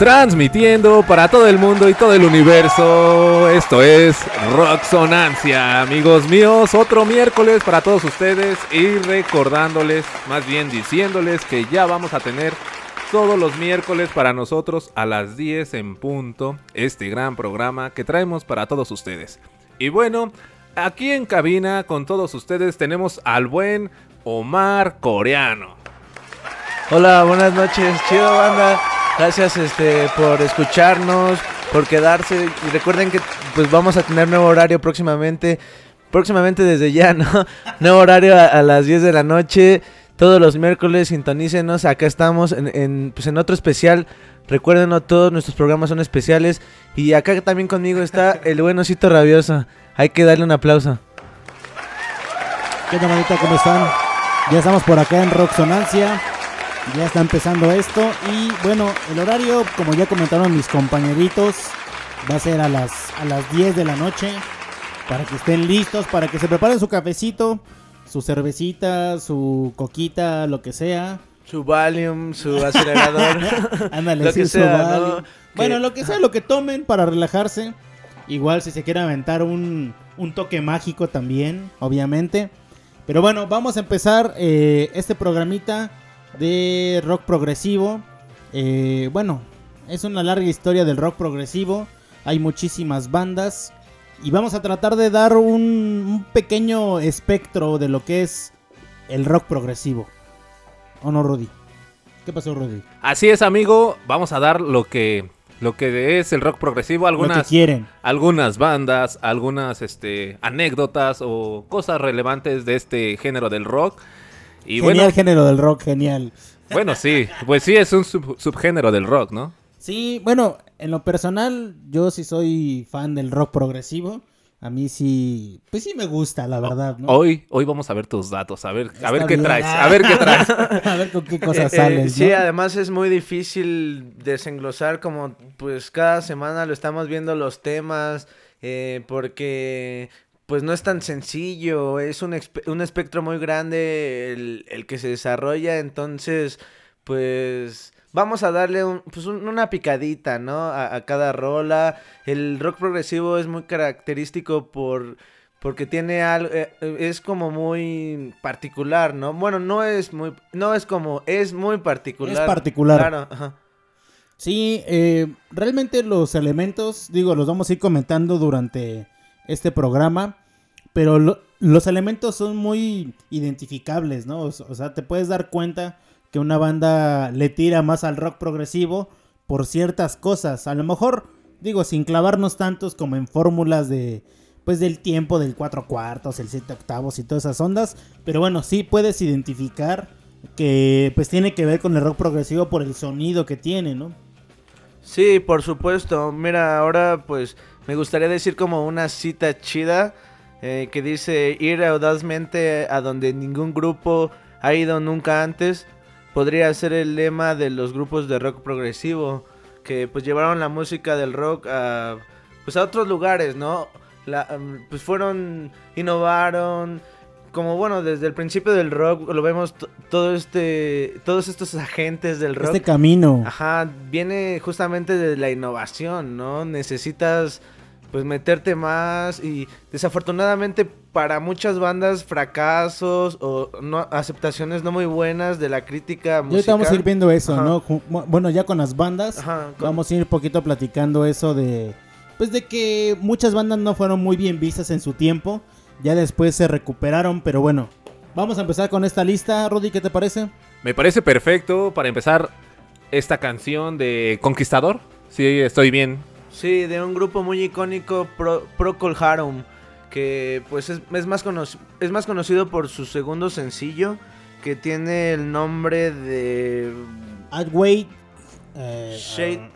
Transmitiendo para todo el mundo y todo el universo. Esto es Roxonancia, amigos míos. Otro miércoles para todos ustedes y recordándoles, más bien diciéndoles que ya vamos a tener todos los miércoles para nosotros a las 10 en punto este gran programa que traemos para todos ustedes. Y bueno, aquí en cabina con todos ustedes tenemos al buen Omar Coreano. Hola, buenas noches, chido banda. Gracias este por escucharnos, por quedarse y recuerden que pues vamos a tener nuevo horario próximamente. Próximamente desde ya, ¿no? Nuevo horario a, las 10 de la noche. Todos los miércoles sintonícenos. Acá estamos en, en, pues en otro especial. Recuerden, no todos nuestros programas son especiales. Y acá también conmigo está el buen osito rabioso. Hay que darle un aplauso. ¿Qué onda, manita? ¿Cómo están? Ya estamos por acá en Roxonancia. Ya está empezando esto. Y bueno, el horario, como ya comentaron mis compañeritos, va a ser a las, a las 10 de la noche. Para que estén listos, para que se preparen su cafecito, su cervecita, su coquita, lo que sea. Su Valium, su acelerador. Ándale, Lo sí, que su sea. ¿no? Bueno, lo que sea, lo que tomen para relajarse. Igual si se quiere aventar un, un toque mágico también, obviamente. Pero bueno, vamos a empezar eh, este programita de rock progresivo. Eh, bueno, es una larga historia del rock progresivo. Hay muchísimas bandas. Y vamos a tratar de dar un, un pequeño espectro de lo que es el rock progresivo. ¿O no, Rudy? ¿Qué pasó, Rudy? Así es, amigo. Vamos a dar lo que lo que es el rock progresivo, Lo que algunas quieren. algunas bandas, algunas este anécdotas o cosas relevantes de este género del rock. Y genial bueno, género del rock, genial. bueno, sí, pues sí es un sub- subgénero del rock, ¿no? Sí, bueno, en lo personal, yo sí soy fan del rock progresivo. A mí sí, pues sí me gusta, la verdad, ¿no? Hoy hoy vamos a ver tus datos, a ver a Está ver qué traes, a ver qué traes. a ver con qué cosas Eh, eh, sales, sí, ¿no? además es muy difícil desenglosar como pues cada semana lo estamos viendo los temas eh, porque pues no es tan sencillo, es un, un espectro muy grande el, el que se desarrolla, entonces pues vamos a darle un- pues, un- una picadita, ¿no? A, a cada rola. El rock progresivo es muy característico por... Porque tiene algo, eh, eh, es como muy particular, ¿no? Bueno, no es muy, no es como, es muy particular. Es particular. Claro, ajá. Sí, eh, realmente los elementos, digo, los vamos a ir comentando durante este programa, pero lo- los elementos son muy identificables, ¿no? O, sea, te puedes dar cuenta que una banda le tira más al rock progresivo por ciertas cosas. A lo mejor, digo, sin clavarnos tantos como en fórmulas de, pues, del tiempo del cuatro cuartos, el siete octavos y todas esas ondas, pero bueno, sí puedes identificar que, pues, tiene que ver con el rock progresivo por el sonido que tiene, ¿no? Sí, por supuesto. Mira, ahora pues me gustaría decir como una cita chida eh, que dice ir audazmente a donde ningún grupo ha ido nunca antes, podría ser el lema de los grupos de rock progresivo, que pues llevaron la música del rock a, pues a otros lugares, ¿no? La, um, pues fueron, innovaron, como bueno, desde el principio del rock lo vemos todo este, todos estos agentes del rock. Este camino. Ajá, viene justamente de la innovación, ¿no? Necesitas pues meterte más y desafortunadamente para muchas bandas fracasos o no aceptaciones no muy buenas de la crítica musical. vamos a ir viendo eso, Ajá. ¿no? Bueno, ya con las bandas, Ajá, con- vamos a ir poquito platicando eso de, pues de que muchas bandas no fueron muy bien vistas en su tiempo, ya después se recuperaron, pero bueno, vamos a empezar con esta lista, Rodi, ¿qué te parece? Me parece perfecto para empezar esta canción de Conquistador. Sí, estoy bien. Sí, de un grupo muy icónico, Pro, Procol Harum, que pues es, es más cono- es más conocido por su segundo sencillo, que tiene el nombre de... I'd wait. eh, Shade.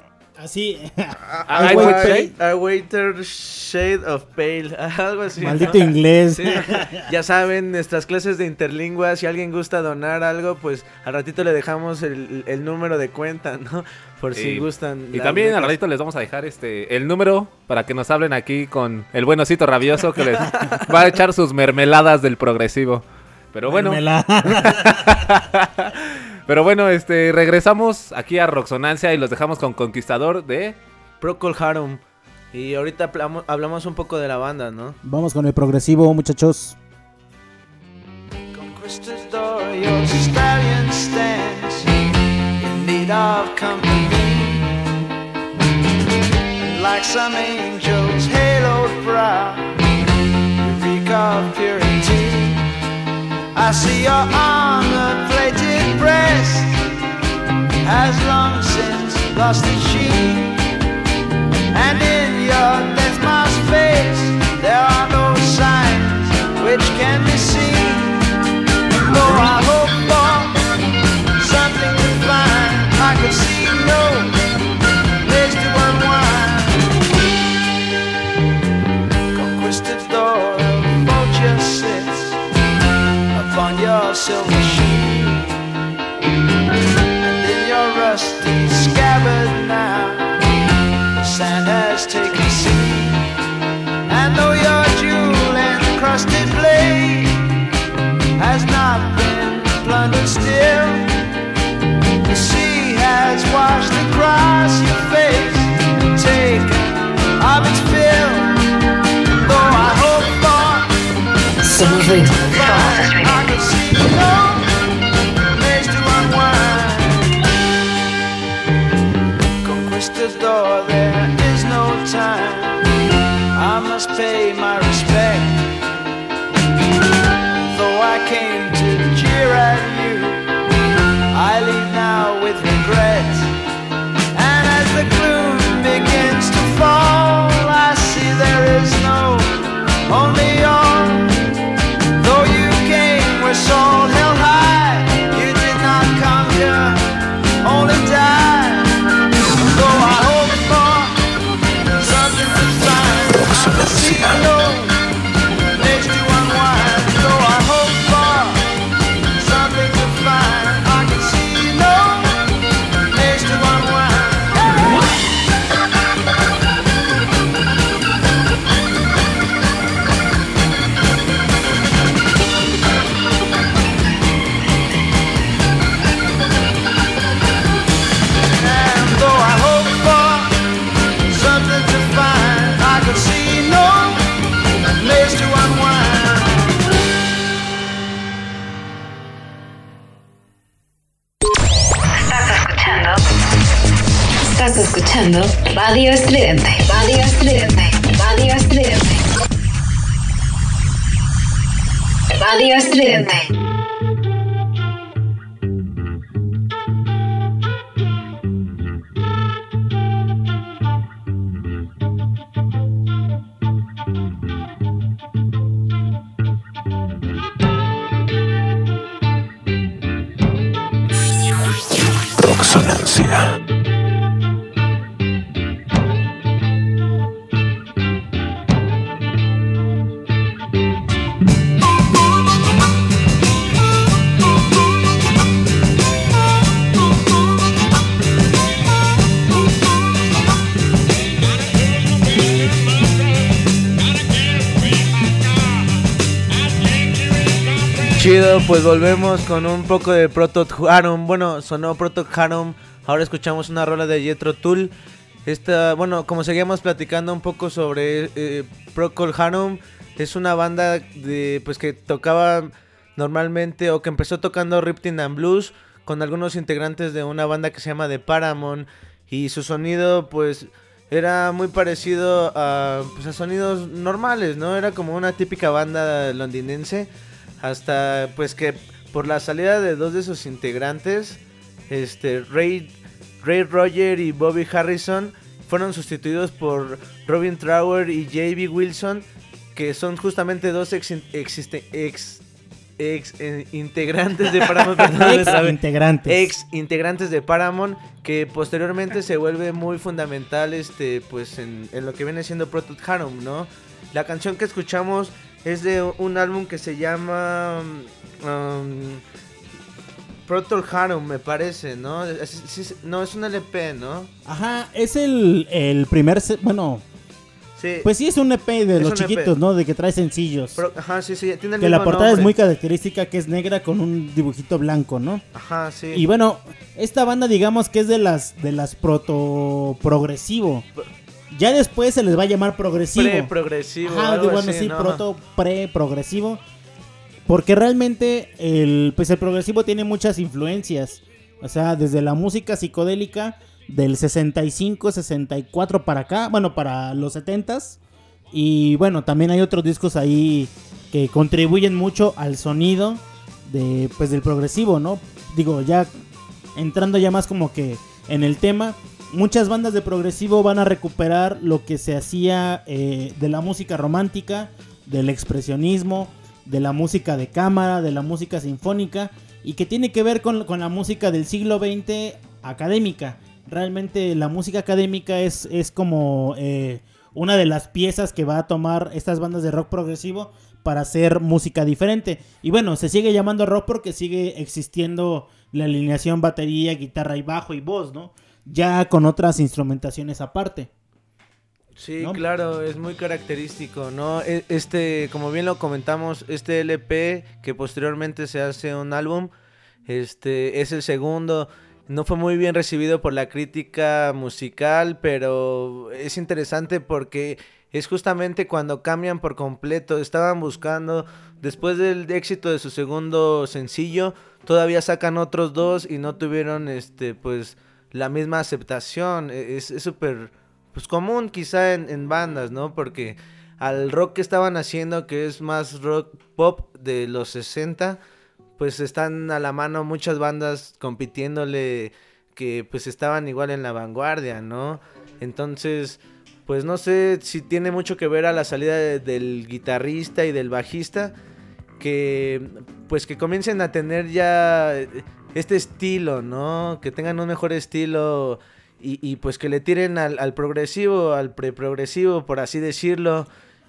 Así. I wait, waiter shade of pale, algo así. ¿no? Maldito inglés. Sí, ya saben, nuestras clases de interlingua, si alguien gusta donar algo, pues al ratito le dejamos el, el número de cuenta, ¿no? Por si Y- gustan. Y también al ratito les vamos a dejar este el número para que nos hablen aquí con el buenocito rabioso que les va a echar sus mermeladas del progresivo. Pero bueno, Mermelada. Pero bueno, este regresamos aquí a Roxonancia y los dejamos con Conquistador de Procol Harum. Y ahorita hablamos, un poco de la banda, ¿no? Vamos con el progresivo, muchachos. Conquistador, your stallion stands in need of company. Like some angel's haloed brow, you reek of purity. I see your armor-plated breast has long since lost its sheen. And in your death mask face, there are no signs which can be seen. Sand has taken seat. And though your jewel encrusted blade has not been plundered still. The sea has washed across your face pay my escuchando Radio Estridente. Radio Estridente. Radio Estridente. Radio Estridente. Rock chido, pues volvemos con un poco de Proto Harum. Bueno, sonó Proto Harum. Ahora escuchamos una rola de Jetro Tool. Esta, bueno, como seguíamos platicando un poco sobre eh, Procol Harum, es una banda de pues que tocaba normalmente o que empezó tocando Ripton and Blues con algunos integrantes de una banda que se llama The Paramount y su sonido pues era muy parecido a, pues, a sonidos normales, ¿no? Era como una típica banda londinense hasta pues que por la salida de dos de sus integrantes, este Ray, Ray Roger y Bobby Harrison fueron sustituidos por Robin Trower y J.B. Wilson, que son justamente dos ex, existe, ex ex eh, integrantes de Paramount. ex integrantes. Ex integrantes de Paramount que posteriormente se vuelve muy fundamental este pues en, en lo que viene siendo Proto Harum, ¿no? La canción que escuchamos es de un álbum que se llama um, Proto Harum, me parece, ¿no? Es, no, es un LP, ¿no? Ajá, es el, el primer, bueno, pues sí, es un EP de los e chiquitos, ¿no? De que trae sencillos. ajá, sí, sí. Tiene el que la portada es muy característica, que es negra con un dibujito blanco, ¿no? Ajá, sí. Y bueno, esta banda, digamos que es de las de las proto progresivo. Ya después se les va a llamar progresivo. Pre-progresivo. Ajá, bueno, sí, proto pre-progresivo. Porque realmente el, pues el progresivo tiene muchas influencias. O sea, desde la música psicodélica del 65, 64 para acá, bueno, para los 70s. Y bueno, también hay otros discos ahí que contribuyen mucho al sonido de pues del progresivo, ¿no? Digo, ya entrando ya más como que en el tema, muchas bandas de progresivo van a recuperar lo que se hacía eh, de la música romántica, del expresionismo, de la música de cámara, de la música sinfónica y que tiene que ver con, con la música del siglo XX académica realmente la música académica es, es como eh, una de las piezas que va a tomar estas bandas de rock progresivo para hacer música diferente. Y bueno, se sigue llamando rock porque sigue existiendo la alineación batería, guitarra y bajo y voz, ¿no? Ya con otras instrumentaciones aparte. Sí, claro, es muy característico, ¿no? E, este, como bien lo comentamos, este LP que posteriormente se hace un álbum, este es el segundo no fue muy bien recibido por la crítica musical, pero es interesante porque es justamente cuando cambian por completo. Estaban buscando, después del éxito de su segundo sencillo, todavía sacan otros dos y no tuvieron este pues la misma aceptación. E, es súper pues común quizá en, en bandas, ¿no? Porque al rock que estaban haciendo, que es más rock pop de los 60, pues están a la mano muchas bandas compitiéndole que pues estaban igual en la vanguardia, ¿no? Entonces, pues no sé si tiene mucho que ver a la salida del guitarrista y del bajista, que pues que comiencen a tener ya este estilo, ¿no? Que tengan un mejor estilo y, pues que le tiren al, al progresivo, al preprogresivo, por así decirlo,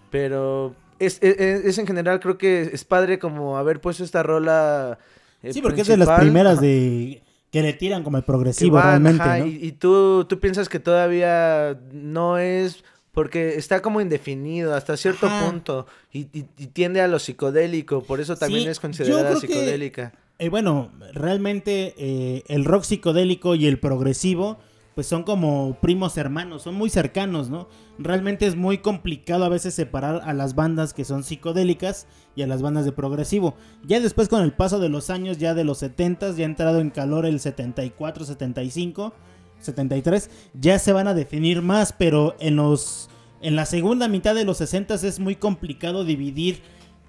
pero es, es, en general creo que es padre como haber puesto esta rola. Eh, sí, porque es de las primeras de que le tiran como el progresivo realmente. y, tú, tú piensas que todavía no es porque está como indefinido hasta cierto punto y, tiende a lo psicodélico, por eso también es considerada psicodélica. Eh, bueno, realmente eh, el rock psicodélico y el progresivo pues son como primos hermanos, son muy cercanos, ¿no? Realmente es muy complicado a veces separar a las bandas que son psicodélicas y a las bandas de progresivo. Ya después con el paso de los años, ya de los 70 ya ha entrado en calor el 74, 75, 73, ya se van a definir más, pero en los en la segunda mitad de los 60 es muy complicado dividir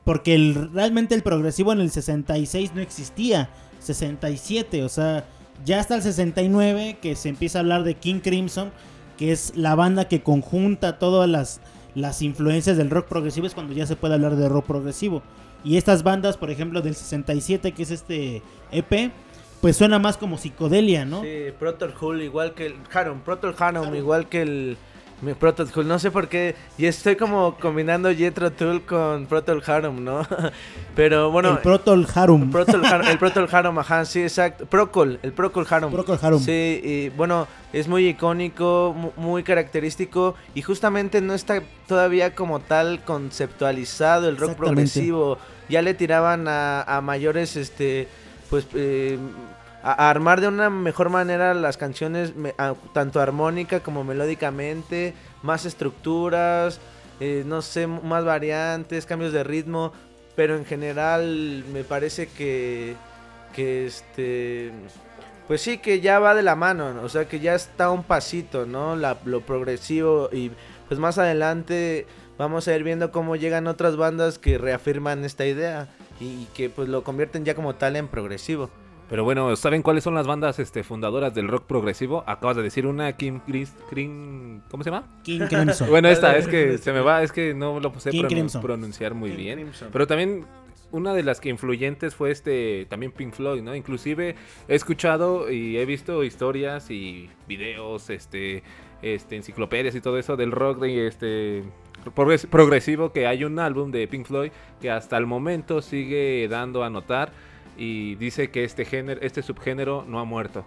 porque el, realmente el progresivo en el 66 no existía, 67, o sea, ya hasta el 69 que se empieza a hablar de King Crimson, que es la banda que conjunta todas las, las influencias del rock progresivo, es cuando ya se puede hablar de rock progresivo. Y estas bandas, por ejemplo, del 67, que es este EP, pues suena más como psicodelia, ¿no? Sí, Proto Hull igual que el Harum, Proto Harum igual que el Mi Proto no sé por qué. Y estoy como combinando Jetro Tool con Proto Harum, ¿no? Pero bueno. el Protol Harum. Har- el Proto Harum, ajá, sí, exacto. Procol, el Procol Harum. Procol Harum. Sí, y bueno, es muy icónico, mu- muy característico y justamente no está todavía como tal conceptualizado el rock progresivo. Ya le tiraban a, a mayores, este, pues, eh, armar de una mejor manera las canciones, tanto armónica como melódicamente, más estructuras, eh, no sé, más variantes, cambios de ritmo, pero en general me parece que, que este, pues sí, que ya va de la mano, ¿no? o sea, que ya está un pasito, ¿no? Lo progresivo y pues más adelante vamos a ir viendo cómo llegan otras bandas que reafirman esta idea y, y que pues lo convierten ya como tal en progresivo. Pero bueno, ¿saben cuáles son las bandas este, fundadoras del rock progresivo? Acabas de decir una, Kim Chris, Crim- ¿cómo se llama? King Crimson. Bueno, esta es que se me va, es que no lo sé King pronun- pronunciar muy King bien. Crimson. Pero también una de las que influyentes fue este también Pink Floyd, ¿no? Inclusive he escuchado y he visto historias y videos, este, este, enciclopedias y todo eso del rock de este progres- progresivo que hay un álbum de Pink Floyd que hasta el momento sigue dando a notar y dice que este género, este subgénero no ha muerto.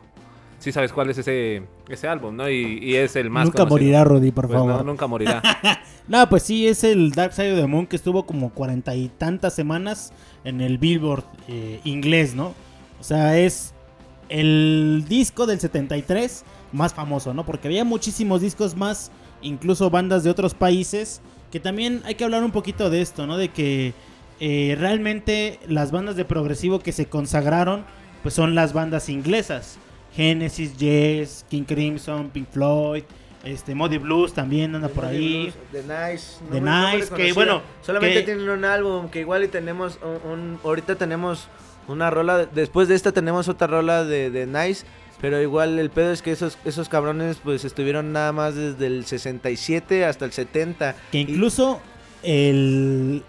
Sí sabes cuál es ese ese álbum, ¿no? Y, y es el más Nunca conocido. morirá, Rodi, por Pues favor. no, nunca morirá. No, pues sí, es el Dark Side of the Moon que estuvo como cuarenta y tantas semanas en el Billboard eh, inglés, ¿no? O sea, es el disco del 73 más famoso, ¿no? Porque había muchísimos discos más, incluso bandas de otros países, que también hay que hablar un poquito de esto, ¿no? De que eh, realmente las bandas de progresivo que se consagraron, pues son las bandas inglesas. Genesis, Yes, King Crimson, Pink Floyd, este, Muddy Blues también anda por ahí. The Nice. The Nice, que, bueno, Solamente que- tienen un álbum que igual y tenemos un, un- ahorita tenemos una rola, después de esta tenemos otra rola de, de Nice, pero igual el pedo es que esos, esos cabrones pues estuvieron nada más desde el 67 hasta el 70. Que Y- incluso el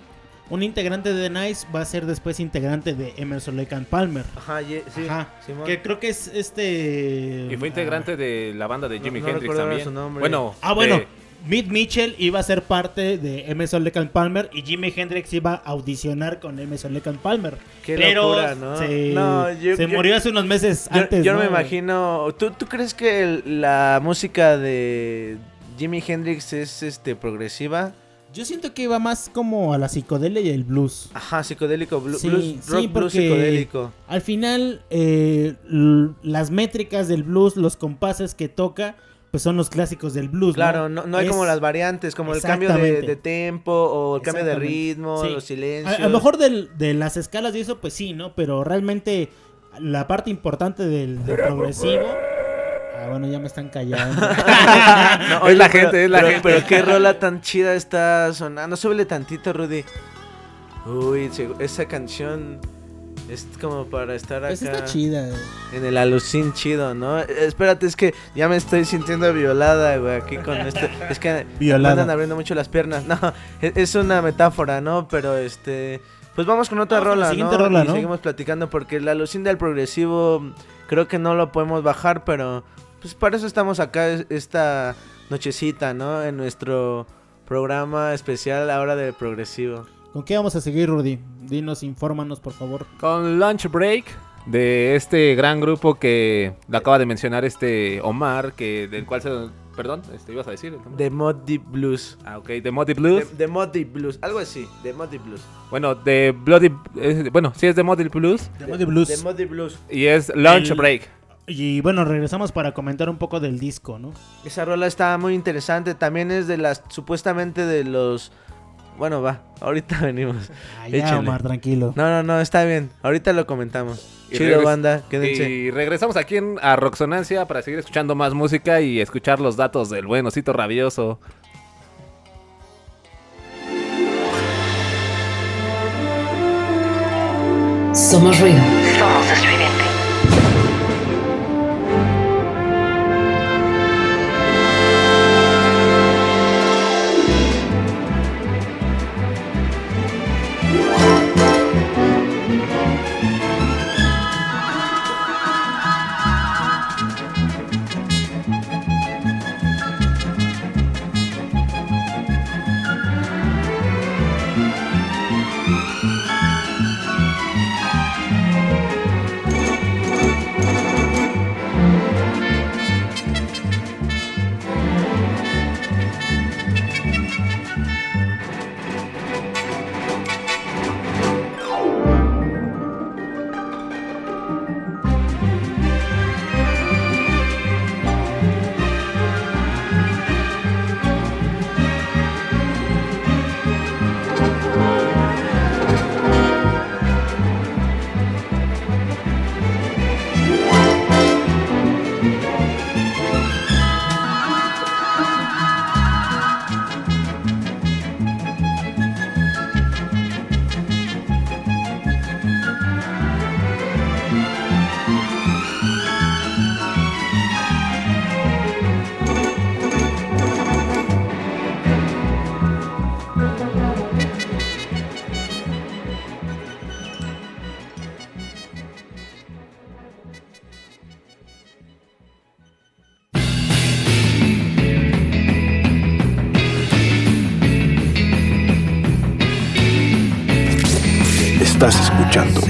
un integrante de The Nice va a ser después integrante de Emerson Lake and Palmer. Ajá, ye- sí, Ajá. Simón. Que creo que es este. Y fue integrante de la banda de Jimi no Hendrix también. su nombre. Bueno, Ah, bueno. de- Mitch Mitchell iba a ser parte de Emerson Lake and Palmer y Jimi Hendrix iba a audicionar con Emerson Lake and Palmer. Qué pero locura, ¿no? se, No, yo- se yo- murió hace unos meses Yo, antes. yo no me ¿no? imagino. ¿Tú, tú crees que el- la música de Jimi Hendrix es este progresiva? Yo siento que iba más como a la psicodelia y el blues. Ajá, psicodélico, blu- Sí, blues, sí, rock blues porque- psicodélico. Al final, eh, las métricas del blues, los compases que toca, pues son los clásicos del blues. Claro, no, no hay Es- como las variantes, como el cambio de, tempo o el cambio de ritmo, Sí. los A, silencios. a lo mejor del- de las escalas y eso, pues sí, ¿no? Pero realmente la parte importante del, del progresivo. Bueno, ya me están callando. No, Es la pero- gente, es la pero- gente. Pero qué rola tan chida está sonando. Súbele tantito, Rudy. Uy, esa canción es como para estar pues acá está chida. en el alucín chido, ¿no? Espérate, es que ya me estoy sintiendo violada, güey, aquí con esto. Es que Violada. me andan abriendo mucho las piernas. No, es, es una metáfora, ¿no? Pero este... Pues vamos con otra Vamos con la rola, siguiente ¿no? rola, y ¿no? seguimos platicando porque el alucín del progresivo creo que no lo podemos bajar, pero pues para eso estamos acá es- esta nochecita, ¿no? En nuestro programa especial ahora del progresivo. ¿Con qué vamos a seguir, Rudy? Dinos, infórmanos, por favor. Con Lunch Break de este gran grupo que le acaba de mencionar este Omar, que del cual se perdón, este ibas a decir. The Mod Deep Blues. Ah, ok, de Moody Blues. The, The Mod Deep Blues, algo así, The Mod Deep Blues. Bueno, de Bloody eh, bueno, sí es de Moody Blues The Moody Blues. The Mod Deep Blues. y es Lunch El- Break. Y bueno, regresamos para comentar un poco del disco, ¿no? Esa rola está muy interesante. También es de las, supuestamente de los... Bueno, va, ahorita venimos. Ah, ya. Omar, tranquilo. No, no, no, está bien. Ahorita lo comentamos. Y Chido, banda, quédense. Y regresamos aquí en, a Roxonancia para seguir escuchando más música y escuchar los datos del buen osito rabioso. Somos ruido. Escuchando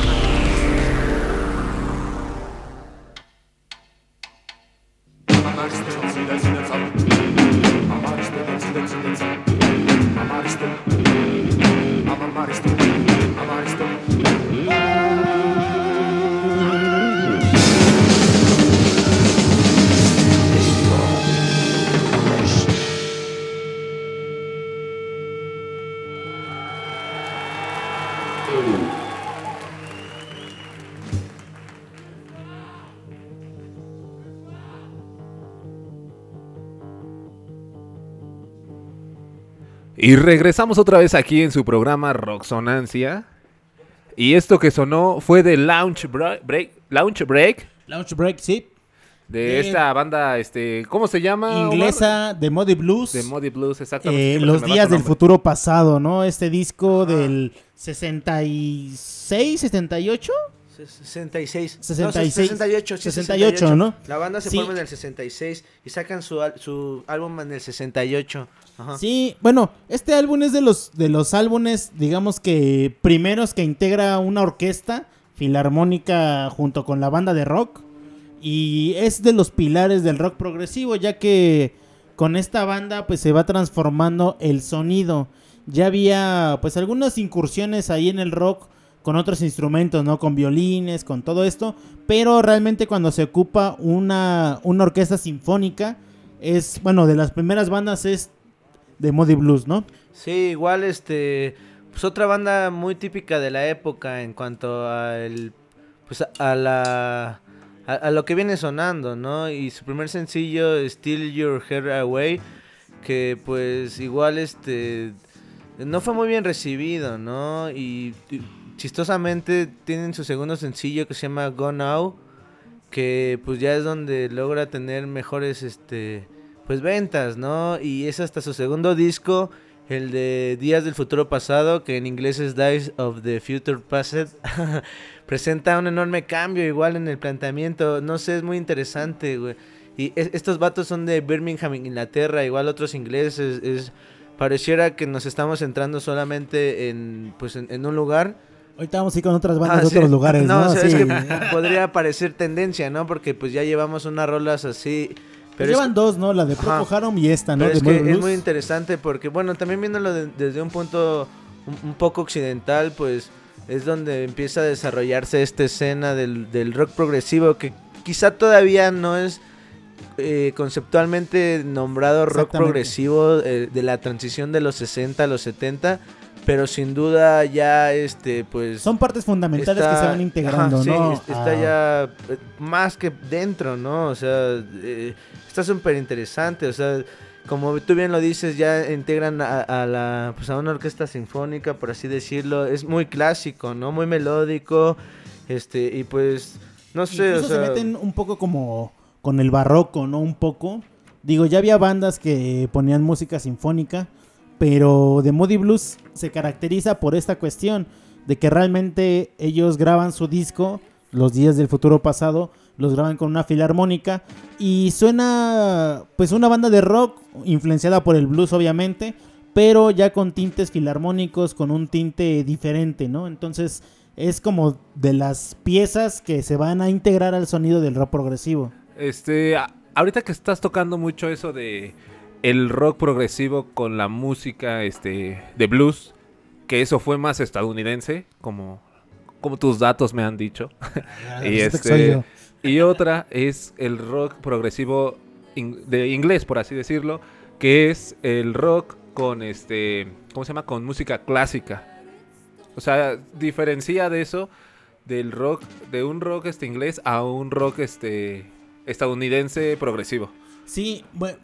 Y regresamos otra vez aquí en su programa Roxonancia. Y esto que sonó fue de Launch Bra- Break, Launch Break Launch Break, sí. de De- esta banda, este, ¿cómo se llama? Inglesa de Modi Blues. De Modi Blues, exactamente. Eh, los días del futuro pasado, ¿no? Este disco del 66, 68. 66. 66. 68, sí, 68, ¿no? La banda se Sí. forma en el 66 y sacan su, su álbum en el 68. Ajá. Sí, bueno, este álbum es de los de los álbumes, digamos que primeros que integra una orquesta filarmónica junto con la banda de rock y es de los pilares del rock progresivo, ya que con esta banda pues se va transformando el sonido. Ya había pues algunas incursiones ahí en el rock con otros instrumentos, ¿no? Con violines, con todo esto, pero realmente cuando se ocupa una una orquesta sinfónica es, bueno, de las primeras bandas es de Modi Blues, ¿no? Sí, igual este pues otra banda muy típica de la época en cuanto a el pues a, la a, lo que viene sonando, ¿no? Y su primer sencillo Steal Your Hair Away que pues igual este no fue muy bien recibido, ¿no? Y chistosamente tienen su segundo sencillo que se llama Go Now que pues ya es donde logra tener mejores este pues ventas, ¿no? Y es hasta su segundo disco, el de Días del Futuro Pasado, que en inglés es Days of the Future Past, presenta un enorme cambio igual en el planteamiento, no sé, es muy interesante, güey. Y es- estos vatos son de Birmingham, Inglaterra, igual otros ingleses, es pareciera que nos estamos centrando solamente en pues en un lugar. Ahorita vamos a ir con otras bandas Ah, de sí. otros lugares, ¿no? o sea, es Sí. que podría parecer tendencia, ¿no? Porque pues ya llevamos unas rolas así. Pues es llevan dos, ¿no? La de. Procol Harum y esta, ¿no? Pero es que muy interesante porque, bueno, también viéndolo de- desde un punto un, un poco occidental, pues es donde empieza a desarrollarse esta escena del, del rock progresivo que quizá todavía no es eh, conceptualmente nombrado rock progresivo eh, de la transición de los 60 a los 70, pero sin duda ya este pues Son partes fundamentales que se van integrando, ajá, sí, ¿no? es- está Ah, ya eh, más que dentro, ¿no? O sea, eh, está súper interesante, o sea, como tú bien lo dices, ya integran a, a la pues a una orquesta sinfónica, por así decirlo, es muy clásico, ¿no? Muy melódico, este y pues no sé, Incluso o sea, se meten un poco como con el barroco, ¿no? Un poco. Digo, ya había bandas que ponían música sinfónica, pero The Moody Blues se caracteriza por esta cuestión de que realmente ellos graban su disco, Los días del futuro pasado, los graban con una filarmónica y suena pues una banda de rock influenciada por el blues obviamente, pero ya con tintes filarmónicos, con un tinte diferente, ¿no? Entonces es como de las piezas que se van a integrar al sonido del rock progresivo. Este, ahorita que estás tocando mucho eso de el rock progresivo con la música este de blues, que eso fue más estadounidense, como como tus datos me han dicho. y este yo. y otra es el rock progresivo in- de inglés, por así decirlo, que es el rock con este, ¿cómo se llama? Con música clásica. O sea, diferencia de eso del rock de un rock este inglés a un rock este estadounidense progresivo. Sí, bueno,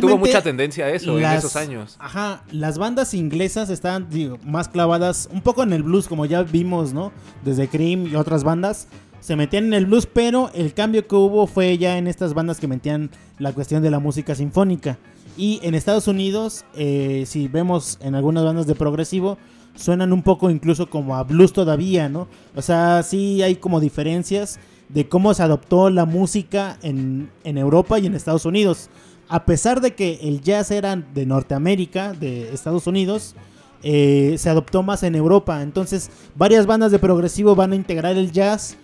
Tuvo mucha tendencia a eso en las- esos años. Ajá, las bandas inglesas están digo, más clavadas un poco en el blues, como ya vimos, ¿no? Desde Cream y otras bandas se metían en el blues, pero el cambio que hubo fue ya en estas bandas que metían la cuestión de la música sinfónica. Y en Estados Unidos, eh, si vemos en algunas bandas de progresivo, suenan un poco incluso como a blues todavía, ¿no? O sea, sí hay como diferencias de cómo se adoptó la música en, en Europa y en Estados Unidos. A pesar de que el jazz era de Norteamérica, de Estados Unidos, eh, se adoptó más en Europa. Entonces, varias bandas de progresivo van a integrar el jazz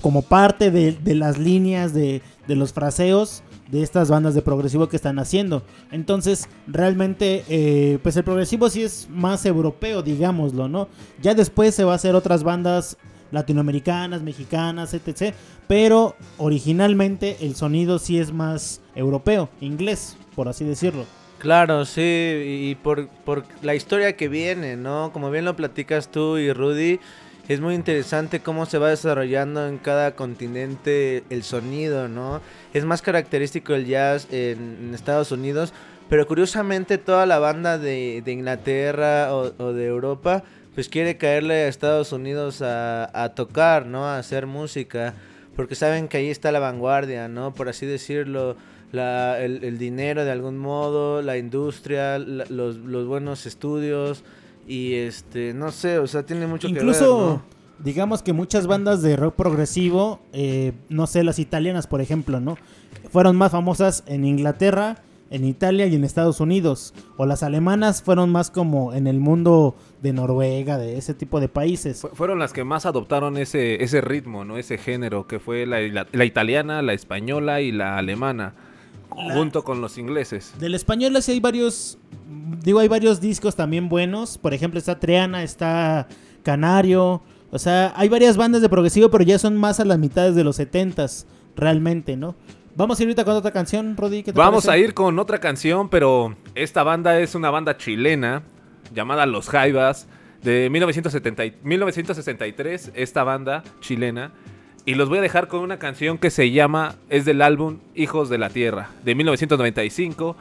como parte de, de las líneas de, de los fraseos de estas bandas de progresivo que están haciendo. Entonces, realmente, eh, pues el progresivo sí es más europeo, digámoslo, ¿no? Ya después se va a hacer otras bandas latinoamericanas, mexicanas, etc. Pero originalmente el sonido sí es más europeo, inglés, por así decirlo. Claro, sí, y por, por la historia que viene, ¿no? Como bien lo platicas tú y Rudy, es muy interesante cómo se va desarrollando en cada continente el sonido, ¿no? Es más característico el jazz en, Estados Unidos Pero curiosamente toda la banda de, de Inglaterra o, o de Europa pues quiere caerle a Estados Unidos a, a tocar, ¿no? A hacer música. Porque saben que ahí está la vanguardia, ¿no? Por así decirlo. La, el, el dinero de algún modo, la industria, la- los, los buenos estudios. Y este, no sé, o sea, tiene mucho Incluso, que ver, ¿no? digamos que muchas bandas de rock progresivo, eh, no sé, las italianas, por ejemplo, ¿no? Fueron más famosas en Inglaterra, en Italia y en Estados Unidos. O las alemanas fueron más como en el mundo de Noruega, de ese tipo de países. Fu- Fueron las que más adoptaron ese, ese ritmo, ¿no? Ese género, que fue la, la- la italiana, la española y la alemana, junto con los ingleses. Del español sí hay varios, digo, hay varios discos también buenos. Por ejemplo, está Triana, está Canario. O sea, hay varias bandas de progresivo, pero ya son más a las mitades de los setentas, realmente, ¿no? Vamos a ir ahorita con otra canción, Rodi. ¿qué te Vamos parece? a ir con otra canción, pero esta banda es una banda chilena llamada Los Jaivas de 1970 y- 1963, esta banda chilena. Y los voy a dejar con una canción que se llama, es del álbum Hijos de la Tierra, de 1995.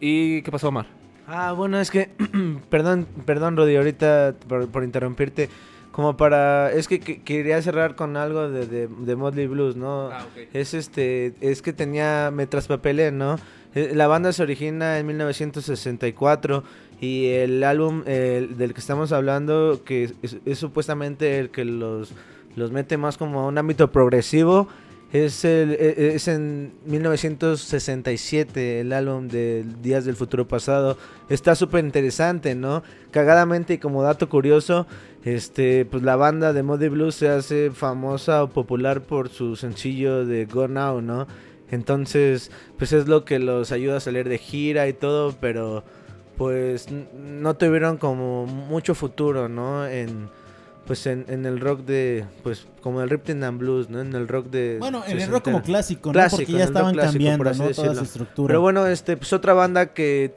¿Y qué pasó, Omar? Ah, bueno, es que, perdón, perdón, Rodi, ahorita por, por interrumpirte. Como para, es que, que- quería cerrar con algo de, de, de Motley Blues, ¿no? Ah, ok. Es este, es que tenía, me traspapelé, ¿no? Eh, La banda se origina en 1964 y el álbum eh, del que estamos hablando, que es, es supuestamente el que los, los mete más como a un ámbito progresivo, es, el, e- es en 1967 el álbum de Días del Futuro Pasado. Está súper interesante, ¿no? Cagadamente y como dato curioso, este, pues la banda de Moody Blues se hace famosa o popular por su sencillo de Go Now, ¿no? Entonces, pues es lo que los ayuda a salir de gira y todo, pero pues no tuvieron como mucho futuro, ¿no? En pues en, en el rock de pues como el Ripton and Blues, ¿no? En el rock de Bueno, en el rock como clásico, ¿no? Clásico, Porque ya estaban clásico, cambiando, ¿no? Toda su estructura. Pero bueno, este, pues otra banda que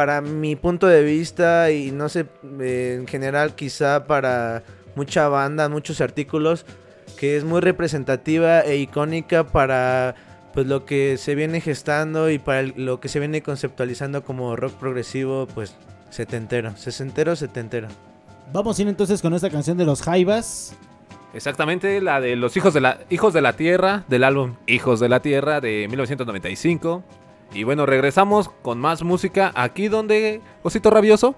para mi punto de vista y no sé, eh, en general quizá para mucha banda, muchos artículos, que es muy representativa e icónica para pues lo que se viene gestando y para el- lo que se viene conceptualizando como rock progresivo, pues setentero, sesentero, setentero. Vamos a ir entonces con esta canción de los Jaivas. Exactamente, la de los hijos de la, hijos de la Tierra, del álbum Hijos de la Tierra de 1995. Y bueno, regresamos con más música aquí donde, Osito Rabioso.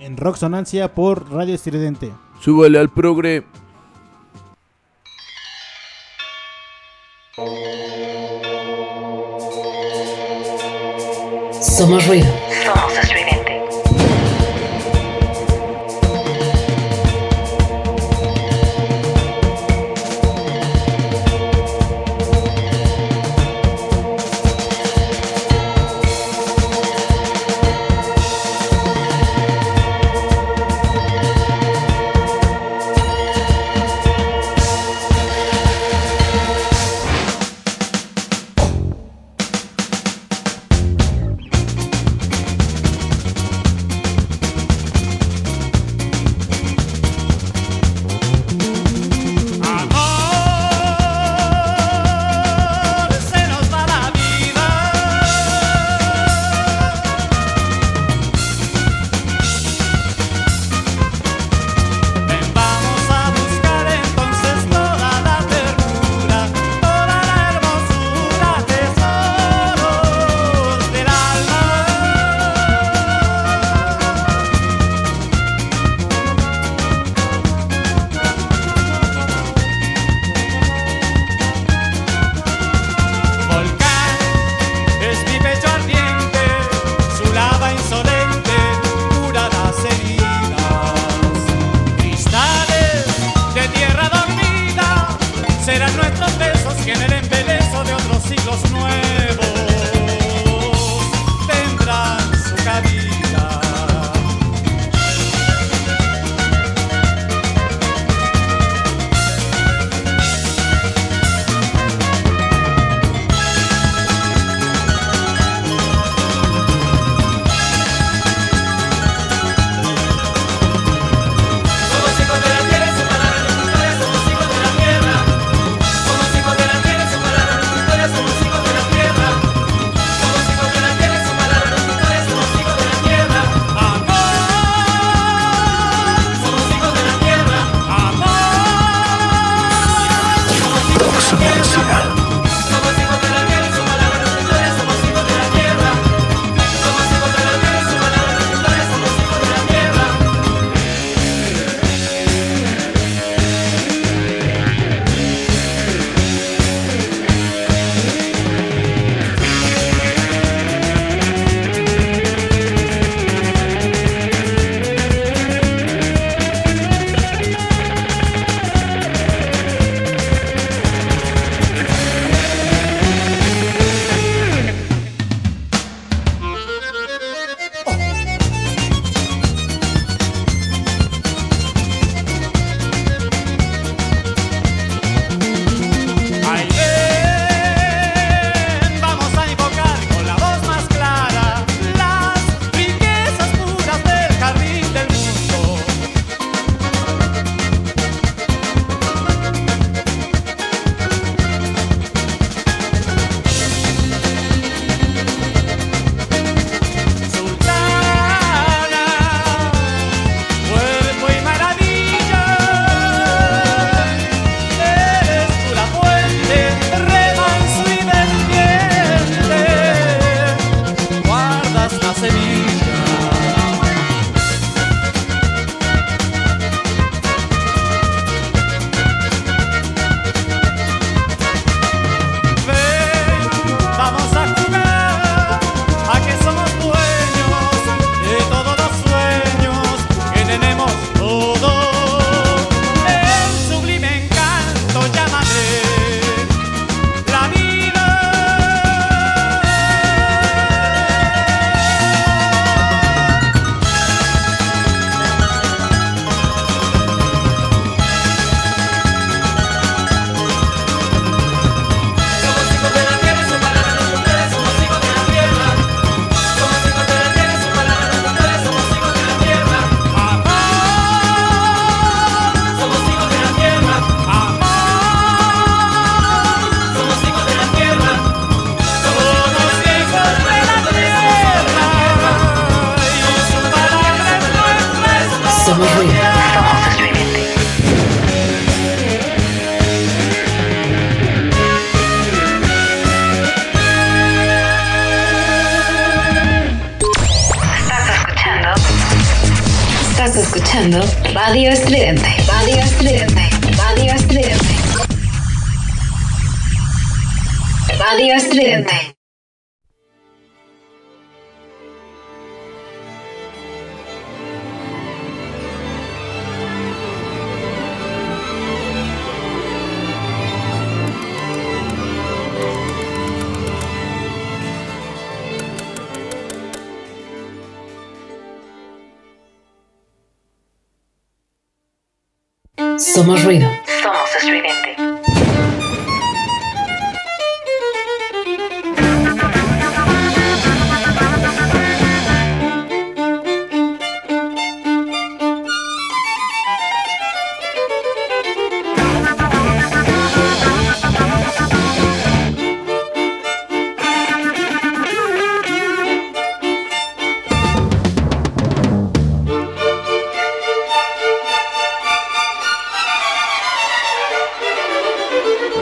En Rock Sonancia por Radio Estridente. Súbale al progre. Somos ruido. Somos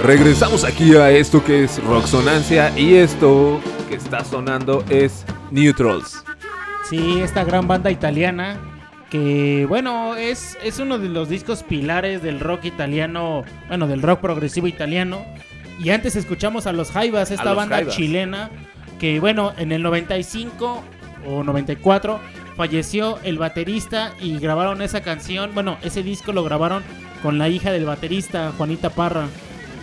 Regresamos aquí a esto que es Roxonancia y esto que está sonando es Neutrals. Sí, esta gran banda italiana que, bueno, es, es uno de los discos pilares del rock italiano, bueno, del rock progresivo italiano. Y antes escuchamos a los Jaivas, esta los banda Jaivas. chilena, que, bueno, en el 95 o 94 falleció el baterista y grabaron esa canción, bueno, ese disco lo grabaron con la hija del baterista, Juanita Parra.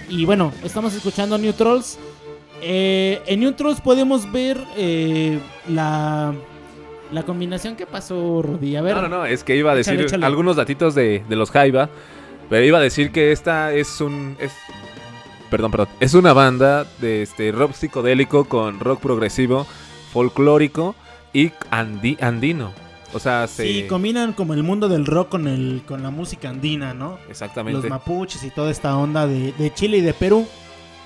Y bueno, estamos escuchando Neutrals. Eh, en Neutrals podemos ver eh, la, la combinación que pasó, Rudy. A ver, No, no, no, es que iba a decir Échale, échale. algunos datitos de, de los Jaiba, pero iba a decir que esta es un... Es, perdón, perdón. Es una banda de este rock psicodélico con rock progresivo, folclórico y andi- andino. O sea, se... Sí, combinan como el mundo del rock con, el, con la música andina, ¿no? Exactamente. Los mapuches y toda esta onda de, de Chile y de Perú.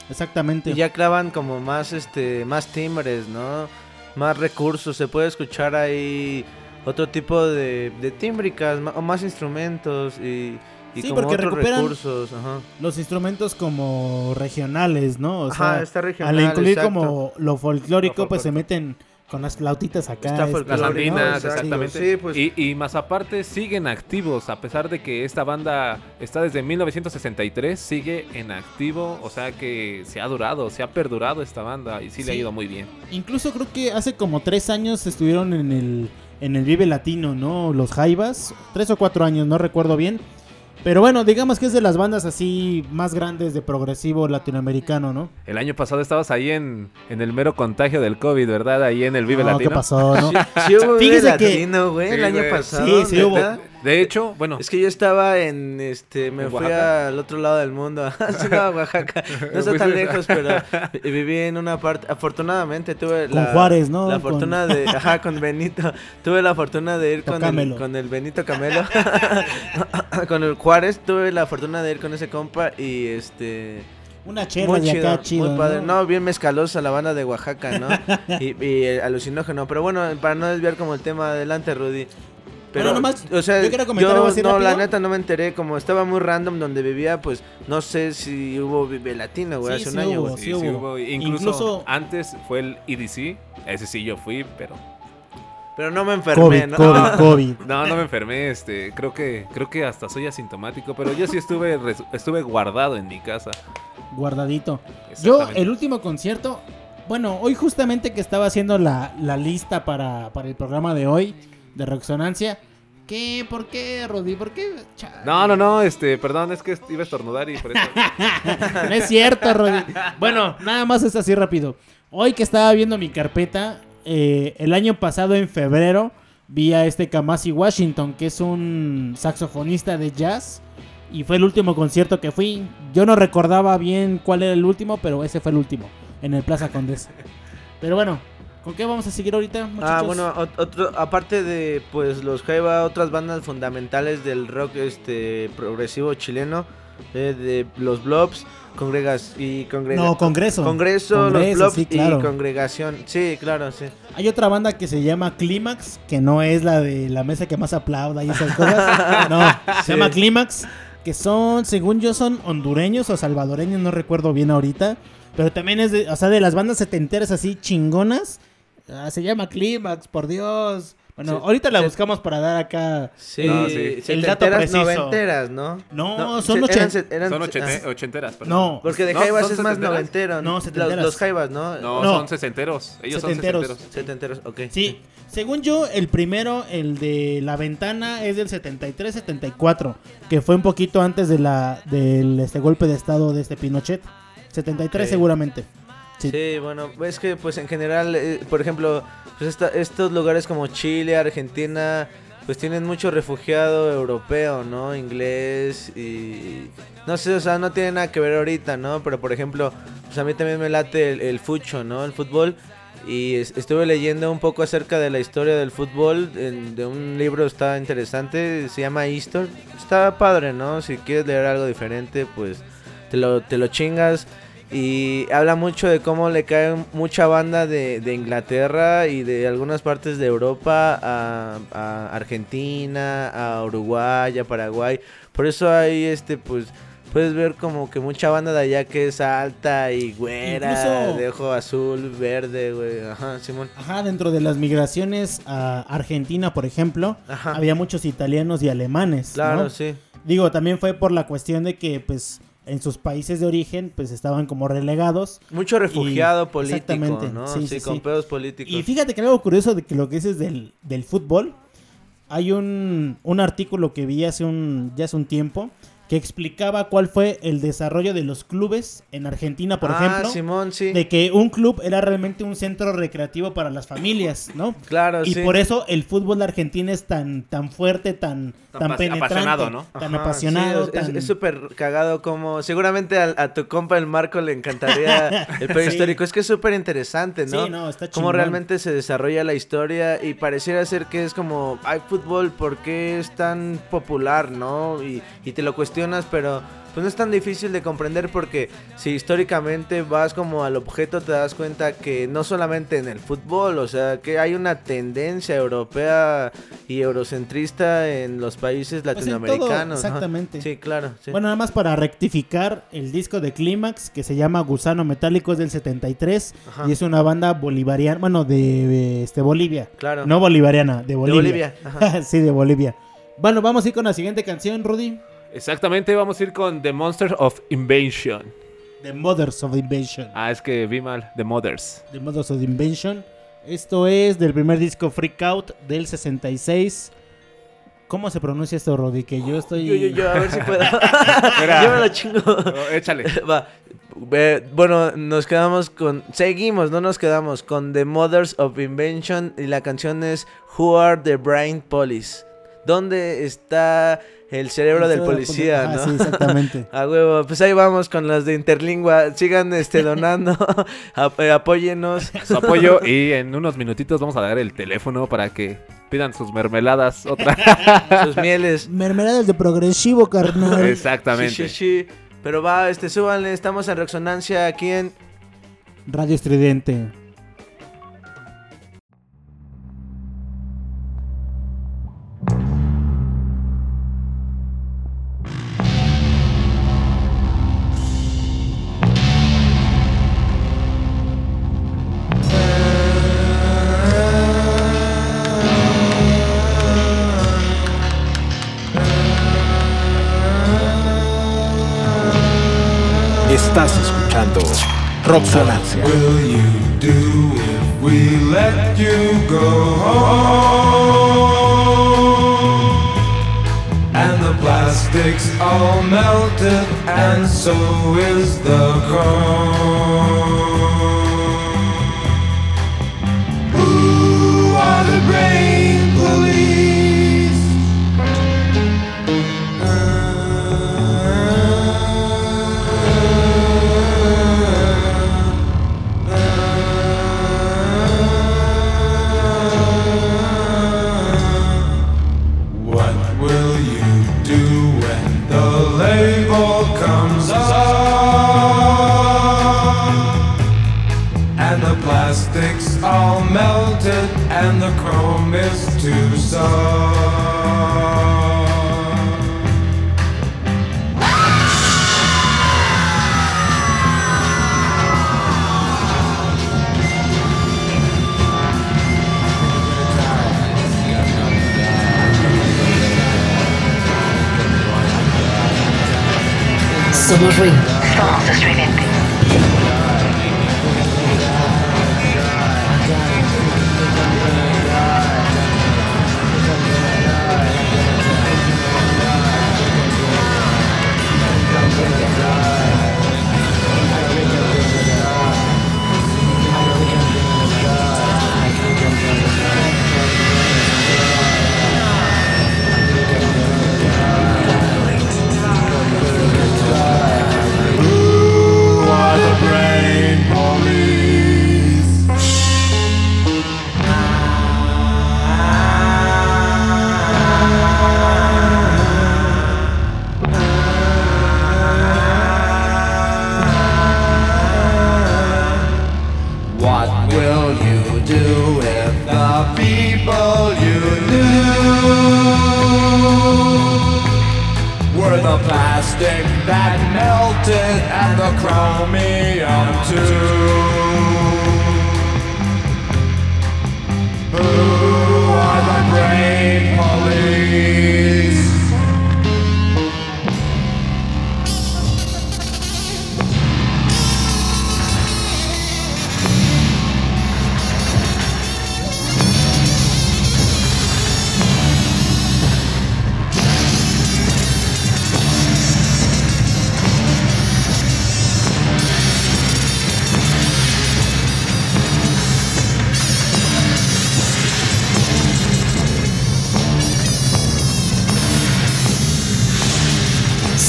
Exactamente. Y ya clavan como más este más timbres, ¿no? Más recursos, se puede escuchar ahí otro tipo de, de tímbricas o más instrumentos y, y Sí, como porque otros recuperan- recursos. Ajá. Los instrumentos como regionales, ¿no? O Ajá, sea, está regional, al incluir exacto. como lo folclórico, Lo pues se meten con las flautitas acá. Está este, Las exactamente. Sí, pues. y, y más aparte siguen activos, a pesar de que esta banda está desde 1963, sigue en activo, o sea que se ha durado, se ha perdurado esta banda y sí, le ha Sí. ido muy bien. Incluso creo que hace como tres años estuvieron en el, en el Vive Latino, ¿no? Los Jaivas. Tres o cuatro años, no recuerdo bien. Pero bueno, digamos que es de las bandas así más grandes de progresivo latinoamericano, ¿no? El año pasado estabas ahí en, en el mero contagio del COVID, ¿verdad? Ahí en el Vive No, Latino. ¿qué pasó, no? Sí hubo Vive Fíjese que- Latino, güey, el Sí, año pasado. Sí, sí hubo. De hecho, bueno, Es que yo estaba en, este, me ¿En fui Oaxaca? al otro lado del mundo, sí, no, a Oaxaca, no está tan Fuiste- lejos, pero vi- viví en una parte, afortunadamente tuve Con la, Juárez, ¿no? la Con- fortuna de, ajá, con Benito, tuve la fortuna de ir con el, con el Benito Camelo, con el Juárez, tuve la fortuna de ir con ese compa y este... Una chela Muy de chido, acá chido, muy padre. ¿no? ¿no? bien mezcalosa la banda de Oaxaca, ¿no? y, y el alucinógeno. Pero bueno, para no desviar como el tema adelante, Rudy. Pero, Bueno, nomás, o sea, yo quiero comentar algo así no, la rápido. neta no me enteré, como estaba muy random donde vivía, pues no sé si hubo Vive Latino, güey, Sí, hace sí un año, hubo, güey. sí sí, sí hubo. hubo. Incluso, Incluso- antes fue el EDC, ese sí yo fui, pero Pero no me enfermé, COVID, ¿no? COVID, COVID. no, no me enfermé, este, creo que creo que hasta soy asintomático, pero yo sí estuve estuve guardado en mi casa. Guardadito. Yo, el último concierto, bueno, hoy justamente que estaba haciendo la, la lista para, para el programa de hoy de Roxonancia. ¿Qué? ¿Por qué, Rodi? ¿Por qué? Chale. No, no, no, este, perdón, es que iba a estornudar y por eso. No es cierto, Rodi. Bueno, nada más es así rápido. Hoy que estaba viendo mi carpeta, eh, el año pasado en febrero vi a este Kamasi Washington, que es un saxofonista de jazz. Y fue el último concierto que fui. Yo no recordaba bien cuál era el último, pero ese fue el último, en el Plaza Condesa. Pero bueno, ¿con qué vamos a seguir ahorita, muchachos? Ah, bueno, otro, aparte de pues los Jaiba, otras bandas fundamentales del rock este progresivo chileno, eh, de los Blobs, Congregas y congrega No, Congreso. Congreso, los Congreso, Blobs sí, claro. y Congregación. Sí, claro, sí. Hay otra banda que se llama Clímax, que no es la de la mesa que más aplauda y esas cosas. No, se Sí. llama Clímax, que son, según yo, son hondureños o salvadoreños, no recuerdo bien ahorita. Pero también es de, o sea, de las bandas setenteras así chingonas. Ah, se llama Clímax, por Dios. Bueno, Sí, ahorita la sí. buscamos para dar acá. Sí, No, sí. El dato preciso. noventeras, ¿no? No, son ochen- eran eran- Son ah, ochente- ochenteras, perdón. No, Porque de No, Jaivas ¿son es más noventero. No, Los, setenteras. los Jaivas, ¿no? No, No. son sesenteros. Ellos Setenteros. son sesenteros. Setenteros, ok. Sí, según yo, el primero, el de La Ventana, es del 73-74, que fue un poquito antes de la del este golpe de estado de este Pinochet. 73 Ok. seguramente. Sí. Bueno, es que pues en general, eh, por ejemplo, pues estos lugares como Chile, Argentina, pues tienen mucho refugiado europeo, ¿no? Inglés y... No sé, o sea, no tiene nada que ver ahorita, ¿no? Pero por ejemplo, pues a mí también me late el, el fucho, ¿no? El fútbol. Y es- estuve leyendo un poco acerca de la historia del fútbol, en- de un libro está interesante, se llama Histor. Está padre, ¿no? Si quieres leer algo diferente, pues te lo, te lo chingas. Y habla mucho de cómo le cae mucha banda de, de Inglaterra y de algunas partes de Europa a, a Argentina, a Uruguay, a Paraguay. Por eso hay este, pues, puedes ver como que mucha banda de allá que es alta y güera, Incluso- de ojo azul, verde, güey. Ajá, Simón. Ajá, dentro de las migraciones a Argentina, por ejemplo, Ajá. había muchos italianos y alemanes. Claro, ¿no? sí. Digo, también fue por la cuestión de que, pues, en sus países de origen, pues estaban como relegados. Mucho refugiado político, exactamente, ¿no? sí, Sí, sí, con sí. pedos políticos. Y fíjate que algo curioso de que lo que dices del, del fútbol, hay un, un artículo que vi hace un, ya hace un tiempo que explicaba cuál fue el desarrollo de los clubes en Argentina, por ah, ejemplo. Simón, sí. De que un club era realmente un centro recreativo para las familias, ¿no? Claro, Y sí. por eso el fútbol argentino es tan, tan fuerte, tan, Tan apasionado, ¿no? tan Ajá, apasionado. sí, es- tan- es súper cagado como seguramente a, a tu compa el Marco le encantaría el periodo Sí. histórico. Es que es súper interesante, ¿no? Sí, no, está Cómo chingón. realmente se desarrolla la historia y pareciera ser que es como, hay fútbol, ¿por qué es tan popular, no? Y, y te lo cuestionas, pero pues no es tan difícil de comprender porque si históricamente vas como al objeto te das cuenta que no solamente en el fútbol, o sea, que hay una tendencia europea y eurocentrista en los países Pues todo, latinoamericanos. exactamente. Sí, claro. sí. Bueno, nada más para rectificar, el disco de Clímax, que se llama Gusano Metálico, es del 73 Ajá. y es una banda bolivariana, bueno, de, de, este, Bolivia. Claro. No bolivariana, de Bolivia. Bolivia, ajá. sí, de Bolivia. Bueno, vamos a ir con la siguiente canción, Rudy. Exactamente, vamos a ir con The Monster of Invention. The Mothers of Invention. Ah, es que vi mal. The Mothers. The Mothers of Invention. Esto es del primer disco Freak Out del 66. ¿Cómo se pronuncia esto, Rudy? Que yo estoy... Yo, yo, yo, a ver si puedo. Mira. yo me lo chingo. Échale. Va. Eh, bueno, nos quedamos con. Seguimos, no nos quedamos con The Mothers of Invention. Y la canción es Who Are the Brain Police. ¿Dónde está el cerebro del policía, Ah, no? sí, exactamente. A huevo, pues ahí vamos con las de Interlingua. Sigan este donando, ap- eh, apóyennos. Su apoyo y en unos minutitos vamos a dar el teléfono para que pidan sus mermeladas. Otra. Sus mieles. Mermeladas de progresivo, carnal. Exactamente. Sí, sí, sí. Pero va, este, súbanle, estamos en Resonancia aquí en Radio Estridente. Roxonancia. will you do if we let you go? And the plastic's all melted, and so is the chrome. Somos ruido. What will you do with the people you knew? Were the plastic that melted and the chromium too? Who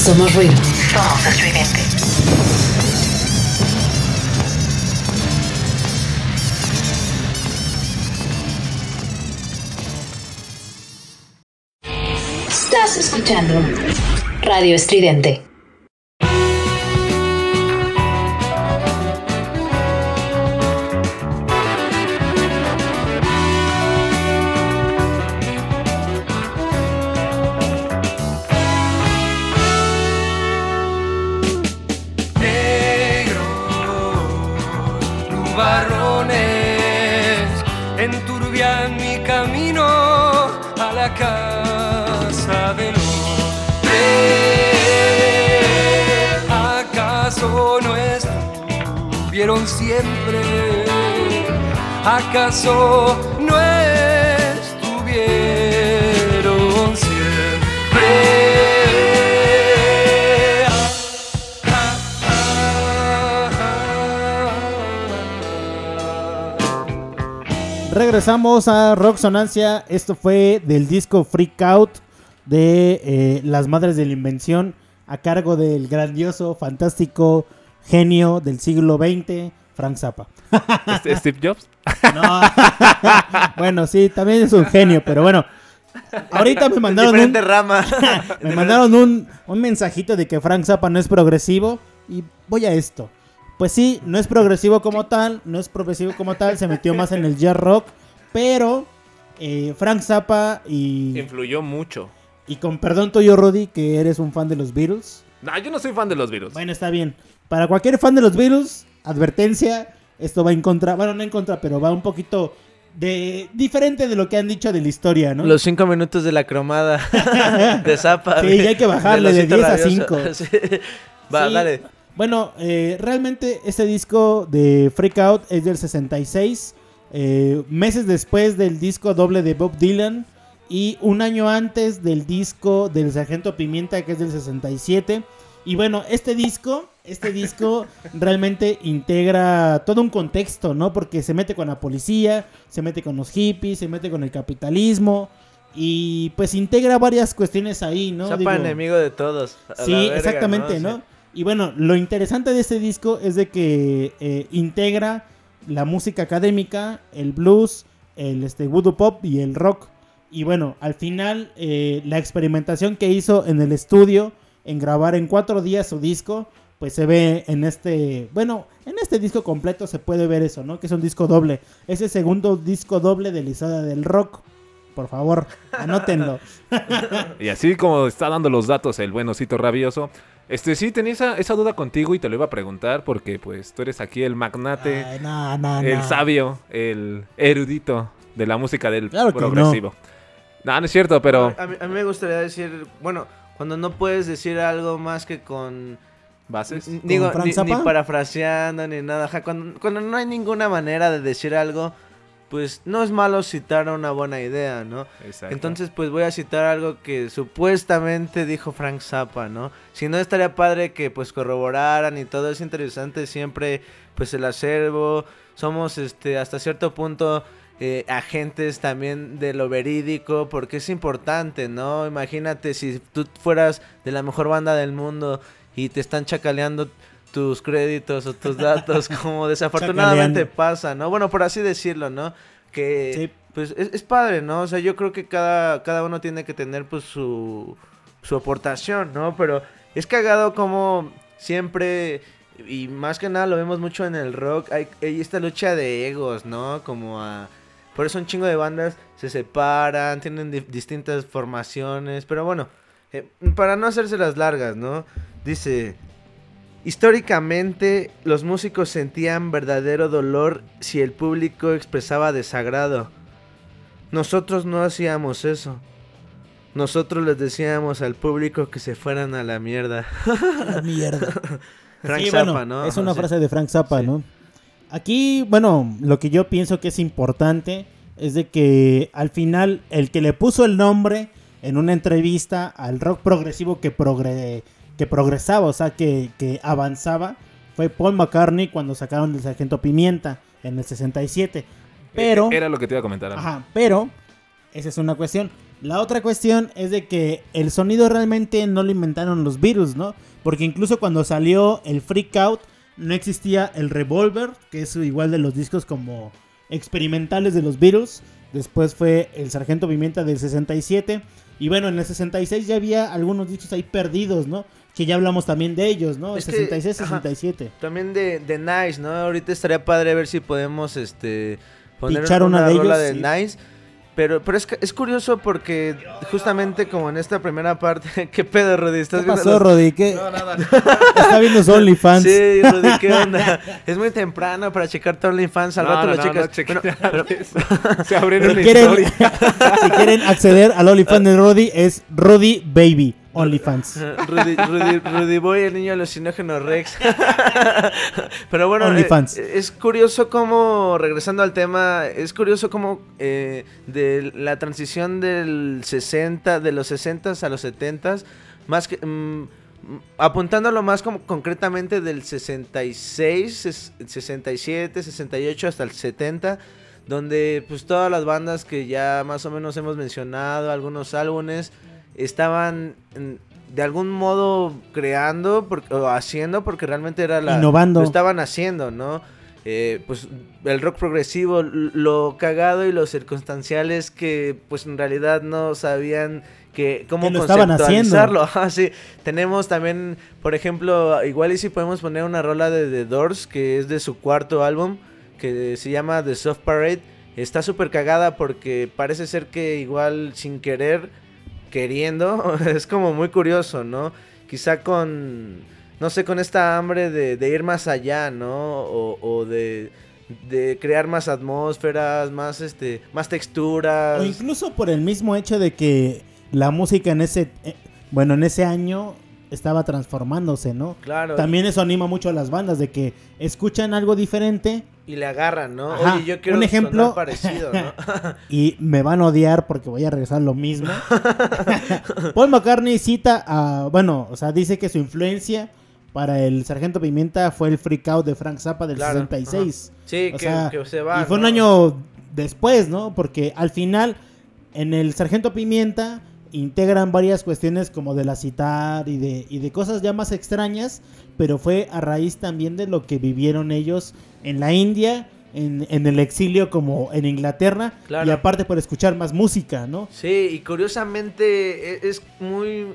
Somos ruido. Somos estridente. Estás escuchando Radio Estridente. Siempre? ¿Acaso no estuvieron siempre? Regresamos a Rock Sonancia. Esto fue del disco Freak Out de eh, Las Madres de la Invención a cargo del grandioso, fantástico genio del siglo XX, Frank Zappa. Este- Steve Jobs. No. bueno, sí, también es un genio, pero bueno. Ahorita me mandaron un, rama. me mandaron un, un mensajito de que Frank Zappa no es progresivo y voy a esto. Pues sí, no es progresivo como tal, no es progresivo como tal, se metió más en el jazz rock, pero eh, Frank Zappa y, Influyó mucho. y con perdón tuyo, Rudy, que eres un fan de los Beatles. No, yo no soy fan de los virus. Bueno, está bien. Para cualquier fan de los Beatles, advertencia, esto va en contra, bueno, no en contra, pero va un poquito de diferente de lo que han dicho de la historia, ¿no? Los cinco minutos de la cromada de Zapa. Sí, ya hay que bajarle de Osito 10 a Rabioso. 5. Sí. Va, Sí. dale. Bueno, eh, realmente este disco de Freak Out es del 66, eh, meses después del disco doble de Bob Dylan y un año antes del disco del Sargento Pimienta que es del 67. Y bueno, este disco, este disco realmente integra todo un contexto, ¿no? Porque se mete con la policía, se mete con los hippies, se mete con el capitalismo y pues integra varias cuestiones ahí, ¿no? Digo- enemigo de todos. Sí, verga, exactamente. ¿no? Y bueno, lo interesante de este disco es de que eh, integra la música académica, el blues, el este, voodoo pop y el rock. Y bueno, al final eh, la experimentación que hizo en el estudio en grabar en cuatro días su disco, pues se ve en este, bueno, en este disco completo se puede ver eso, ¿no? Que es un disco doble. Es el segundo disco doble de historia del rock. Por favor, anótenlo. Y así como está dando los datos el buen osito rabioso, este sí tenía esa, esa duda contigo y te lo iba a preguntar porque pues tú eres aquí el magnate, Ay, no, no, el no. sabio, el erudito de la música del Claro que no. progresivo. No. no, es cierto, pero A mí, a mí me gustaría decir, bueno, cuando no puedes decir algo más que con... bases. Digo, ni, parafraseando ni nada. cuando no hay ninguna manera de decir algo, pues no es malo citar una buena idea, ¿no? Exacto. Entonces, pues voy a citar algo que supuestamente dijo Frank Zappa, ¿no? Si no estaría padre que pues corroboraran y todo es interesante siempre, pues el acervo, somos este hasta cierto punto eh, agentes también de lo verídico, porque es importante, ¿no? Imagínate si tú fueras de la mejor banda del mundo y te están chacaleando tus créditos o tus datos, como desafortunadamente Chacaleando. pasa, ¿no? Bueno, por así decirlo, ¿no? Que Sí. pues es, es padre, ¿no? O sea, yo creo que cada, cada uno tiene que tener pues su, su aportación, ¿no? Pero es cagado como siempre, y más que nada lo vemos mucho en el rock, hay, hay esta lucha de egos, ¿no? Como a... Por eso un chingo de bandas se separan, tienen di- distintas formaciones, pero bueno, eh, para no hacerse las largas, ¿no? Dice, históricamente los músicos sentían verdadero dolor si el público expresaba desagrado. Nosotros no hacíamos eso. Nosotros les decíamos al público que se fueran a la mierda. La mierda. Frank Sí, Zappa, bueno, ¿no? Es una frase de Frank Zappa, Sí. ¿no? Aquí, bueno, lo que yo pienso que es importante es de que al final el que le puso el nombre en una entrevista al rock progresivo que, progre- que progresaba, o sea, que, que avanzaba, fue Paul McCartney cuando sacaron el Sargento Pimienta en el 67. Pero... Era lo que te iba a comentar. Ajá, pero esa es una cuestión. La otra cuestión es de que el sonido realmente no lo inventaron los virus, ¿no? Porque incluso cuando salió el Freak Out no existía el Revolver, que es igual de los discos como experimentales de los Beatles. Después fue el Sargento Pimienta del 67. Y bueno, en el 66 ya había algunos discos ahí perdidos, ¿no? Que ya hablamos también de ellos, ¿no? Es que, 66, ajá. 67. También de, de Nice, ¿no? Ahorita estaría padre ver si podemos este poner Pichar una una, de rola ellos, de sí. Nice. Pero, pero es, que- es curioso porque justamente como en esta primera parte, ¿qué pedo, Rudy? ¿Estás ¿Qué viendo pasó, los- Rodi? ¿Qué? No, nada. Está viendo su OnlyFans. Sí, Rudy, ¿qué onda? es muy temprano para checar tu OnlyFans, al No, rato no, lo no, checas. no cheques Bueno, pero-. Se abrió Si quieren, historia. si quieren acceder al OnlyFans de Roddy, es Roddy Baby. OnlyFans. Rudy, Rudy, Rudy Boy, el niño alucinógeno Rex. Pero bueno, OnlyFans. eh, es curioso cómo, regresando al tema, es curioso cómo eh, de la transición del 60, de los 60 a los 70, más que... mm, mm, apuntándolo más como concretamente del 66, ses- 67, 68 hasta el 70, donde pues todas las bandas que ya más o menos hemos mencionado, algunos álbumes, estaban mm, de algún modo creando por- o haciendo porque realmente era la Innovando. lo estaban haciendo, ¿no? Eh, pues el rock progresivo, lo cagado y lo circunstancial es que pues en realidad no sabían que cómo Que lo estaban haciendo. conceptualizarlo. Sí. Tenemos también, por ejemplo, igual y si podemos poner una rola de The Doors que es de su cuarto álbum que se llama The Soft Parade. Está súper cagada porque parece ser que igual sin querer, queriendo, es como muy curioso, ¿no? Quizá con, no sé, con esta hambre de, de ir más allá, ¿no? O, o de, de crear más atmósferas, más, este, más texturas. O incluso por el mismo hecho de que la música en ese, eh, bueno, en ese año estaba transformándose, ¿no? Claro. También eso anima mucho a las bandas de que escuchan algo diferente Y le agarran, ¿no? Ajá, Oye, yo quiero un ejemplo- parecido, ¿no? y me van a odiar porque voy a regresar lo mismo. Paul McCartney cita a, bueno, o sea, dice que su influencia para el Sargento Pimienta fue el Freak Out de Frank Zappa del Claro, 66. ajá. Sí, O que- sea, que se va, Y fue un año después, ¿no? Porque al final, en el Sargento Pimienta, integran varias cuestiones como de la citar y de, y de cosas ya más extrañas, pero fue a raíz también de lo que vivieron ellos en la India, en, en el exilio como en Inglaterra, Claro. y aparte por escuchar más música, ¿no? Sí, y curiosamente e- es muy,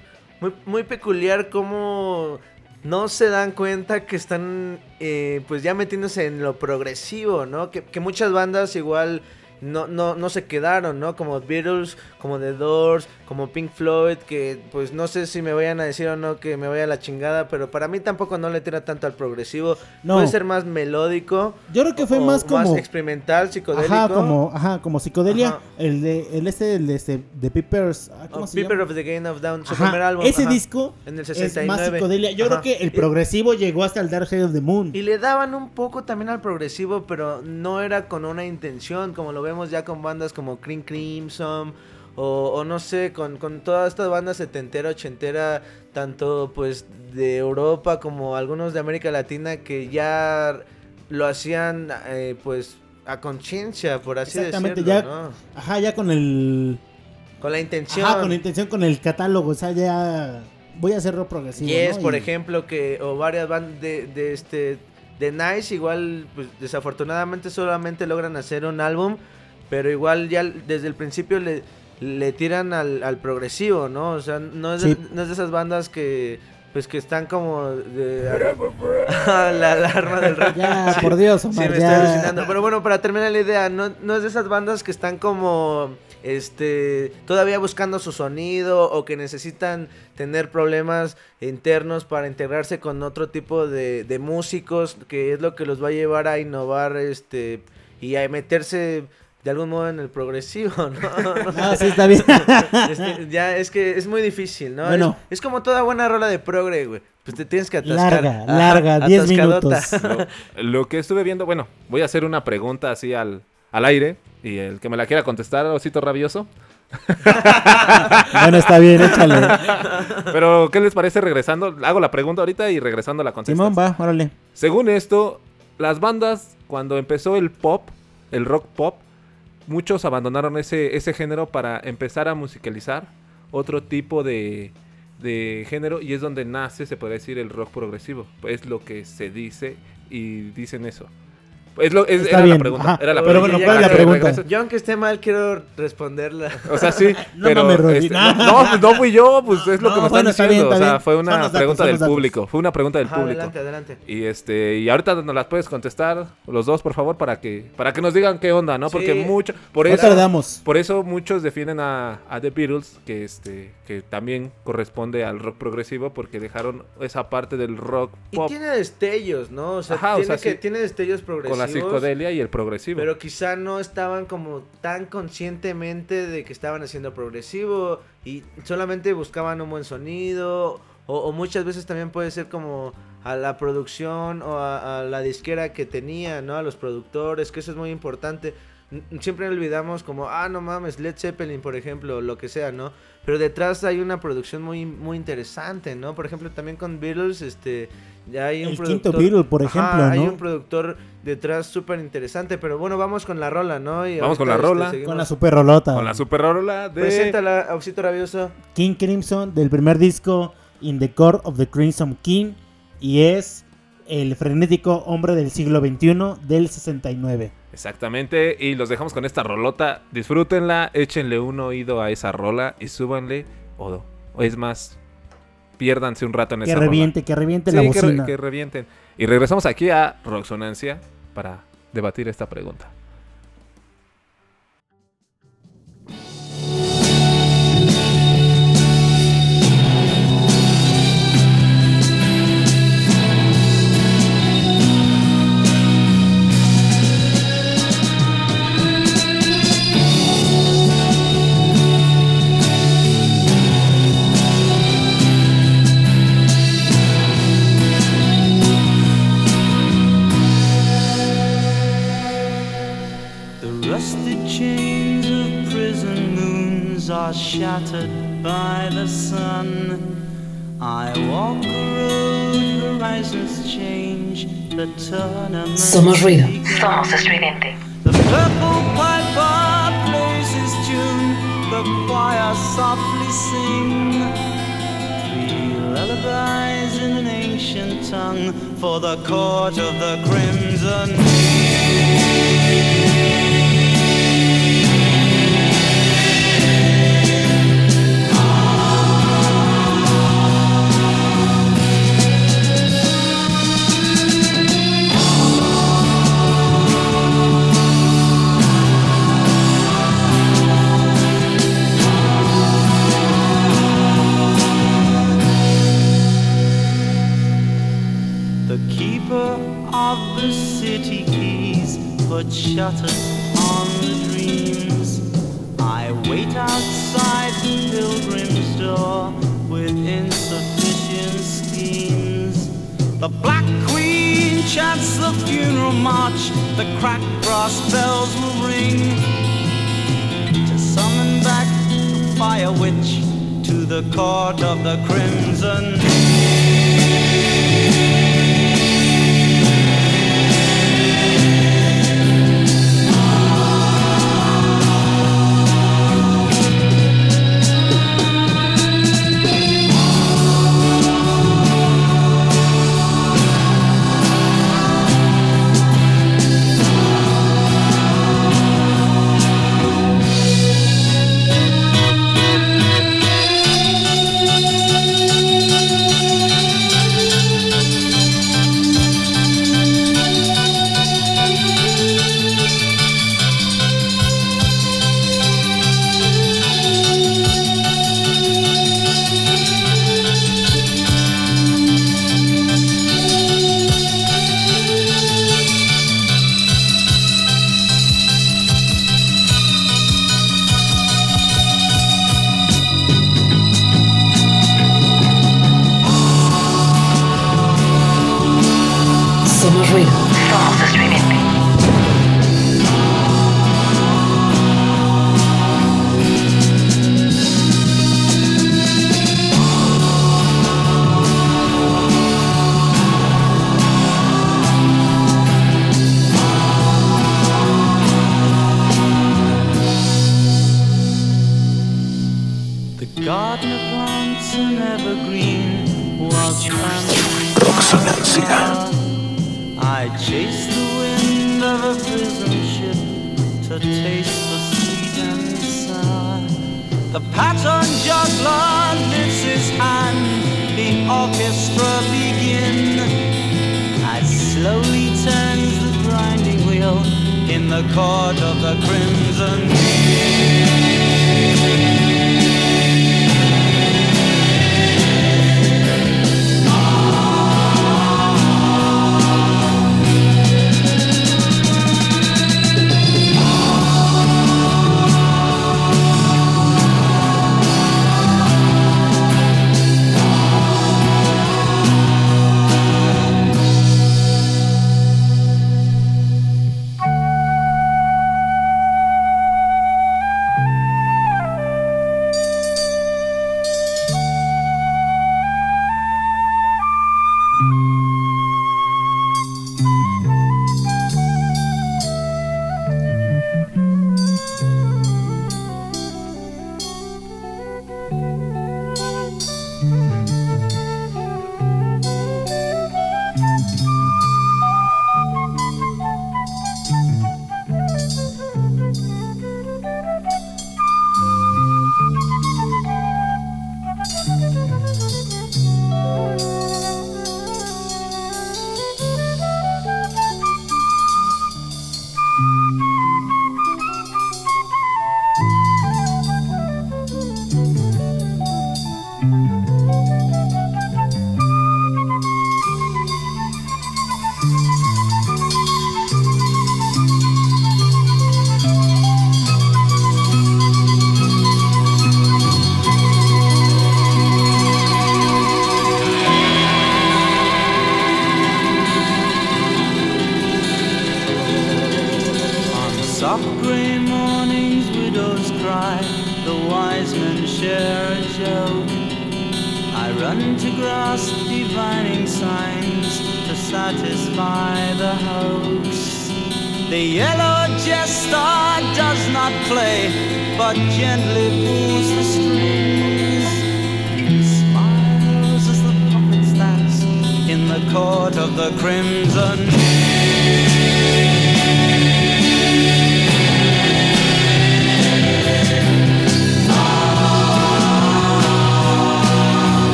muy, muy peculiar cómo no se dan cuenta que están eh, pues ya metiéndose en lo progresivo, ¿no? Que, que muchas bandas igual no, no, no se quedaron, ¿no? Como Beatles, como The Doors, como Pink Floyd, que pues no sé si me vayan a decir o no que me vaya a la chingada, pero para mí tampoco no le tira tanto al progresivo. No. Puede ser más melódico. Yo creo que fue más como... experimental, psicodélico. Ajá, como, ajá, como psicodelia. Ajá. El de, el este, el de este, de Peppers, ah, ¿cómo Oh, se llama? of the Game of Down, su Ajá, primer álbum. Ese ajá, disco en el es más 69. psicodelia. Yo creo que el Y- progresivo llegó hasta el Dark Side of the Moon. Y le daban un poco también al progresivo, pero no era con una intención, como lo vemos ya con bandas como Cream Crimson, o, o no sé, con, con todas estas bandas setentera, ochentera, tanto pues de Europa como algunos de América Latina, que ya lo hacían eh, pues a conciencia, por así Exactamente, decirlo, ya, ¿no? ajá, ya con el, Con la intención. ajá, con la intención, con el catálogo, o sea, ya voy a hacerlo progresivo, Yes, ¿no? por Y- ejemplo, que o varias bandas de, de este de Nice igual pues desafortunadamente solamente logran hacer un álbum, pero igual ya desde el principio le, le tiran al, al progresivo, ¿no? O sea, no es, de, no es de esas bandas que pues que están como de la alarma del rock. Ya, Sí, por Dios, sí, Omar, me ya. estoy alucinando. Pero bueno, para terminar la idea, no, no es de esas bandas que están como este todavía buscando su sonido o que necesitan tener problemas internos para integrarse con otro tipo de, de músicos, que es lo que los va a llevar a innovar este y a meterse de algún modo en el progresivo, ¿no? No Ah, sí, está bien. Es que ya es que es muy difícil, ¿no? Bueno. Es, es como toda buena rola de progre, güey. Pues te tienes que atascar. Larga, larga, 10 atascadota. minutos. Lo, lo que estuve viendo, bueno, voy a hacer una pregunta así al, al aire. Y el que me la quiera contestar, Osito Rabioso. Bueno, está bien, échale. Pero, ¿qué les parece regresando? Hago la pregunta ahorita y regresando la contestación. Simón, va, órale. Según esto, las bandas, cuando empezó el pop, el rock pop, muchos abandonaron ese, ese género para empezar a musicalizar otro tipo de, de género y es donde nace, se podría decir, el rock progresivo. Es lo que se dice y dicen eso. Es lo, es- Está era bien, la pregunta. ajá. Era la Pero pregunta. bueno, Ya ¿cuál es la pregunta? regreso- Yo aunque esté mal quiero responderla. O sea, sí, No pero mames, Rodri, este, no. no, pues no fui yo, pues es lo No, que me están bueno, está diciendo. bien, está o sea, fue una datos, pregunta del público, fue una pregunta del Ajá, público. adelante, adelante. Y este, y ahorita nos las puedes contestar los dos, por favor, para que para que nos digan qué onda, ¿no? Porque Sí. mucho por No eso tardamos. por eso muchos defienden a, a The Beatles, que este que también corresponde al rock progresivo porque dejaron esa parte del rock Y pop tiene destellos, ¿no? O sea, Ajá, o tiene, sea, que, sí. tiene destellos progresivos. con la psicodelia y el progresivo. Pero quizá no estaban como tan conscientemente de que estaban haciendo progresivo y solamente buscaban un buen sonido o, o muchas veces también puede ser como a la producción o a, a la disquera que tenía, ¿no? A los productores, que eso es muy importante. Siempre olvidamos como, ah, no mames, Led Zeppelin, por ejemplo, lo que sea, ¿no? Pero detrás hay una producción muy, muy interesante, ¿no? Por ejemplo, también con Beatles, este, ya hay un El quinto. Beatle, por ejemplo, Hay ¿no? un productor detrás súper interesante, pero bueno, vamos con la rola, ¿no? Y Vamos con la rola. seguimos. Con la super rolota. Con la super rola de... Preséntala, Auxito Rabioso. King Crimson del primer disco In the Core of the Crimson King y es el frenético hombre del siglo XXI del 69. Exactamente, y los dejamos con esta rolota. Disfrútenla, échenle un oído a esa rola y súbanle. O, o es más, piérdanse un rato en Que esa reviente, que reviente rola. la que, re- que revienten. Y regresamos aquí a Roxonancia para debatir esta pregunta. Are shattered by the sun. I walk a road, horizons change, the tournament. Somos ruido. begun. Somos estridente. The purple piper plays his tune, the choir softly sing. Three lullabies in an ancient tongue for the court of the crimson. Put shutters on the dreams. I wait outside the pilgrim's door with insufficient schemes. The Black Queen chants the funeral march, the cracked brass bells will ring to summon back the fire witch to the court of the crimson.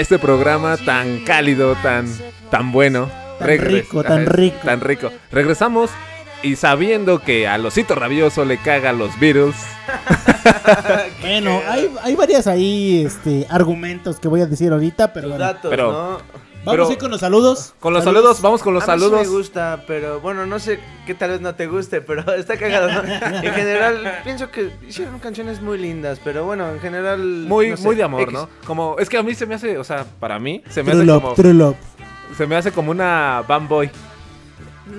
Este programa tan cálido, tan, tan bueno. Tan Regres- rico, tan rico. Tan rico. Regresamos y sabiendo que al osito rabioso le caga a los Beatles. Bueno, hay, hay varias ahí este, argumentos que voy a decir ahorita, pero Los bueno. datos, Pero- ¿no? Vamos a ir con los saludos. Con los saludos, vamos con los a mí sí saludos. me gusta, pero bueno, no sé qué tal vez no te guste, pero está cagado, ¿no? En general, pienso que hicieron canciones muy lindas, pero bueno, en general... Muy, no sé, muy de amor, X. ¿no? Como, es que a mí se me hace, o sea, para mí, se me True hace love, como, true love. se me hace como una Bamboy.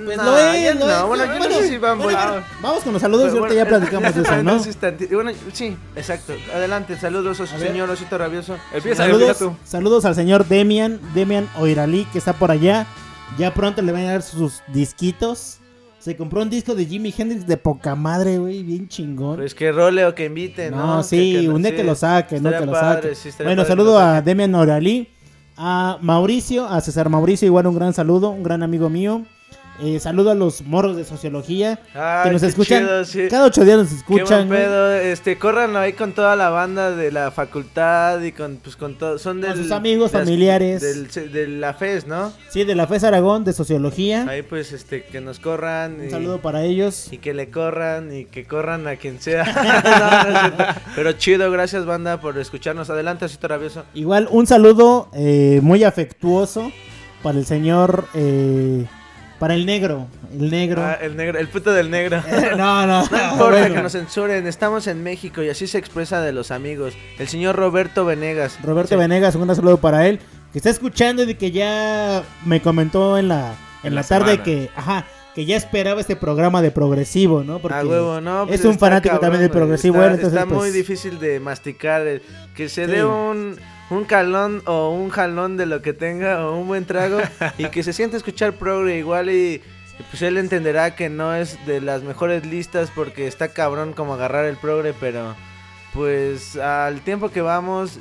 Pues No, lo es, ya lo no, es. bueno, yo no sé si van bueno. Vamos con los saludos y ahorita ya platicamos de eso, ¿no? sí, bueno, sí, exacto. Adelante, saludos a su señor Osito Rabioso. Empieza, Saludos, tú. saludos al señor Demian, Demian Oiralí, que está por allá. Ya pronto le van a dar sus disquitos. Se compró un disco de Jimi Hendrix de poca madre, güey, bien chingón. Pues que role o que invite, ¿no? no, sí, Que- que- un día sí, que lo saque, no que lo padre, saque. sí, estaría bueno, padre saludo a. Demian Oralí, a Mauricio, a César Mauricio, igual un gran saludo, un gran amigo mío. Eh, saludo a los morros de sociología Ay, que nos qué escuchan. chido, sí. Cada ocho días nos Qué escuchan. güey. pedo, este, córranlo ahí con toda la banda de la facultad y con, pues, con todo, son del, sus amigos, de las- familiares. del- de la FES, ¿no? Sí, de la FES Aragón de sociología. Ahí pues, este, que nos corran. Un y- saludo para ellos. Y que le corran y que corran a quien sea. No, no. Pero chido, gracias banda por escucharnos. Adelante, Osito Rabioso. Igual un saludo eh, muy afectuoso para el señor, eh, para el negro, el negro. Ah, el negro, el puto del negro. no, no, No importa bueno. que nos censuren, estamos en México y así se expresa de los amigos. El señor Roberto Venegas. Roberto Sí. Venegas, un gran saludo para él, que está escuchando y que ya me comentó en la, en En la, la tarde semana. que, ajá, que ya esperaba este programa de progresivo, ¿no? Porque A huevo, no. pues es un fanático cabrón, también del güey. progresivo, Está, él, entonces, está muy pues, difícil de masticar. el- que se Sí. dé un, un calón o un jalón de lo que tenga o un buen trago y que se siente escuchar progre igual y. Pues él entenderá que no es de las mejores listas porque está cabrón como agarrar el progre, pero pues al tiempo que vamos,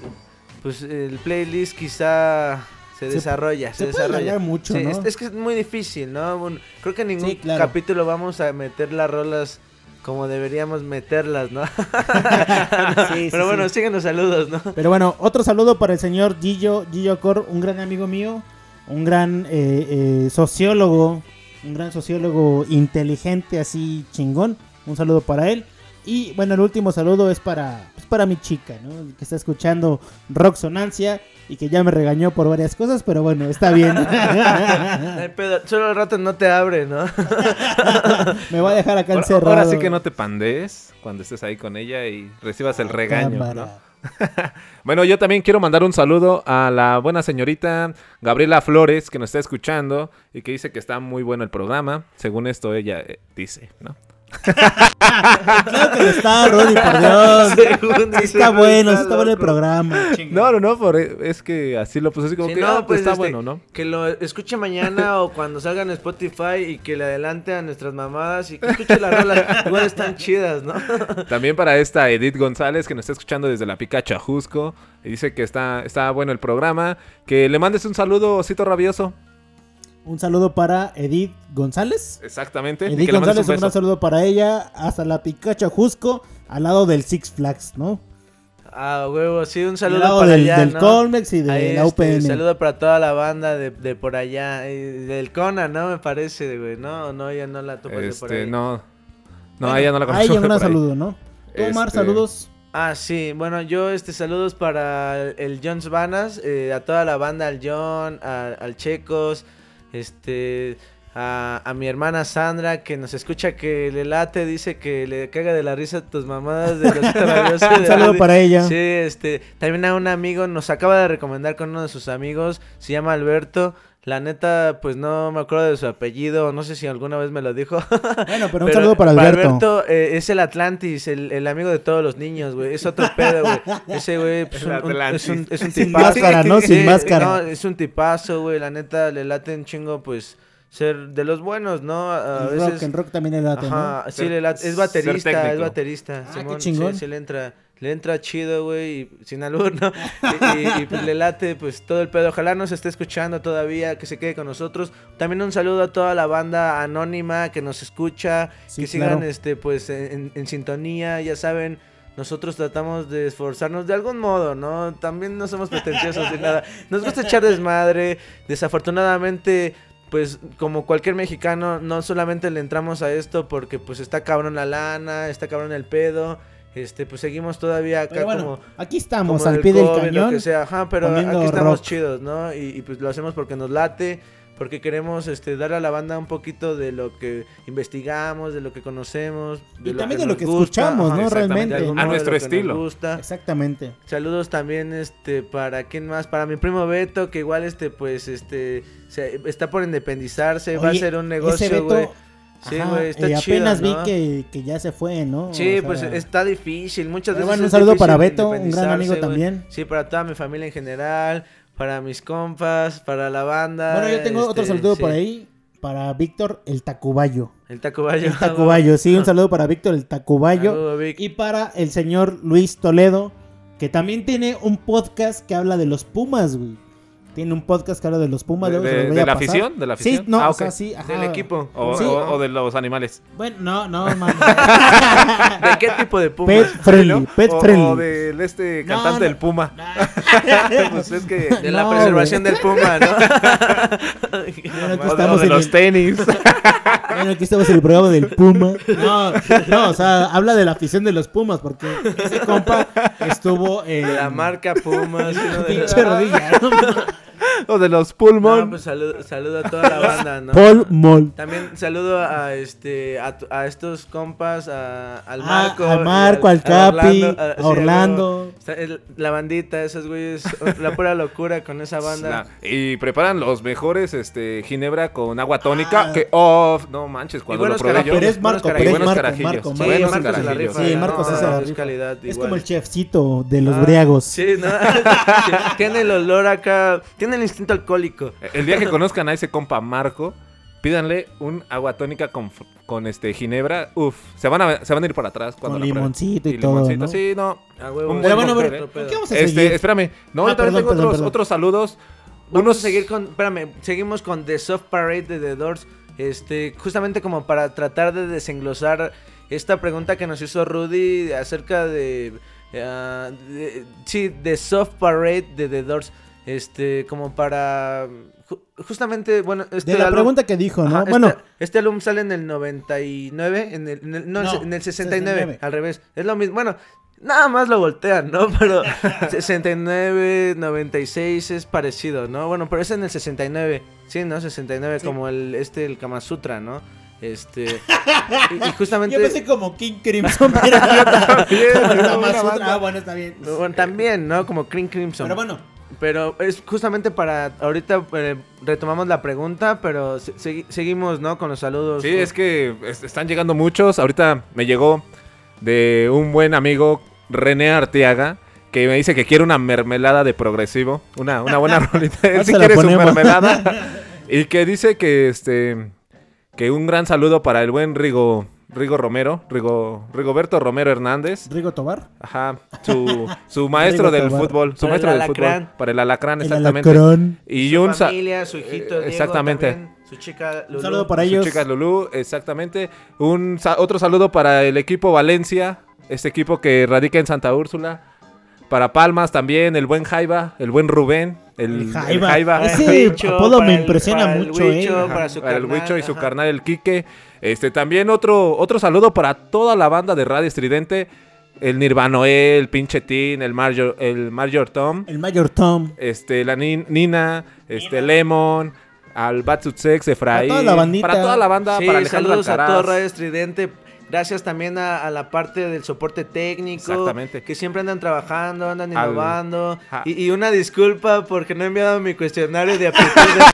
pues el playlist quizá se, Se- desarrolla, se, se puede desarrolla. mucho, Sí, ¿no? es, es que es muy difícil, ¿no? Creo que en ningún Sí, claro. capítulo vamos a meter las rolas como deberíamos meterlas, ¿no? Sí, sí, Pero bueno, sí. siguen los saludos, ¿no? Pero bueno, otro saludo para el señor Gillo, Gillo Cor, un gran amigo mío, un gran eh, eh, sociólogo, un gran sociólogo inteligente, así chingón. Un saludo para él. Y bueno, el último saludo es para, para mi chica, ¿no? Que está escuchando Rock Sonancia y que ya me regañó por varias cosas, pero bueno, está bien. No hay pedo, Solo al rato no te abre, ¿no? me va a dejar acá Ahora, encerrado. ahora sí que no te pandees cuando estés ahí con ella y recibas el regaño. ¿no? Bueno, yo también quiero mandar un saludo a la buena señorita Gabriela Flores que nos está escuchando y que dice que está muy bueno el programa. Según esto ella eh, dice, ¿no? Claro que lo está, por Dios. Según Sí dice, está no bueno, está está bueno el programa. No, no, no, por- es que así lo puse así como Sí, que, no, ah, pues, está este, bueno, ¿no? Que lo escuche mañana o cuando salga en Spotify y que le adelante a nuestras mamadas y que escuche las rolas. Igual están chidas, ¿no? También para esta Edith González que nos está escuchando desde la Picacha Jusco y dice que está, está bueno el programa. Que le mandes un saludo, Osito Rabioso. Un saludo para Edith González. Exactamente. Edith que González, un, un saludo para ella. Hasta la Picacha Jusco, al lado del Six Flags, ¿no? Ah, huevo, sí, un Al saludo lado para del, allá, del ¿no? Colmex y de Ahí, la este, UPN. saludo para toda la banda de, de por allá, y del Cona, ¿no? Me parece, güey, ¿no? No, ya no la topas de por Este, ahí. no. No, Bueno, ella no la a conozco. ella un por gran ahí. saludo, ¿no? Tú, Omar, Este, saludos. Ah, sí, bueno, yo, este, saludos para el Jones Vanas, eh, a toda la banda, al John, a- al Checos, este, a, a mi hermana Sandra, que nos escucha que le late, dice que le caga de la risa tus mamadas de los Un saludo para ella. Sí, este, también a un amigo, nos acaba de recomendar con uno de sus amigos, se llama Alberto. La neta, pues no me acuerdo de su apellido, no sé si alguna vez me lo dijo. Bueno, pero un saludo para Alberto. eh, es el Atlantis, el, el amigo de todos los niños, güey. Es otro pedo, güey. Ese güey pues, El un- un- es Atlantis. un, es un Sin tipazo. máscara, ¿no? Sin Sí, máscara. No, es un tipazo, güey. La neta, le late un chingo, pues, ser de los buenos, ¿no? A, a En rock, veces... en rock también el late, Ajá, ¿no? sí, le late- es baterista, es baterista. Ah, qué Simón, chingón. Sí, sí le entra, le entra chido, güey, sin albur, ¿no? Y, y- y, pues le late, pues, todo el pedo. Ojalá nos esté escuchando todavía, que se quede con nosotros. También un saludo a toda la banda anónima que nos escucha, Sí, que sigan, claro. este, pues, en, en sintonía, ya saben. Nosotros tratamos de esforzarnos de algún modo, ¿no? También no somos pretenciosos de nada. Nos gusta echar desmadre. Desafortunadamente, pues como cualquier mexicano, no solamente le entramos a esto porque pues está cabrón la lana, está cabrón el pedo. Este, pues seguimos todavía acá Pero bueno, como aquí estamos como al pie del COVID, lo cañón. que sea, ajá, pero aquí estamos rock. chidos, ¿no? Y, y, pues lo hacemos porque nos late, porque queremos este, darle a la banda un poquito de lo que investigamos, de lo que conocemos. Y también de nos lo que gusta, escuchamos, ¿no? Realmente. de A de nuestro lo que estilo. gusta. Exactamente. Saludos también este para quién más, para mi primo Beto, que igual este pues este se- está por independizarse, va a hacer un negocio, Beto, güey. Sí, güey, está eh, chido, apenas ¿no? vi que, que ya se fue, ¿no? Sí, O pues está difícil, muchas veces bueno, un saludo para Beto, un gran amigo también. Sí, para toda mi familia en general, para mis compas, para la banda. Bueno, yo tengo otro este, saludo sí. por ahí para Víctor el Tacubayo. El Tacubayo. El Tacubayo, sí, un saludo para Víctor el Tacubayo. Saludo, Vic. Y para el señor Luis Toledo, que también tiene un podcast que habla de los Pumas, güey. Tiene un podcast que habla de los Pumas. ¿De, la pasar. afición? ¿De la Sí, afición? no, Ah, o sea, sí, ajá. Del equipo. O, Sí. o- o de los animales. Bueno, no, no, man. ¿De qué tipo de Pumas? Pet friendly, ¿no? pet o, del este cantante no. del Puma. pues es que... De la No, preservación del Puma, ¿no? Bueno, aquí o de- o estamos de en los el- tenis. Bueno, aquí estamos en el programa del Puma. No, no, o sea, habla de la afición de los Pumas, porque ese compa estuvo en De la marca Pumas. pinche rodilla. O de los pulmón. No, pues saludo, saludo a toda la banda, ¿no? Paul Mol. También saludo a este a, tu- a estos compas, a, al Ah, Marco, al y Marco, al Capi, a sí, Orlando. la bandita, esos güeyes, la pura locura con esa banda. La- y preparan los mejores este ginebra con agua tónica Ah. que oh, no manches cuando lo probé yo. Pero es Marco, pero es buenos Marco, carajillos. Marco, Sí, Marco. buenos Marcos se la carajillos. rifa. Sí, ¿no? Marcos se la es rifa. calidad Es igual. como el chefcito de los Ah, briagos. Sí, ¿no? tiene el olor acá, tiene el instinto alcohólico. El día que conozcan a ese compa Marco, pídanle un agua tónica con, con este ginebra. Uf, se van a, se van a ir para atrás cuando Con limoncito y todo, ¿no? Sí, no. A huevo. Un Pero buen bueno, cóctel, pero, ¿eh? ¿por qué vamos a Este, seguir? espérame. No, Ah, también perdón, tengo perdón, otros, perdón. otros saludos. Vamos Unos a seguir con, espérame, seguimos con The Soft Parade de The Doors, este, justamente como para tratar de desenglosar esta pregunta que nos hizo Rudy acerca de, ah, de- sí, The Soft Parade de The Doors, este, como para, ju- justamente, bueno, este De la álbum- pregunta que dijo, ¿no? Ajá, bueno, este, este álbum sale en el 99, en el, en el- no, No, en el 69, 69. al revés. Es lo mismo. Bueno, nada más lo voltean, ¿no? Pero 69, 96 es parecido, ¿no? Bueno, pero es en el 69. Sí, ¿no? 69 como el este el Kama Sutra, ¿no? Este y, y justamente yo pensé como King Crimson, pero También, ¿no? banda. Ah, bueno, está bien. bueno, también, ¿no? Como Cream Crimson. Pero bueno, Pero es justamente para ahorita eh, retomamos la pregunta, pero se- segui- seguimos, ¿no? Con los saludos. Sí, es que es- están llegando muchos. Ahorita me llegó de un buen amigo, René Arteaga, que me dice que quiere una mermelada de progresivo. Una, una buena rolita. Él sí quiere su mermelada. y que dice que este que un gran saludo para el buen Rigo, Rigo Romero, Rigo, Rigoberto Romero Hernández. Rigo Tobar. Ajá, su, su maestro del Tobar. fútbol, su Para el maestro del fútbol, para el alacrán, El exactamente. alacrán. Y su un familia, su hijito eh, Diego exactamente. también, su chica Un Lulú. saludo para Su ellos. chica Lulú, exactamente. Un sa- otro saludo para el equipo Valencia, este equipo que radica en Santa Úrsula. Para Palmas también, el buen Jaiba, el buen Rubén, el, El el Jaiba. Jaiba. Ese el apodo me el- impresiona el mucho, Huicho, eh. Para su para el carnal, Huicho y su ajá. carnal el Quique. Este también otro otro saludo para toda la banda de Radio Estridente, el Nirvanoel, el pinche Tin, el Major el Major Tom, El Mayor Tom. este la Nin- Nina, este Lemon, al Batsutsex, Efraín, toda la bandita. para toda la banda, Sí, para Alejandro saludos a Alcaraz. todo Radio Estridente. Gracias también a, a la parte del soporte técnico. Exactamente. Que siempre andan trabajando, andan innovando. Y, y una disculpa porque no he enviado mi cuestionario de aptitud.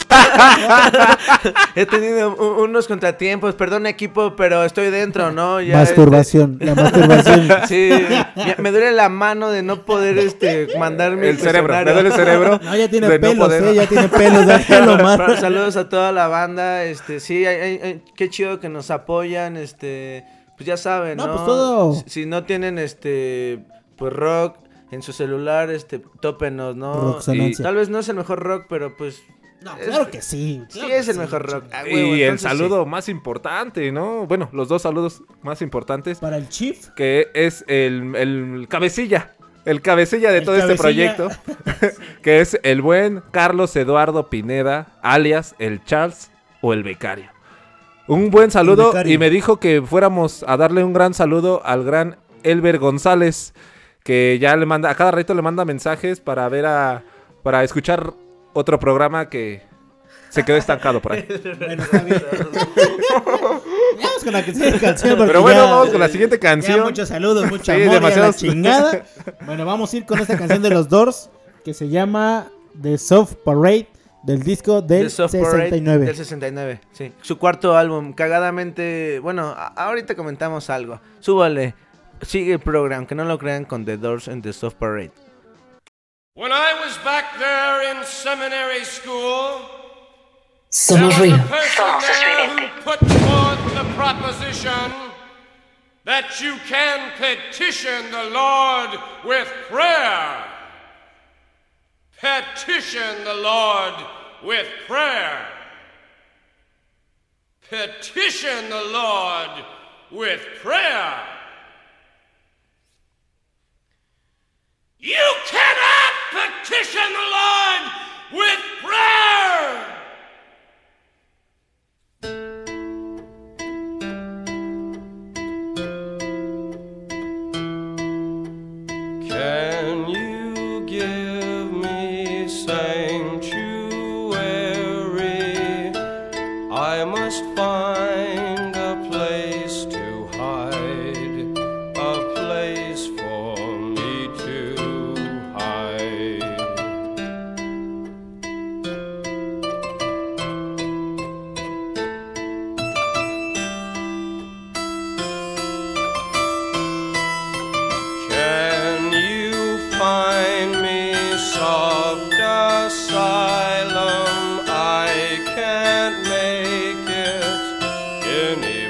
he tenido unos contratiempos. Perdón, equipo, pero estoy dentro, ¿no? Ya, masturbación. La masturbación. este, sí, ya me duele la mano de no poder este, mandar mi El cerebro, me duele el cerebro. No, ya tiene no pelos, poder- eh. Ya tiene pelos. Saludos a toda la banda, este, sí, hay- hay- hay- qué chido que nos apoyan, este, pues ya saben, No, ¿no? pues todo- Si, si no tienen, este, pues rock en su celular, este, tópenos, ¿no? Y tal vez no es el mejor rock, pero pues, No, es- claro que sí. sí claro es el sí. mejor rock. Ah, Y el saludo más importante, ¿no? Bueno, los dos saludos más importantes, Para el Chief. que es el, el cabecilla, el cabecilla de El todo este proyecto, que es el buen Carlos Eduardo Pineda, alias el Charles o el becario. Un buen saludo y me dijo que fuéramos a darle un gran saludo al gran Elber González, que ya le manda, a cada rato le manda mensajes para ver a, para escuchar otro programa que, Se quedó estancado por ahí. Bueno. Vamos con la siguiente canción. Pero bueno, ya- vamos con la siguiente Ya canción. muchos saludos, mucho Sí, amor y a la demasiados. chingada. Bueno, vamos a ir con esta canción de los Doors que se llama The Soft Parade del disco del The Soft Parade 69. Del 69, sí. Su cuarto álbum, cagadamente. Bueno, ahorita comentamos algo. Súbale. Sigue el programa, que no lo crean con The Doors and The Soft Parade. When I was back there in seminary school, Somos ruido. who put forth the proposition that you can petition the Lord with prayer. Petition the Lord with prayer. Petition the Lord with prayer. You cannot petition the Lord with prayer. journey.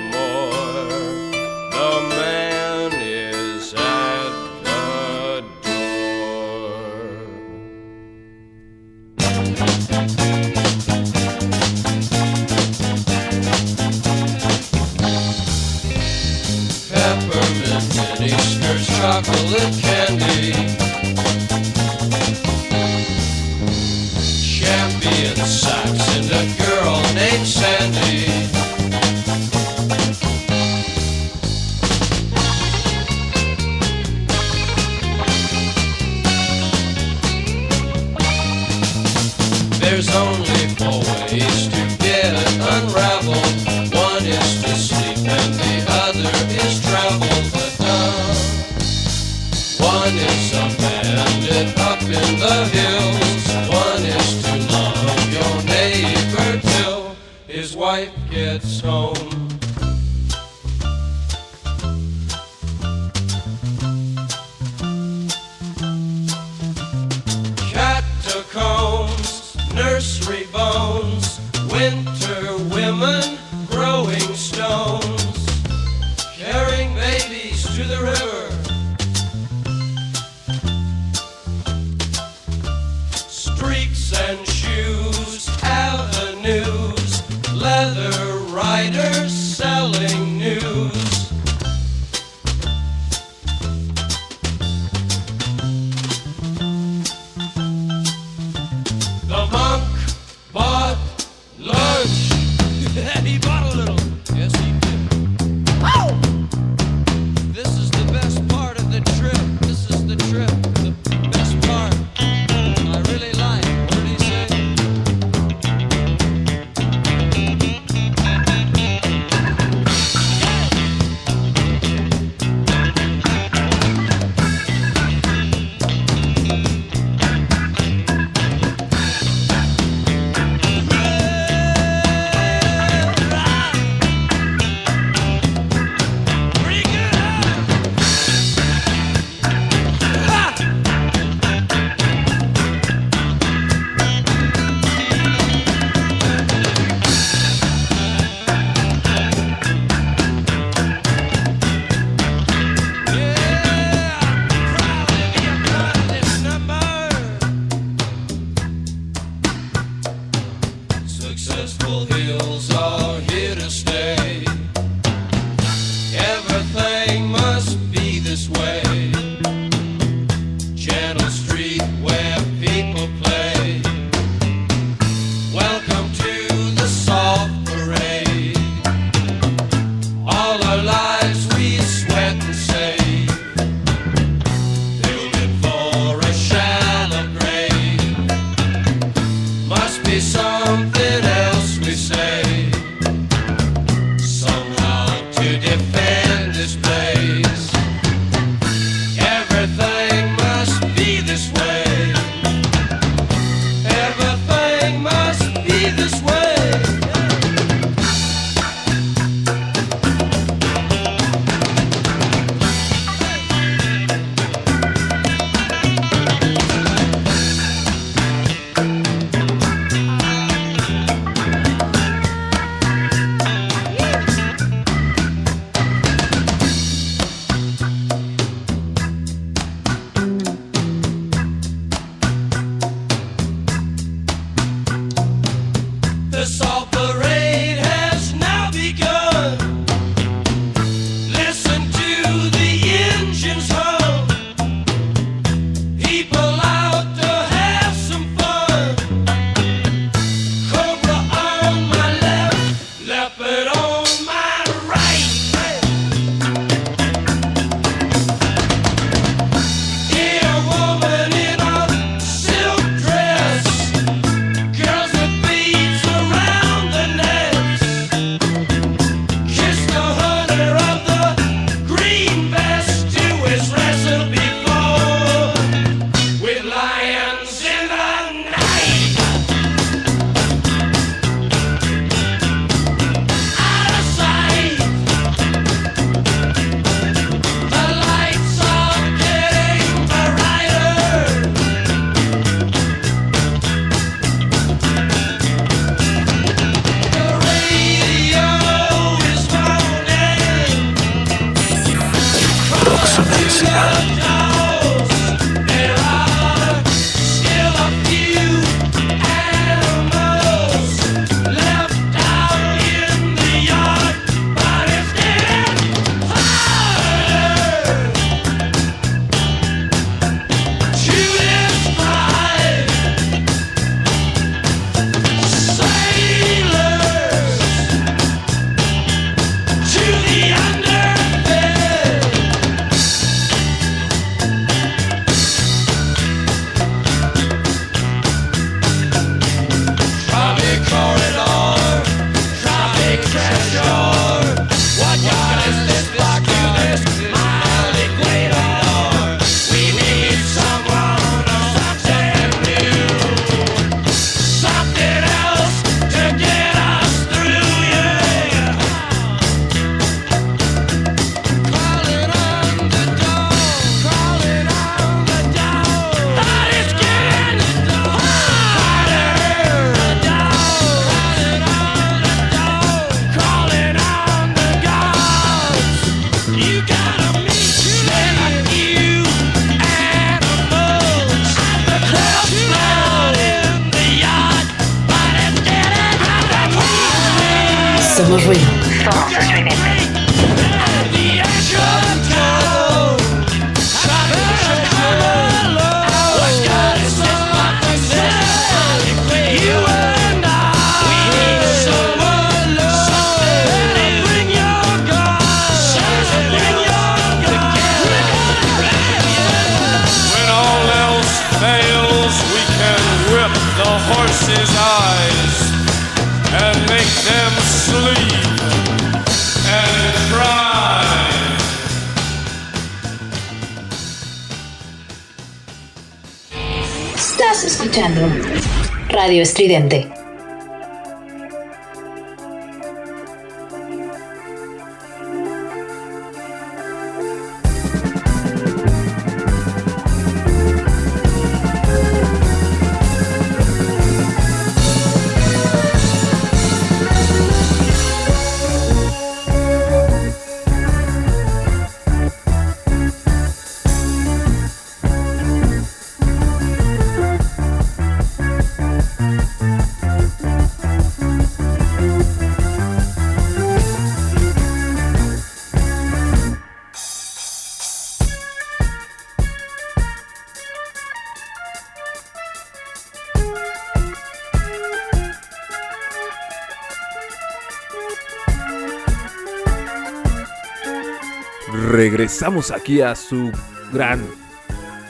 Regresamos aquí a su gran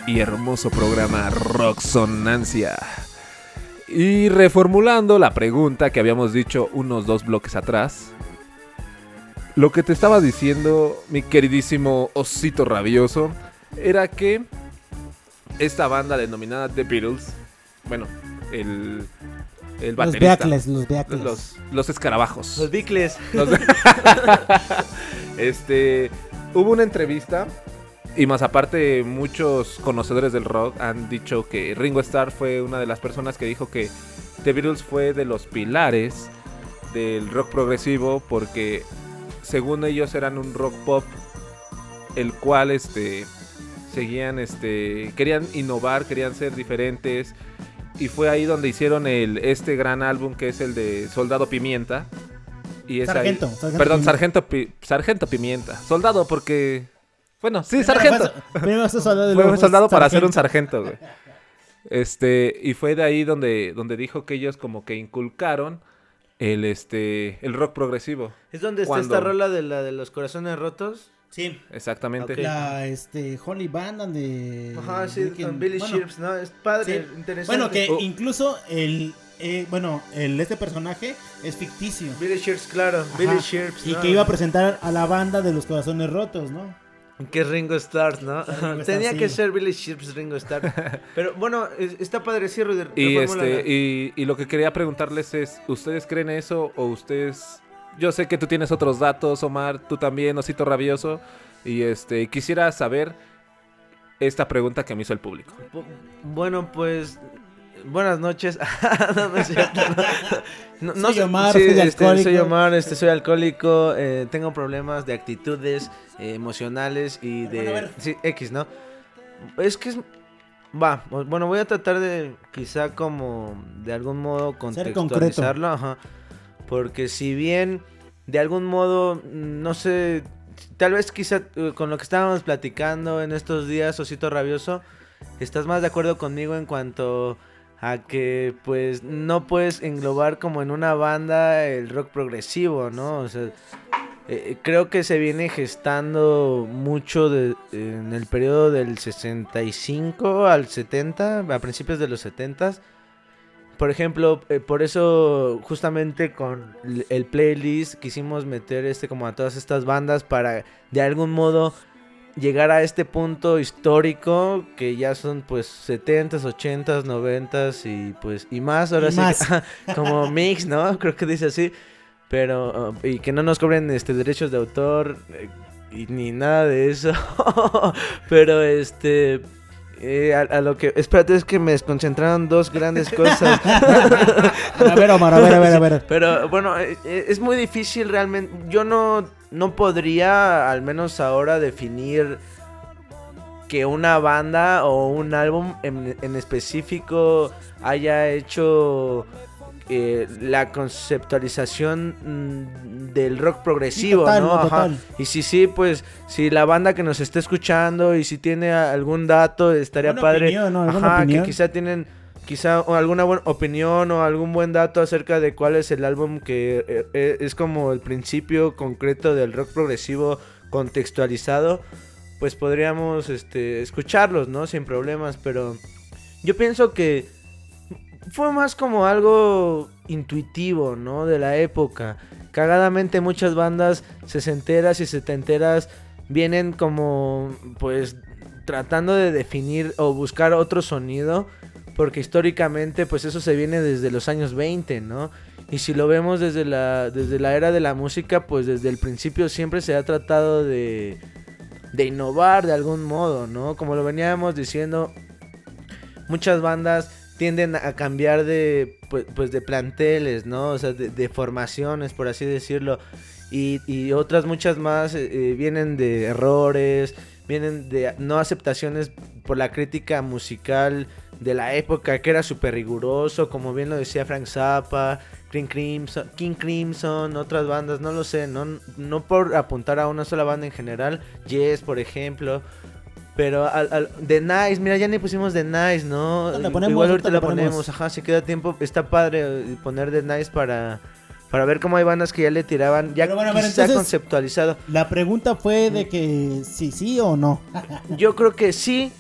y hermoso programa Rocksonancia. Y reformulando la pregunta que habíamos dicho unos dos bloques atrás. Lo que te estaba diciendo, mi queridísimo osito rabioso, era que esta banda denominada The Beatles, bueno, el, el Los baterista, Beatles, los Beatles. los, los escarabajos. Los bicles. Los- este, hubo una entrevista y más aparte muchos conocedores del rock han dicho que Ringo Starr fue una de las personas que dijo que The Beatles fue de los pilares del rock progresivo porque según ellos eran un rock pop el cual este seguían este querían innovar, querían ser diferentes. Y fue ahí donde hicieron el este gran álbum que es el de Soldado Pimienta y es ahí- Sargento, Sargento perdón, Pimienta. Sargento Pi- Sargento Pimienta, soldado porque bueno, sí, Primero sargento. fue- primero fue soldado y Fue luego un fue soldado para ser un sargento. sargento, güey. Este, y fue de ahí donde, donde dijo que ellos como que inculcaron el este el rock progresivo. ¿Es donde está Cuando- esta rola de la de los corazones rotos? Sí. Exactamente. Ok. La este, Holy Band donde. Ajá, sí, con Billy bueno, Shears, ¿no? Es padre, sí. interesante. Bueno, que Oh, incluso el. Eh, bueno, el, este personaje es ficticio. Billy Shears, claro. Ajá. Billy Shears. Y ¿no? que iba a presentar a la banda de los corazones rotos, ¿no? Que es Ringo Starr, ¿no? Ringo Tenía que ser Billy Shears Ringo Starr. Pero bueno, es- está padre, sí, Rudy. Y este y, y lo que quería preguntarles es, ¿ustedes creen eso o ustedes yo sé que tú tienes otros datos, Omar, tú también, Osito Rabioso, y este quisiera saber esta pregunta que me hizo el público. Bu- Bueno, pues. Buenas noches. no, no es cierto, no. No, Soy sé- Omar, sí, soy este, alcohólico. soy Omar, este, soy alcohólico. eh, tengo problemas de actitudes eh, emocionales y de. Bueno. Sí, X, ¿no? Es que es. Va, bueno, voy a tratar de quizá como de algún modo contextualizarlo, ajá. Porque si bien de algún modo, no sé, tal vez quizá eh, con lo que estábamos platicando en estos días, Osito Rabioso, estás más de acuerdo conmigo en cuanto a que pues no puedes englobar como en una banda el rock progresivo, ¿no? O sea, eh, creo que se viene gestando mucho de- en el periodo del 65 al 70, a principios de los 70. Por ejemplo, eh, por eso justamente con el playlist quisimos meter este como a todas estas bandas para de algún modo llegar a este punto histórico que ya son pues 70s, 80s, 90s y pues y más ahora Y sí más. como mix, ¿no? Creo que dice así. Pero uh, y que no nos cobren este derechos de autor eh, y ni nada de eso. Pero este eh, a, a lo que espérate es que me desconcentraron dos grandes cosas. A ver, Omar, a ver, a ver, a ver. Pero bueno, eh, es muy difícil realmente. Yo no, no podría, al menos ahora, definir que una banda o un álbum en, en específico haya hecho eh, la conceptualización mm, del rock progresivo, total, ¿no? Ajá. Y si sí, pues si la banda que nos está escuchando y si tiene algún dato, estaría padre. opinión, ¿no? Ajá, que quizá tienen quizá alguna buena opinión o algún buen dato acerca de cuál es el álbum que eh, eh, es como el principio concreto del rock progresivo contextualizado, pues podríamos este escucharlos, ¿no? Sin problemas, pero yo pienso que fue más como algo intuitivo, ¿no? De la época. Cagadamente muchas bandas sesenteras y setenteras vienen como, pues, tratando de definir o buscar otro sonido. Porque históricamente, pues eso se viene desde los años 20, ¿no? Y si lo vemos desde la, desde la era de la música, pues desde el principio siempre se ha tratado de, de innovar de algún modo, ¿no? Como lo veníamos diciendo, muchas bandas tienden a cambiar de pues, pues, de planteles, ¿no? O sea, de, de formaciones, por así decirlo. Y, y otras muchas más eh, eh, vienen de errores, vienen de no aceptaciones por la crítica musical de la época, que era súper riguroso, como bien lo decía Frank Zappa, King Crimson, King Crimson, otras bandas, no lo sé, no, no por apuntar a una sola banda en general, Yes, por ejemplo. Pero al, al- The Nice, mira, ya ni pusimos The Nice, ¿no? No, la ponemos, Igual ahorita la ponemos. ponemos, ajá, si queda tiempo, está padre poner The Nice para, para ver cómo hay bandas que ya le tiraban, ya bueno, quizá entonces- conceptualizado. La pregunta fue de que si sí o no. Yo creo que sí,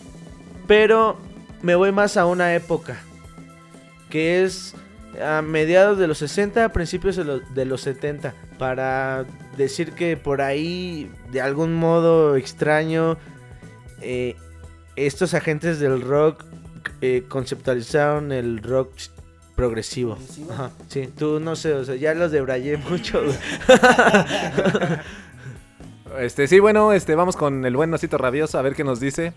pero me voy más a una época, que es a mediados de los 60, a principios de los, de los 70, para decir que por ahí, de algún modo extraño, eh, estos agentes del rock eh, conceptualizaron el rock progresivo. Ajá, sí, tú no sé, o sea, ya los debrayé mucho. Este, sí, bueno, este, vamos con el buen Osito Rabioso a ver qué nos dice.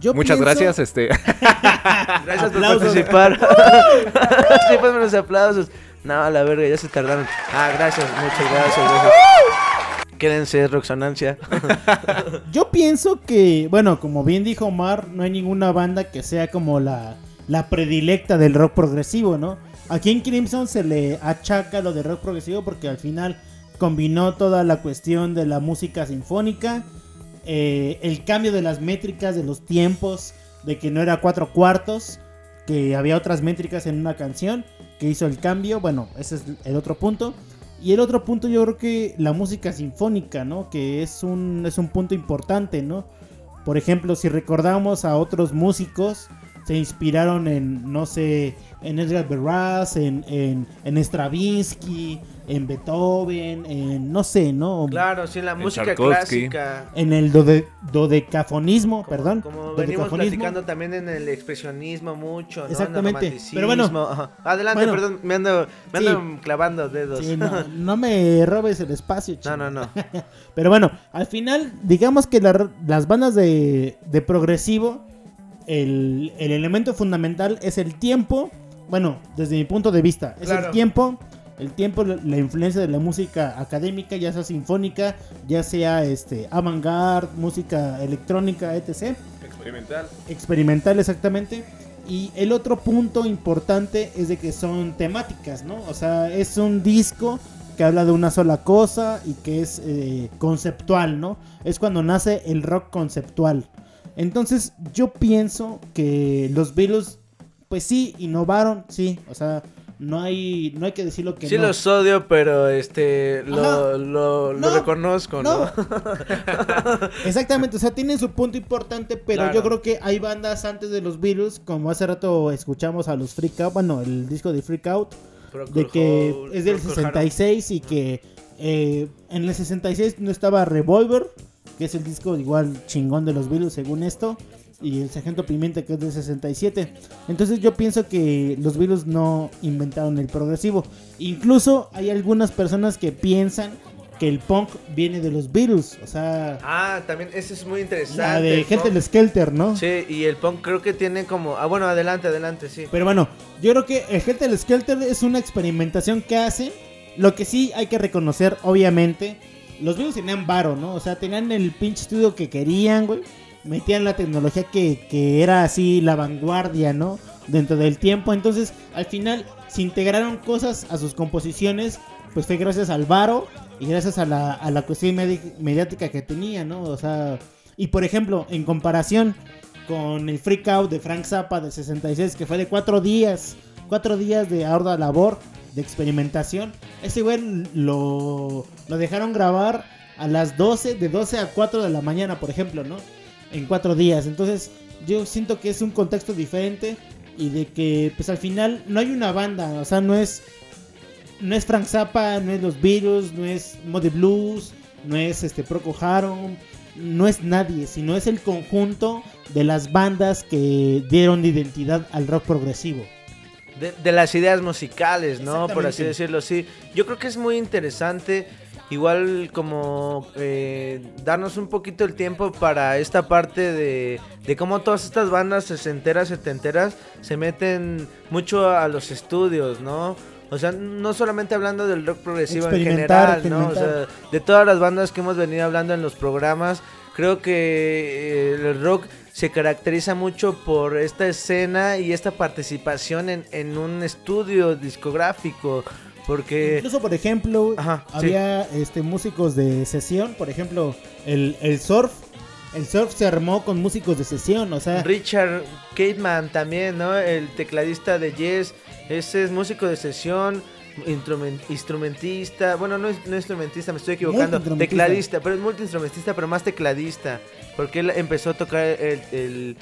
Yo Muchas pienso- gracias, este. Gracias por participar. sí, ponme los aplausos. No, a la verga, ya se tardaron. Ah, gracias, muchas gracias, gracias. Quédense, Roxonancia. Yo pienso que, bueno, como bien dijo Omar, no hay ninguna banda que sea como la, la predilecta del rock progresivo, ¿no? Aquí en Crimson se le achaca lo de rock progresivo porque al final combinó toda la cuestión de la música sinfónica, eh, el cambio de las métricas, de los tiempos, de que no era cuatro cuartos, que había otras métricas en una canción, que hizo el cambio, bueno, ese es el otro punto. Y el otro punto yo creo que la música sinfónica, ¿no? Que es un, es un punto importante, ¿no? Por ejemplo, si recordamos a otros músicos, se inspiraron en, no sé, en Edgar Barras, en, en, en Stravinsky, en Beethoven, en, no sé, ¿no? Claro, sí, la música clásica. En el dode- dodecafonismo, perdón. Como venimos platicando también en el expresionismo mucho, ¿no? Exactamente. En el romanticismo, Pero bueno, ajá. Adelante, bueno. perdón, me ando, me Sí. ando clavando dedos. Sí, no, no me robes el espacio, no, chico. no, no. Pero bueno, al final, digamos que la- las bandas de, de progresivo, el, el elemento fundamental es el tiempo. Bueno, desde mi punto de vista, es Claro. el tiempo. El tiempo, la, influencia de la música académica, ya sea sinfónica, ya sea este avant-garde, música electrónica, etc. Experimental. Experimental, exactamente. Y el otro punto importante es de que son temáticas, ¿no? O sea, es un disco que habla de una sola cosa y que es eh, conceptual, ¿no? Es cuando nace el rock conceptual. Entonces, yo pienso que los Beatles, pues sí, innovaron, sí. O sea, no hay, no hay que decirlo que Sí no. los odio, pero este lo, lo, lo No, reconozco, ¿no? Exactamente, o sea, tienen su punto importante, pero Claro. yo creo que hay bandas antes de los Beatles, como hace rato escuchamos a los Freak Out, bueno, el disco de Freak Out, de que es del 66 y que eh, en el 66 no estaba Revolver, que es el disco igual chingón de los Beatles según esto, y el Sargento Pimienta que es del 67. Entonces yo pienso que los Beatles no inventaron el progresivo. Incluso hay algunas personas que piensan que el punk viene de los Beatles, o sea, Ah, también ese es muy interesante. la de Gente punk. Skelter, ¿no? Sí, y el punk creo que tiene como... Ah, bueno, adelante, adelante, sí. Pero bueno, yo creo que el Helter Skelter es una experimentación que hacen. Lo que sí hay que reconocer, obviamente, los Beatles tenían varo, ¿no? O sea, tenían el pinche estudio que querían, güey. Metían la tecnología que, que era así la vanguardia, ¿no? dentro del tiempo. Entonces, al final, se integraron cosas a sus composiciones, pues fue gracias al varo y gracias a la, a la cuestión medi- mediática que tenía, ¿no? O sea, y por ejemplo, en comparación con el Freak Out de Frank Zappa del 66, que fue de cuatro días, cuatro días de ardua labor, de experimentación, ese güey lo, lo dejaron grabar a las 12, de 12 a 4 de la mañana, por ejemplo, ¿no? En cuatro días. Entonces, yo siento que es un contexto diferente y de que, pues al final, no hay una banda, o sea, no es no es Frank Zappa, no es los Beatles, no es Muddy Blues, no es este Proco Harum, no es nadie, sino es el conjunto de las bandas que dieron identidad al rock progresivo. De, de las ideas musicales, ¿no? Por así decirlo, sí. Yo creo que es muy interesante, igual como eh, darnos un poquito el tiempo para esta parte de, de cómo todas estas bandas sesenteras, setenteras se meten mucho a los estudios, ¿no? O sea, no solamente hablando del rock progresivo en general, ¿no? O sea, de todas las bandas que hemos venido hablando en los programas, creo que eh, el rock se caracteriza mucho por esta escena y esta participación en, en un estudio discográfico. Porque. Incluso, por ejemplo, había este músicos de sesión, por ejemplo, el, el surf. El surf se armó con músicos de sesión, o sea... Richard Cateman también, ¿no? El tecladista de Yes. Ese es músico de sesión, instrumen- instrumentista. Bueno, no es no instrumentista, me estoy equivocando. Tecladista, pero es multiinstrumentista, pero más tecladista. Porque él empezó a tocar el, el-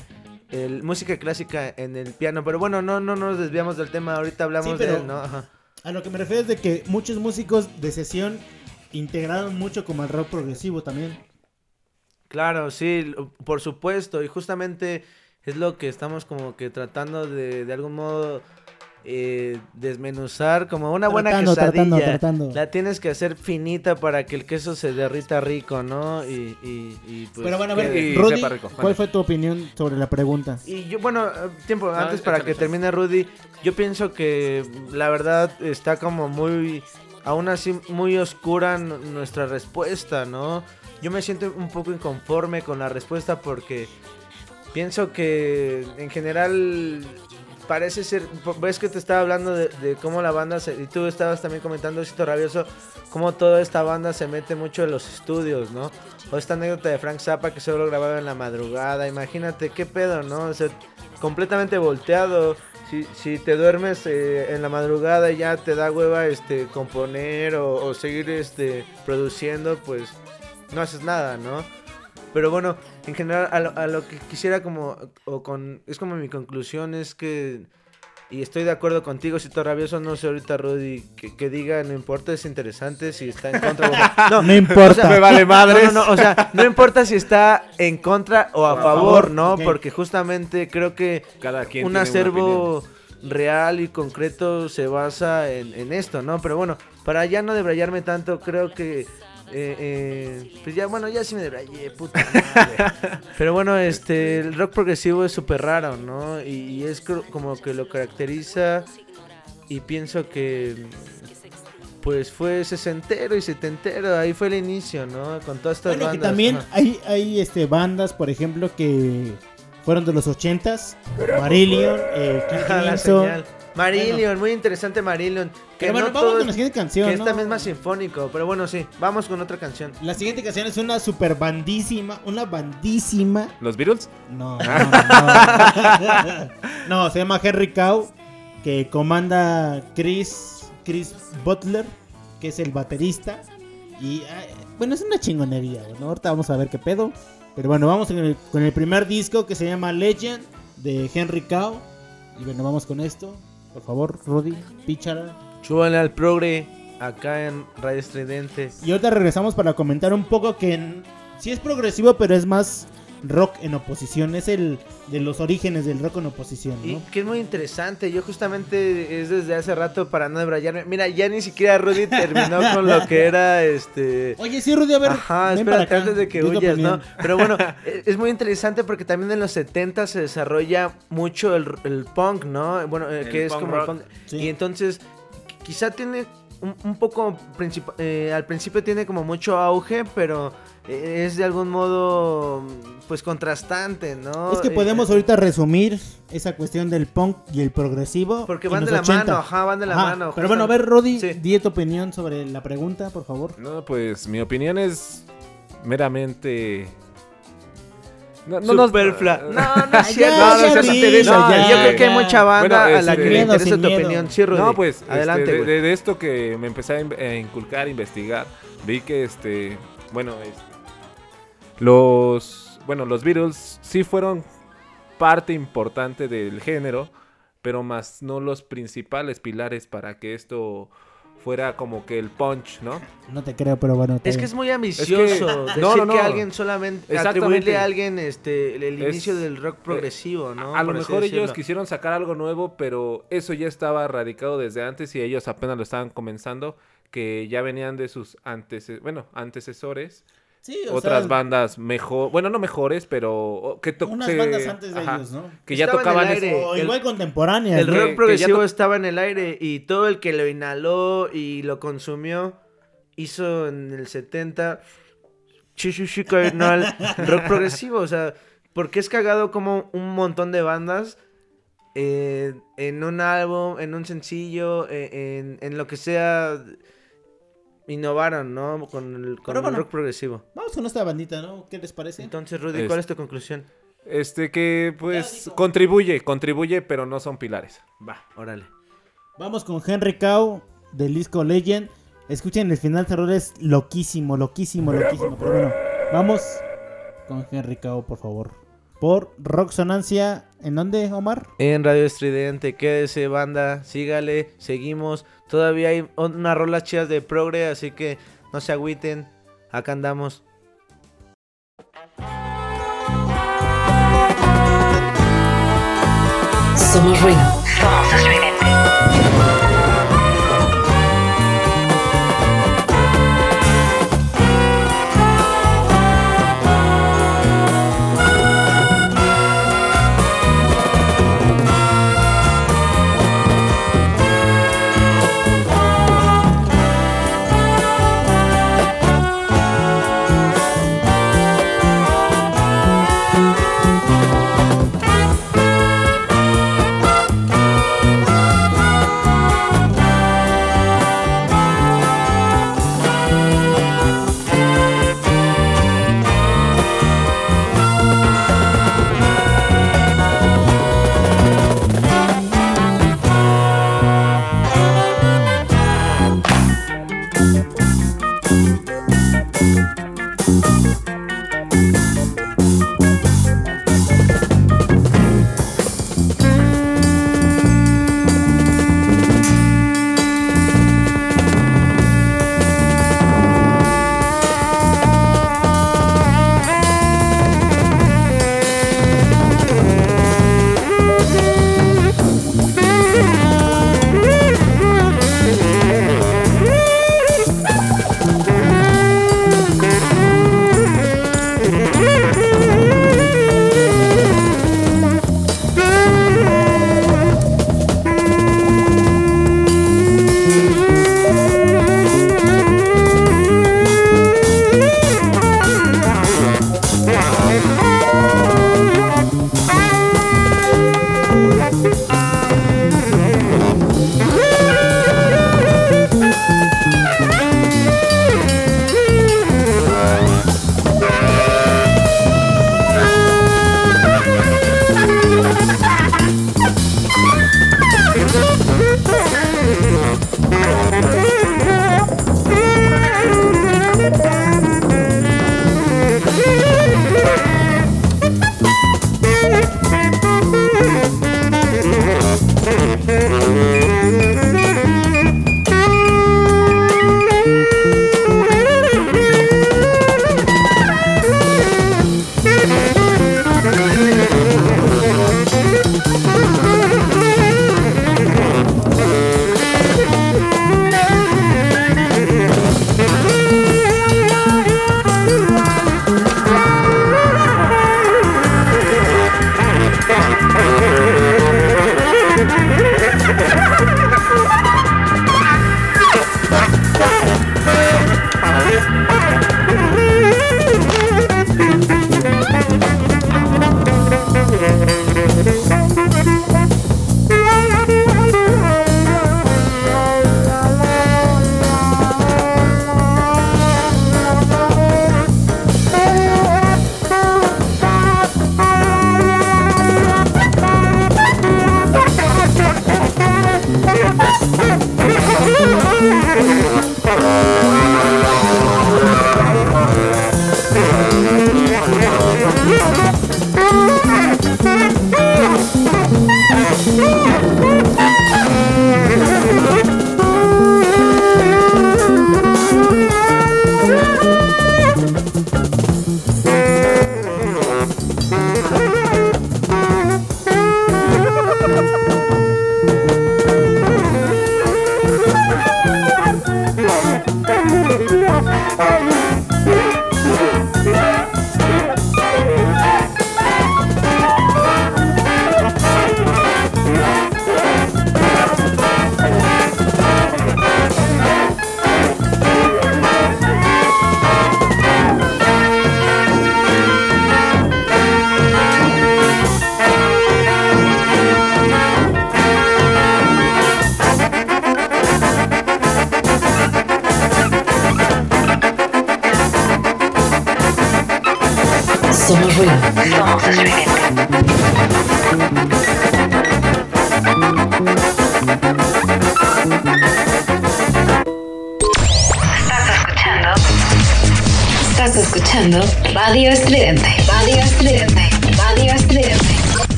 el música clásica en el piano. Pero bueno, no, no nos desviamos del tema. Ahorita hablamos Sí, pero de él, ¿no? Ajá. A lo que me refiero es de que muchos músicos de sesión integraron mucho como el rock progresivo también. Claro, sí, por supuesto. Y justamente es lo que estamos como que tratando de, de algún modo eh, desmenuzar como una buena Tratando, quesadilla. tratando, tratando. La tienes que hacer finita para que el queso se derrita rico, ¿no? Y, y, y, pues, Pero bueno, a ver, que- Rudy, ¿cuál fue tu opinión sobre la pregunta? Y yo, bueno, eh, tiempo, No, antes para que termine Rudy, yo pienso que la verdad está como muy, aún así muy oscura nuestra respuesta, ¿no? Yo me siento un poco inconforme con la respuesta porque pienso que en general parece ser, ves que te estaba hablando de, cómo la banda, se, y tú estabas también comentando, Cito Rabioso, cómo toda esta banda se mete mucho en los estudios, ¿no? O esta anécdota de Frank Zappa que solo grababa en la madrugada, imagínate qué pedo, ¿no? O sea, completamente volteado. Si, si te duermes eh, en la madrugada y ya te da hueva este componer o, o seguir este produciendo, pues no haces nada, ¿no? Pero bueno, en general a lo, a lo que quisiera como o con es como mi conclusión es que y estoy de acuerdo contigo, Cito Rabioso, no sé ahorita Rudy que, que diga, no importa, es interesante si está en contra o No importa. o sea, Me vale madres. No, no, no, o sea, no importa si está en contra o a, a favor, favor, ¿no? Porque justamente creo que Cada quien un acervo real y concreto se basa en, en esto, ¿no? Pero bueno, para ya no debrayarme tanto, creo que eh, eh, pues ya, bueno, ya sí me debrayé, puta madre. Pero bueno, este, el rock progresivo es súper raro, ¿no? Y, y es como que lo caracteriza y pienso que pues fue sesentero y setentero, ahí fue el inicio, ¿no? Con todas estas Bueno, que bandas. también ajá. hay, hay este, bandas, por ejemplo, que fueron de los ochentas. Marillion, eh, King Crimson. Marillion, muy interesante Marillion. Que Pero bueno, no vamos todo con la es- siguiente canción, Que ¿no? esta misma sinfónico, pero bueno, sí, vamos con otra canción. La siguiente canción es una super bandísima, una bandísima. ¿Los Beatles? No, no, no. No, se llama Henry Cow, que comanda Chris, Chris Butler, que es el baterista. Y bueno, es una chingonería, ¿no? Ahorita vamos a ver qué pedo. Pero bueno, vamos con el, con el primer disco que se llama Legend de Henry Cow. Y bueno, vamos con esto. Por favor, Rudy, píchara. Súbanle al progre acá en Radio Estridente. Y ahorita regresamos para comentar un poco que en- sí es progresivo, pero es más rock en oposición. Es el de los orígenes del rock en oposición, Y ¿no? que es muy interesante, yo justamente es desde hace rato para no debrayarme. Mira, ya ni siquiera Rudy terminó con lo que era este... Oye, sí, Rudy, a ver. Ajá, espérate antes de que huyas, ¿no? Pero bueno, e- es muy interesante porque también en los 70 se desarrolla mucho el, el punk, ¿no? Bueno, eh, El que es punk como el punk. Sí. Y entonces, qui- quizá tiene un, un poco princip- eh, al principio tiene como mucho auge, pero eh, es de algún modo pues contrastante, ¿no? Es que Eh, podemos ahorita resumir esa cuestión del punk y el progresivo. Porque van de la 80. mano, ajá, van de la Ajá, mano. Pero bueno, a ver, Rodi, Sí. di tu opinión sobre la pregunta, por favor. No, pues mi opinión es meramente. No, no nos- Superfla. No, no es cierto. No, no, ya no interesa. no, ya, Yo creo que hay mucha banda Bueno, a la este, que le interesa tu miedo. opinión. Sí, Rudy. No, pues Adelante, este, de, de- de esto que me empecé a, in- a inculcar, a investigar, vi que este, bueno, este, los, bueno, los Beatles sí fueron parte importante del género, pero más no los principales pilares para que esto fuera como que el punch, ¿no? No te creo, pero bueno. Es que es muy ambicioso decir no, no, no. que alguien solamente Exactamente. atribuirle a alguien este el, Es- inicio del rock progresivo, ¿no? A lo mejor ellos decirlo. quisieron sacar algo nuevo, pero eso ya estaba radicado desde antes y ellos apenas lo estaban comenzando, que ya venían de sus antece bueno, antecesores. Sí, o Otras sea, bandas mejor, bueno, no mejores, pero que to- Unas se- bandas antes de ajá, ellos, ¿no? Que ya Estaba en el tocaban aire. eso. El- igual contemporáneas. El ¿no? que- rock que progresivo ya to- estaba en el aire y todo el que lo inhaló y lo consumió hizo en el 70 chichuchi carnal rock progresivo, o sea, porque es cagado como un montón de bandas eh, en un álbum, en un sencillo, eh, en, en lo que sea innovaron, ¿no? Con el, con Pero el bueno. rock progresivo. Vamos con esta bandita, ¿no? ¿Qué les parece? Entonces, Rudy, ¿cuál es tu conclusión? Este que pues contribuye, contribuye, pero no son pilares. Va, órale. Vamos con Henry Cow del disco Legend. Escuchen el final terror es loquísimo, loquísimo, loquísimo. Pero bueno, vamos con Henry Cow, por favor. Por Rocksonancia, ¿en dónde, Omar? En Radio Estridente, quédese banda, sígale, seguimos. Todavía hay unas rolas chidas de progre, así que no se agüiten. Acá andamos. Somos ruido. Somos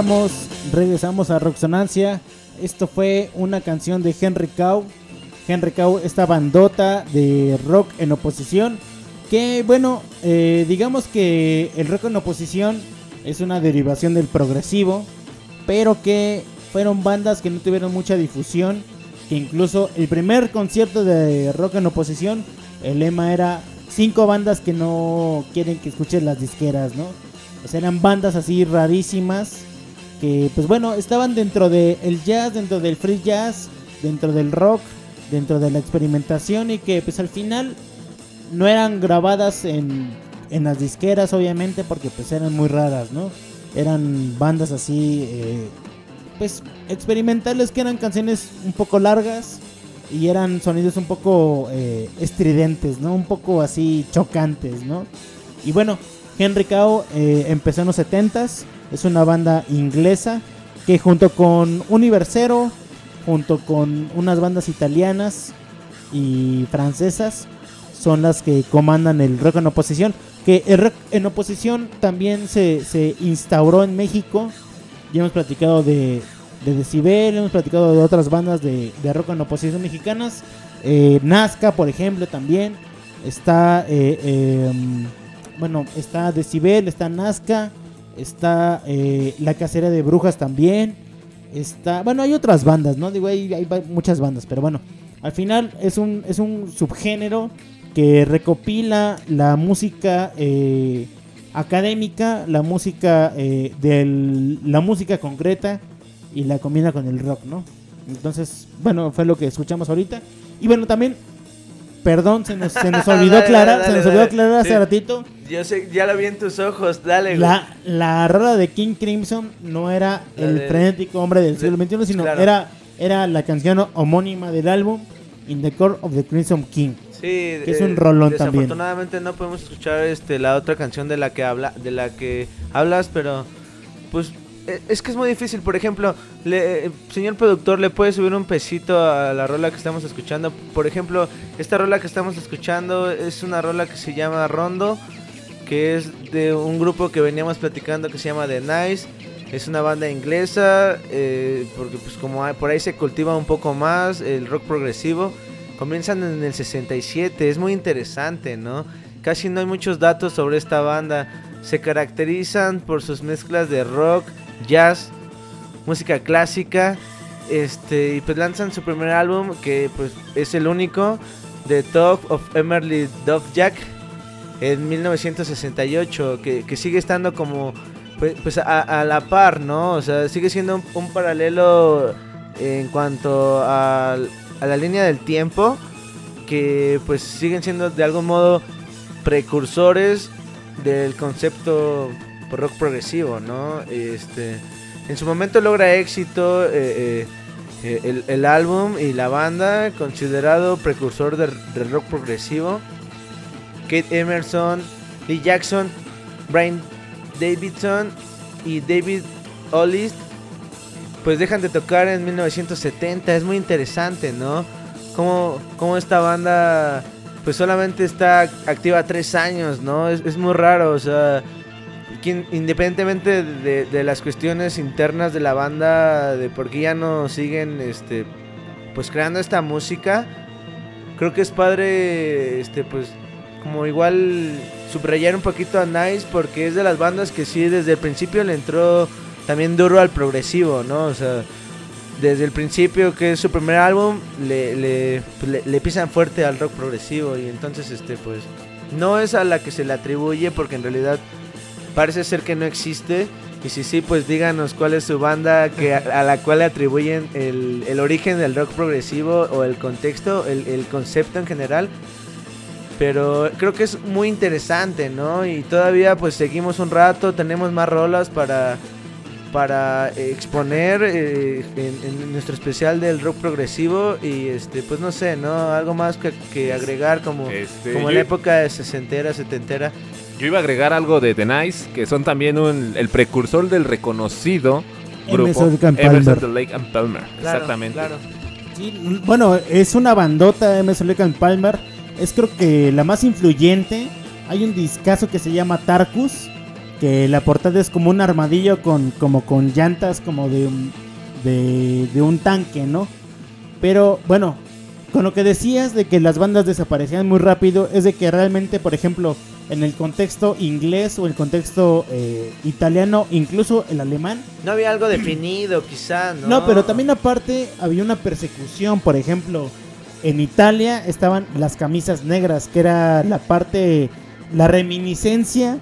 Regresamos, regresamos a Roxonancia. Esto fue una canción de Henry Cow. Henry Cow, esta bandota de rock en oposición. Que bueno, eh, digamos que el rock en oposición es una derivación del progresivo. Pero que fueron bandas que no tuvieron mucha difusión. Que incluso el primer concierto de rock en oposición, el lema era cinco bandas que no quieren que escuches las disqueras, ¿no? O sea, eran bandas así rarísimas que pues bueno, estaban dentro del jazz, dentro del free jazz, dentro del rock, dentro de la experimentación y que pues al final no eran grabadas en, en las disqueras obviamente porque pues eran muy raras, ¿no? Eran bandas así eh, pues experimentales que eran canciones un poco largas y eran sonidos un poco eh, estridentes, ¿no? Un poco así chocantes, ¿no? Y bueno, Henry Cow eh, empezó en los 70s. Es una banda inglesa que junto con Universero, junto con unas bandas italianas y francesas, son las que comandan el rock en oposición. Que el rock en oposición también se, se instauró en México. Ya hemos platicado de, de Decibel, hemos platicado de otras bandas de, de rock en oposición mexicanas. Eh, Nazca, por ejemplo, también. Está, eh, eh, bueno, está Decibel, está Nazca, está eh, La Casera de Brujas también. Está, bueno, hay otras bandas, ¿no? Digo, hay, hay muchas bandas, pero bueno, al final es un, es un subgénero que recopila la música eh, académica, la música eh, del, la música concreta y la combina con el rock, ¿no? Entonces, bueno, fue lo que escuchamos ahorita. Y bueno, también, perdón, se nos, se nos olvidó Dale, aclarar, dale, se nos dale, olvidó aclarar hace Sí. ratito. Yo sé, ya lo vi en tus ojos, dale, güey. La, la rola de King Crimson no era La el de- frenético hombre del siglo XXI, sino claro. era, era la canción homónima del álbum In the Core of the Crimson King. Sí, que es eh, un rolón también. Desafortunadamente no podemos escuchar este la otra canción de la que habla, de la que hablas, pero pues eh, es que es muy difícil. Por ejemplo, le, eh, señor productor, le puede subir un pesito a la rola que estamos escuchando. Por ejemplo, esta rola que estamos escuchando es una rola que se llama Rondo, que es de un grupo que veníamos platicando que se llama The Nice. Es una banda inglesa, eh, porque pues como por ahí se cultiva un poco más el rock progresivo. Comienzan en el 67, es muy interesante, ¿no? Casi no hay muchos datos sobre esta banda. Se caracterizan por sus mezclas de rock, jazz, música clásica. Este, y pues lanzan su primer álbum, que pues es el único, The Top of Emerly Jack en 1968, que, que sigue estando como pues, pues, a, a la par, ¿no? O sea, sigue siendo un, un paralelo en cuanto a, a la línea del tiempo, que pues siguen siendo de algún modo precursores del concepto rock progresivo, ¿no? Este, en su momento logra éxito eh, eh, eh, el, el álbum y la banda, considerado precursor del, rock progresivo. Kate Emerson, Lee Jackson, Brian Davidson y David Ollist pues dejan de tocar en 1970. Es muy interesante, ¿no? Cómo, cómo esta banda pues solamente está activa tres años, ¿no? Es, es muy raro, o sea, quien- independientemente de, las cuestiones internas de la banda, de por qué ya no siguen, este, pues creando esta música, creo que es padre, este, pues, como igual subrayar un poquito a Nice, porque es de las bandas que sí desde el principio le entró también duro al progresivo, ¿no? O sea, desde el principio que es su primer álbum, le, le, le- le pisan fuerte al rock progresivo y entonces, este, pues, no es a la que se le atribuye porque en realidad parece ser que no existe. Y si sí, pues díganos cuál es su banda que a, a la cual le atribuyen el, el origen del rock progresivo o el contexto, el, el concepto en general. Pero creo que es muy interesante, ¿no? Y todavía pues seguimos un rato, tenemos más rolas para, para eh, exponer eh, en, en nuestro especial del rock progresivo. Y este, pues no sé, ¿no? Algo más que, que agregar como, Este, como yo- la época de sesentera, setentera. Yo iba a agregar algo de The Nice, que son también un- el precursor del reconocido grupo Emerson, Lake and Emerson, Palmer. Lake and Palmer. Claro, Exactamente. claro. Sí, bueno, es una bandota Emerson Lake and Palmer. Es creo que la más influyente. Hay un discazo que se llama Tarkus. Que la portada es como un armadillo con, como con llantas como de, un- de, de un tanque, ¿no? Pero bueno, con lo que decías de que las bandas desaparecían muy rápido, es de que realmente, por ejemplo, en el contexto inglés o el contexto eh, italiano, incluso el alemán, No había algo definido, quizá, ¿no? no, pero también aparte había una persecución, por ejemplo, en Italia estaban las camisas negras, que era la parte, la reminiscencia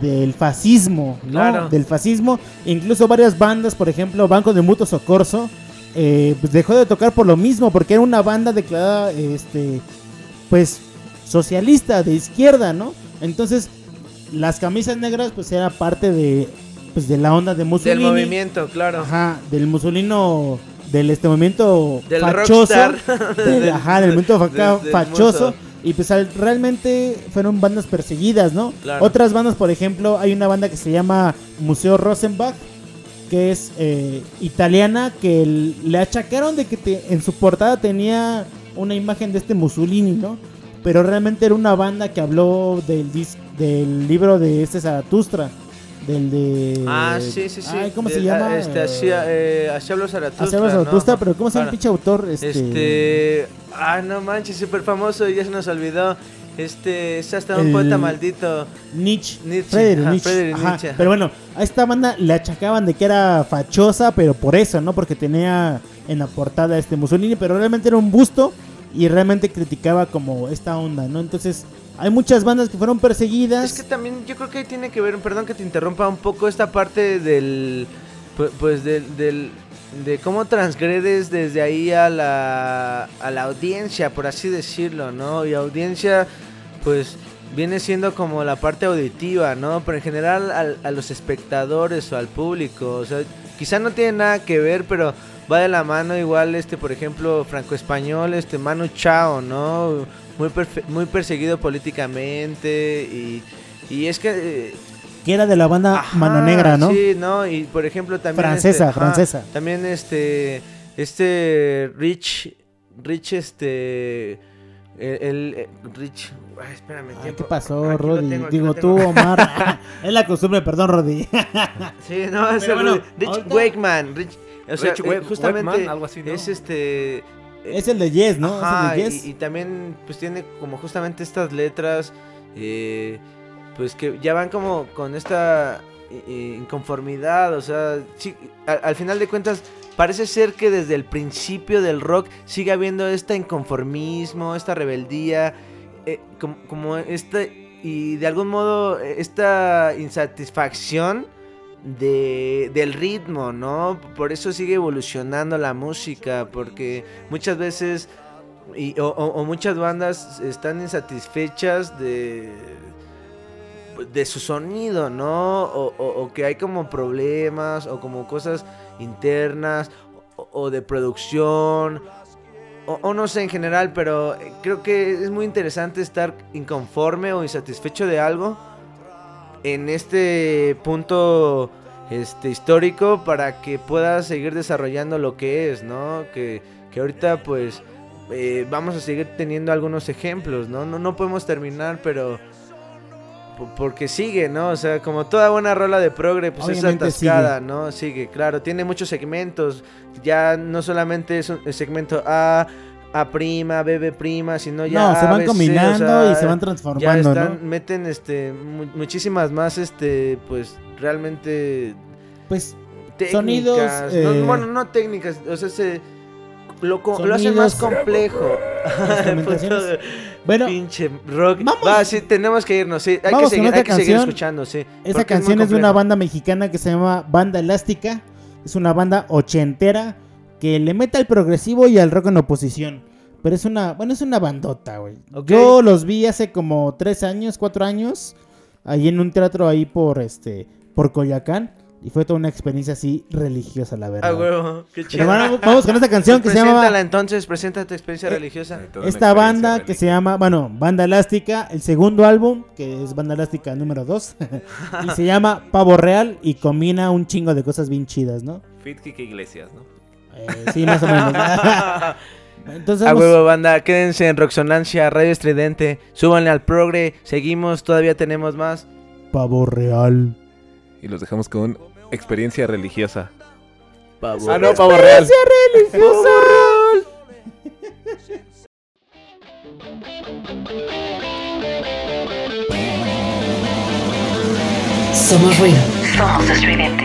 del fascismo, ¿no? Claro. Del fascismo. Incluso varias bandas, por ejemplo, Banco de Mutuo Socorso, eh, pues dejó de tocar por lo mismo, porque era una banda declarada, este, pues, socialista, de izquierda, ¿no? Entonces, las camisas negras, pues, era parte de, pues, de la onda de Mussolini. Del movimiento, claro. Ajá, del musolino, del este movimiento Del fachoso. rockstar. del- Del- ajá, del movimiento faca- del- del fachoso. Y pues al- realmente fueron bandas perseguidas, ¿no? Claro. Otras bandas, por ejemplo, hay una banda que se llama Museo Rosenbach, que es eh, italiana, que le achacaron de que te- en su portada tenía una imagen de este Mussolini, ¿no? Pero realmente era una banda que habló del, dis- del libro de este Zaratustra. Del de. Ah, sí, sí, sí. Ay, ¿Cómo se llama? Este, así, eh, así habló Zaratustra. Así habla Zaratustra, ¿no? pero ¿cómo se llama el pinche autor? Este... Este. Ah, no manches, súper famoso ya se nos olvidó. Este, es hasta un El- poeta maldito. Nietzsche. Nietzsche, Friedrich ajá, Nietzsche, Friedrich ajá. Nietzsche, ajá. Pero bueno, a esta banda le achacaban de que era fachosa, pero por eso, ¿no? Porque tenía en la portada este Mussolini, pero realmente era un busto y realmente criticaba como esta onda, ¿no? Entonces, hay muchas bandas que fueron perseguidas. Es que también yo creo que tiene que ver, perdón que te interrumpa un poco esta parte del. pu- Pues del. del de cómo transgredes desde ahí a la, a la audiencia, por así decirlo, ¿no? Y audiencia, pues viene siendo como la parte auditiva, ¿no? Pero en general al- a, los espectadores o al público, o sea, quizá no tiene nada que ver, pero va de la mano igual, este, por ejemplo, franco-español, este, Manu Chao, ¿no? Muy, muy perseguido políticamente y, y es que... eh, Que era de la banda Ajá, Mano Negra, ¿no? Sí, no, y por ejemplo también Francesa, este, francesa. También este este Rich Rich este el, el- eh, Rich ay, espérame, Ay. ¿Qué pasó, Aquí tengo, aquí Digo tú. Omar. es la costumbre, perdón, Rodi. Sí, no, es el bueno, Rich ahorita- Wakeman, Rich, o sea, Rich eh, justamente Wakeman, algo así, ¿no? es este es el de Yes, ¿no? Ajá, es el de Yes. y, y también pues tiene como justamente estas letras eh, pues que ya van como con esta eh, eh, inconformidad, o sea, sí, al, al final de cuentas parece ser que desde el principio del rock sigue habiendo este inconformismo, esta rebeldía, eh, como, como esta y de algún modo eh, esta insatisfacción de, del ritmo, ¿no? Por eso sigue evolucionando la música, porque muchas veces y, o, muchas bandas están insatisfechas de de su sonido, ¿no? O, o- que hay como problemas o como cosas internas o, de producción o, no sé en general, pero creo que es muy interesante estar inconforme o insatisfecho de algo en este punto este histórico para que pueda seguir desarrollando lo que es, ¿no? Que, que ahorita pues eh, vamos a seguir teniendo algunos ejemplos, ¿no? ¿no? No podemos terminar, pero po- porque sigue, ¿no? O sea, como toda buena rola de progre, pues Obviamente es atascada, ¿no? Sigue, claro. Tiene muchos segmentos. Ya no solamente es un el segmento A, A prima, B, B prima, sino ya No, se van ABC, o combinando sea, y se van ya transformando, están- ¿no? Meten, este, mu- muchísimas más, este, pues, realmente... Pues, técnicas, sonidos, no, eh, bueno, no técnicas, o sea, se... Lo, lo hacen más complejo. Puto Bueno, pinche rock. vamos- Va, sí, tenemos que irnos, sí. Hay que seguir, otra hay que seguir canción. escuchando, sí. Esa canción es, de una banda mexicana que se llama Banda Elástica. Es una banda ochentera que le mete al progresivo y al rock en oposición. Pero es una, bueno, es una bandota, güey. Ok. Yo los vi hace como tres años, cuatro años, ahí en un teatro ahí por este, por Coyacán. Y fue toda una experiencia así religiosa, la verdad. Ah, huevo, qué chido. bueno, vamos con esta canción que se llama Preséntala entonces, presenta tu experiencia Eh, religiosa. esta banda que se llama, bueno, Banda Elástica, el segundo álbum, que es Banda Elástica número 2, y se llama Pavo Real y combina un chingo de cosas bien chidas, ¿no? Fit Kike Iglesias, ¿no? Eh, sí, más o menos. Entonces, A huevo, banda, quédense en Roxonancia, Radio Estridente, súbanle al progre, seguimos, todavía tenemos más. Pavo Real. Y los dejamos con experiencia religiosa. Pavo Ah, no, pavo real. Somos ruido. Somos estridente.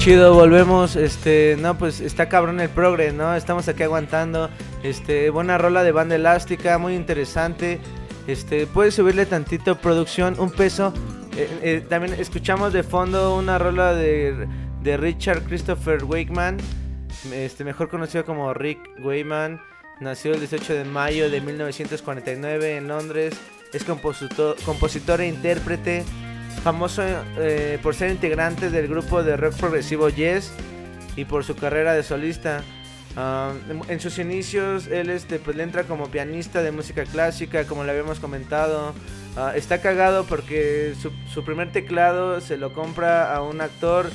Chido, volvemos, este, no, pues está cabrón el progre, ¿no? Estamos aquí aguantando, este, buena rola de banda elástica, muy interesante, este, puedes subirle tantito producción, un peso, Eh, eh, también escuchamos de fondo una rola de, de Richard Christopher Wakeman, este, mejor conocido como Rick Wakeman, nació el 18 de mayo de 1949 en Londres, es compositor, compositor e intérprete, famoso eh, por ser integrante del grupo de rock progresivo Yes y por su carrera de solista. Ah, en- sus inicios él este, pues, le entra como pianista de música clásica, como le habíamos comentado. Ah, está cagado porque su, su primer teclado se lo compra a un actor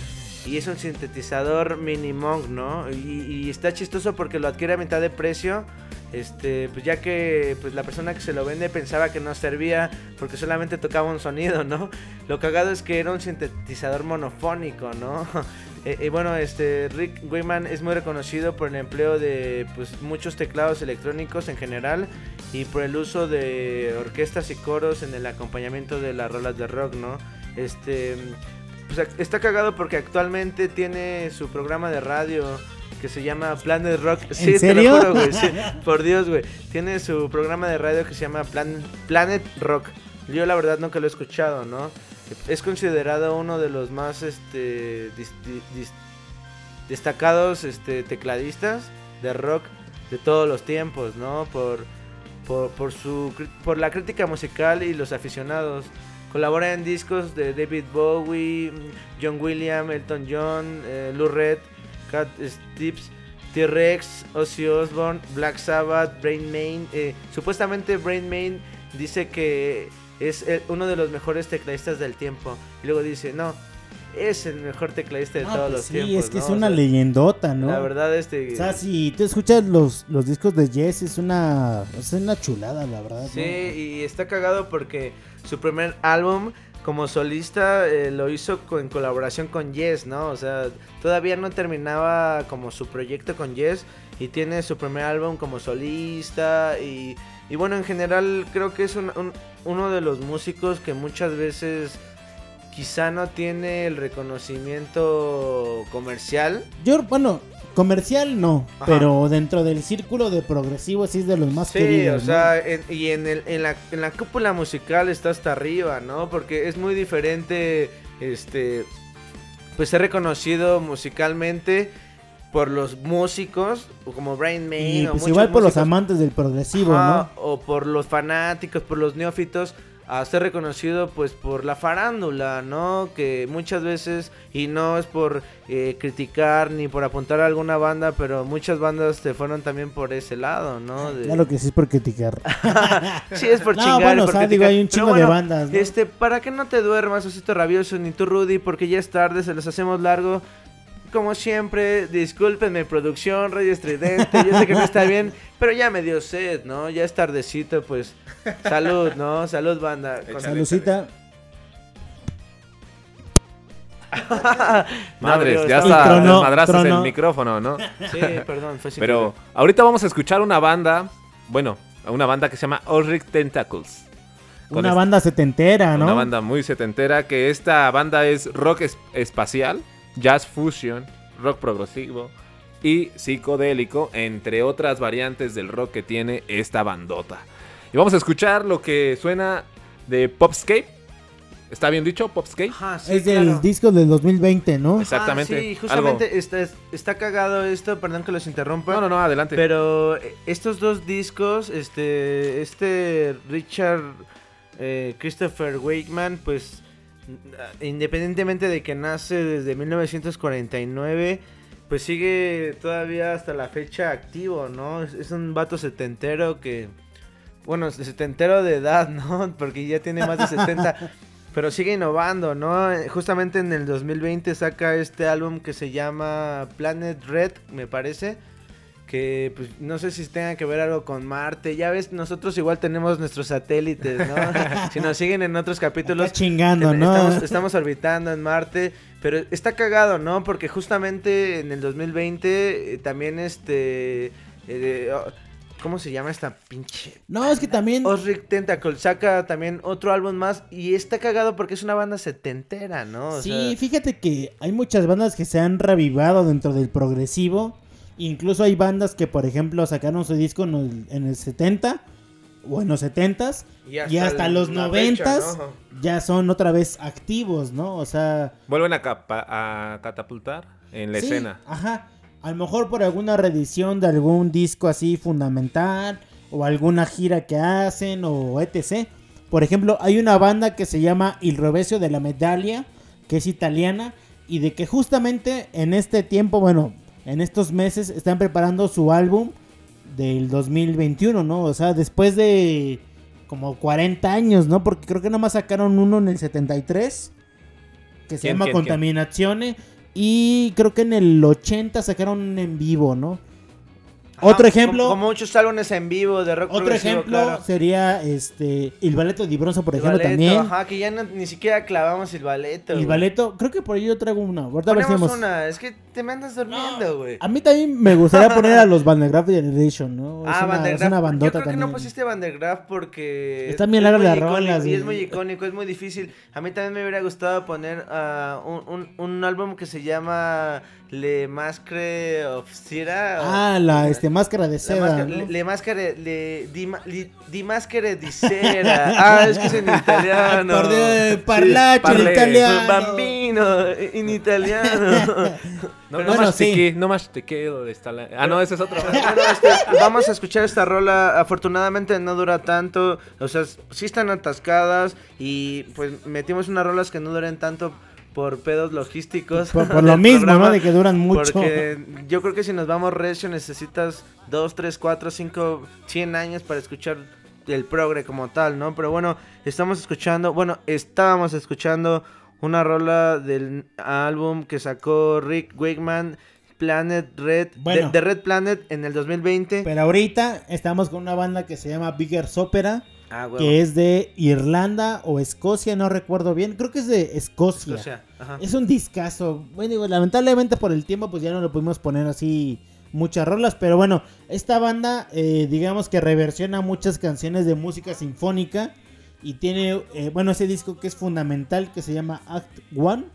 y es un sintetizador mini monk, ¿no? Y, está chistoso porque lo adquiere a mitad de precio. Este, pues ya que pues la persona que se lo vende pensaba que no servía porque solamente tocaba un sonido, ¿no? Lo cagado es que era un sintetizador monofónico, ¿no? Eh, Y bueno, este Rick Wayman es muy reconocido por el empleo de pues muchos teclados electrónicos en general y por el uso de orquestas y coros en el acompañamiento de las rolas de rock, ¿no? Este pues está cagado porque actualmente tiene su programa de radio que se llama Planet Rock. Sí, te serio? lo juro, güey. sí, por Dios, güey. Tiene su programa de radio que se llama Plan- Planet Rock. Yo la verdad nunca lo he escuchado, ¿no? Es considerado uno de los más este dis- di- dis- destacados este tecladistas de rock de todos los tiempos, ¿no? Por por, por su por la crítica musical y los aficionados. Colabora en discos de David Bowie, John Williams, Elton John, eh, Lou Reed, Cat Stevens, T-Rex, Ozzy Osbourne, Black Sabbath, Brain Main. eh, supuestamente Brain Main dice que es el- uno de los mejores tecladistas del tiempo. Y luego dice, no, es el mejor tecladista de No, todos pues los sí, tiempos. es que ¿no? es O una sea, leyendota, ¿no? La verdad, este... O sea, si tú escuchas los, los discos de Jess, es una, es una chulada, la verdad. Sí, ¿no? y está cagado porque su primer álbum como solista eh, lo hizo en colaboración con Yes, ¿no? O sea, todavía no terminaba como su proyecto con Yes y tiene su primer álbum como solista y, y bueno, en general creo que es un- un- uno de los músicos que muchas veces quizá no tiene el reconocimiento comercial. Yo, bueno, comercial no, Ajá. pero dentro del círculo de progresivo sí es de los más Sí, queridos. o ¿no? sea, en- y en, el, en, la, en la cúpula musical está hasta arriba, ¿no? Porque es muy diferente, este, pues ser reconocido musicalmente por los músicos, o como Brian May, y o pues igual por los amantes del progresivo, ajá, ¿no? O por los fanáticos, por los neófitos, a ser reconocido pues por la farándula, ¿no? Que muchas veces, y no es por eh, criticar ni por apuntar a alguna banda, pero muchas bandas se fueron también por ese lado, ¿no? De- Claro que sí es por criticar. Sí, es por No, chingar. bueno, por o sea, digo, hay un chingo de bandas, ¿no? Este, para que no te duermas, Osito Rabioso, ni tú, Rudy, porque ya es tarde, se los hacemos largo. Como siempre, discúlpenme, producción, Radio Estridente. Yo sé que no está bien, pero ya me dio sed, ¿no? Ya es tardecito, pues. Salud, ¿no? Salud, banda. Con- Salucita. Madres, No, ya está Y tronó, desmadraste el micrófono, ¿no? Sí, perdón, fue sin Pero ahorita vamos a escuchar una banda, bueno, una banda que se llama Ulrich Tentacles. Una banda setentera, ¿no? Una banda muy setentera, que esta banda es rock es- espacial, jazz fusion, rock progresivo y psicodélico, entre otras variantes del rock que tiene esta bandota. Y vamos a escuchar lo que suena de Popscape. ¿Está bien dicho? Popscape. Ajá, sí, es del claro. disco del 2020, ¿no? Exactamente. Ah, sí, justamente está, está cagado esto, perdón que los interrumpa. No, no, no, adelante. Pero eh, estos dos discos, este, este Richard eh, Christopher Wakeman, pues independientemente de que nace desde 1949, pues sigue todavía hasta la fecha activo, ¿no? Es, es un vato setentero que, bueno, setentero de edad, ¿no? Porque ya tiene más de 70, pero sigue innovando, ¿no? Justamente en el 2020 saca este álbum que se llama Planet Red, me parece. Que pues no sé si tenga que ver algo con Marte. Ya ves, nosotros igual tenemos nuestros satélites, ¿no? si nos siguen en otros capítulos. Acá chingando, en- ¿no? Estamos, estamos orbitando en Marte. Pero está cagado, ¿no? Porque justamente en el 2020 eh, también este... eh, oh, ¿Cómo se llama esta pinche? No, es que también. Osric Tentacle saca también otro álbum más y está cagado porque es una banda setentera, ¿no? O sí, sea, fíjate que hay muchas bandas que se han revivado dentro del progresivo. Incluso hay bandas que, por ejemplo, sacaron su disco en el, en el 70 o en los 70s Y y hasta los la 90s fecha, ¿no? ya son otra vez activos, ¿no? O sea, Vuelven a, capa- a catapultar en la sí, escena. Ajá. A lo mejor por alguna reedición de algún disco así fundamental o alguna gira que hacen o etc. Por ejemplo, hay una banda que se llama Il Rovescio de la Medaglia, que es italiana y de que justamente en este tiempo, bueno, en estos meses están preparando su álbum del 2021, ¿no? O sea, después de como 40 años, ¿no? Porque creo que nada más sacaron uno en el 73 que se ¿Quién, llama? Contaminazione y creo que en el 80 sacaron un en vivo, ¿no? Ajá, Otro ejemplo, Como, muchos álbumes en vivo de rock otro ejemplo claro. sería este Il Balletto di Bronzo, por El ejemplo, Baleto, también. Ajá, que ya no- ni siquiera clavamos el baleto. Il güey. Balletto, creo que por ahí yo traigo una. Ahorita Ponemos una, es que te me andas durmiendo, güey. A mí también me gustaría poner a los Van der Graaf Generation, ¿no? Es Ah, una, Van der es una bandota Yo creo que también. no pusiste Van der Graaf porque... Están bien las icónico rolas, Y es muy icónico, es muy difícil. A mí también me hubiera gustado poner ah, un, un, un álbum que se llama Le Masque of Cira. o- Ah, la este, máscara de La seda. máscara, ¿no? le, le di, li- di Cera. Ah, es que es en italiano. Por Dios, parlace, parle, italiano. Bambino, en italiano. No, no bueno, más sí. no más te quedo. Está la... Ah, no, ese es otro. Bueno, este, vamos a escuchar esta rola. Afortunadamente no dura tanto. O sea, sí están atascadas. Y pues metimos unas rolas que no duren tanto por pedos logísticos. Por, por lo mismo, programa, ¿no? De que duran mucho. Porque yo creo que si nos vamos recio necesitas 2, 3, 4, 5, 100 años para escuchar el progre como tal, ¿no? Pero bueno, estamos escuchando, bueno, estábamos escuchando una rola del álbum que sacó Rick Wakeman, Planet Red, Bueno. de, Red Planet en el 2020. Pero ahorita estamos con una banda que se llama Biggers Opera, ah, que es de Irlanda o Escocia, no recuerdo bien. Creo que es de Escocia. Ajá. Es un discazo. Bueno, digo, lamentablemente por el tiempo, pues ya no lo pudimos poner así muchas rolas. Pero bueno, esta banda, eh, digamos que reversiona muchas canciones de música sinfónica. Y tiene, eh, bueno, ese disco que es fundamental, que se llama Act One,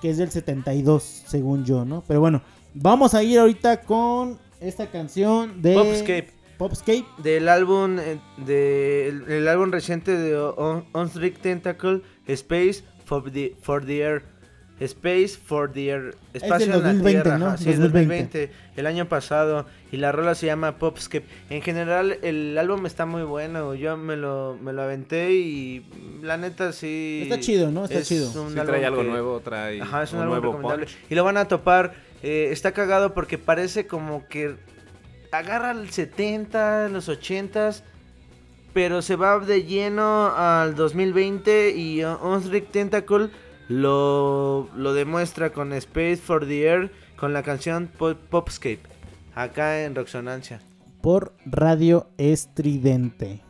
que es del 72, según yo, ¿no? Pero bueno, vamos a ir ahorita con esta canción de Popscape. Popscape. Del álbum, eh, de, el, el álbum reciente de On- Onstrict Tentacle, Space for the, for the Air. Space for the Air. Espacio del en la 2020, Tierra, ¿no? sí, es 2020. 2020, el año pasado. Y la rola se llama Popscape. En general, el álbum está muy bueno. Yo me lo, me lo aventé y la neta sí. Está chido, ¿no? Está es chido. un Sí, trae algo que- nuevo, trae Ajá, es un, un álbum nuevo recomendable. punch. Y lo van a topar. eh, está cagado porque parece como que agarra el 70, los 80s, pero se va de lleno al 2020 y Onsrick Tentacle lo, lo demuestra con Space for the Air, con la canción Pop- Popscape, acá en Roxonancia. Por Radio Estridente.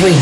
We.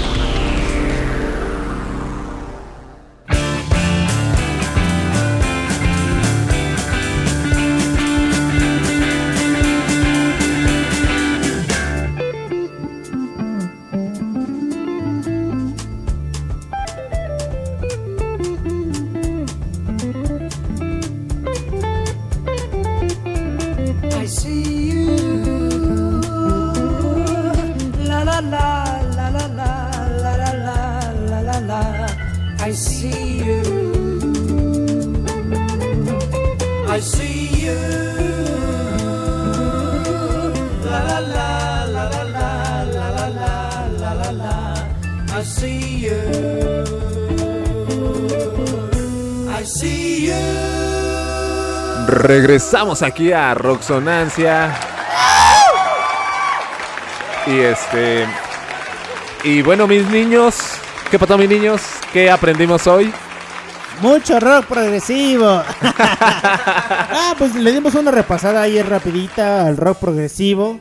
Regresamos aquí a Roxonancia. Y este. Y bueno, mis niños. ¿Qué pasó, mis niños? ¿Qué aprendimos hoy? Mucho rock progresivo. ah, pues le dimos una repasada ahí rapidita al rock progresivo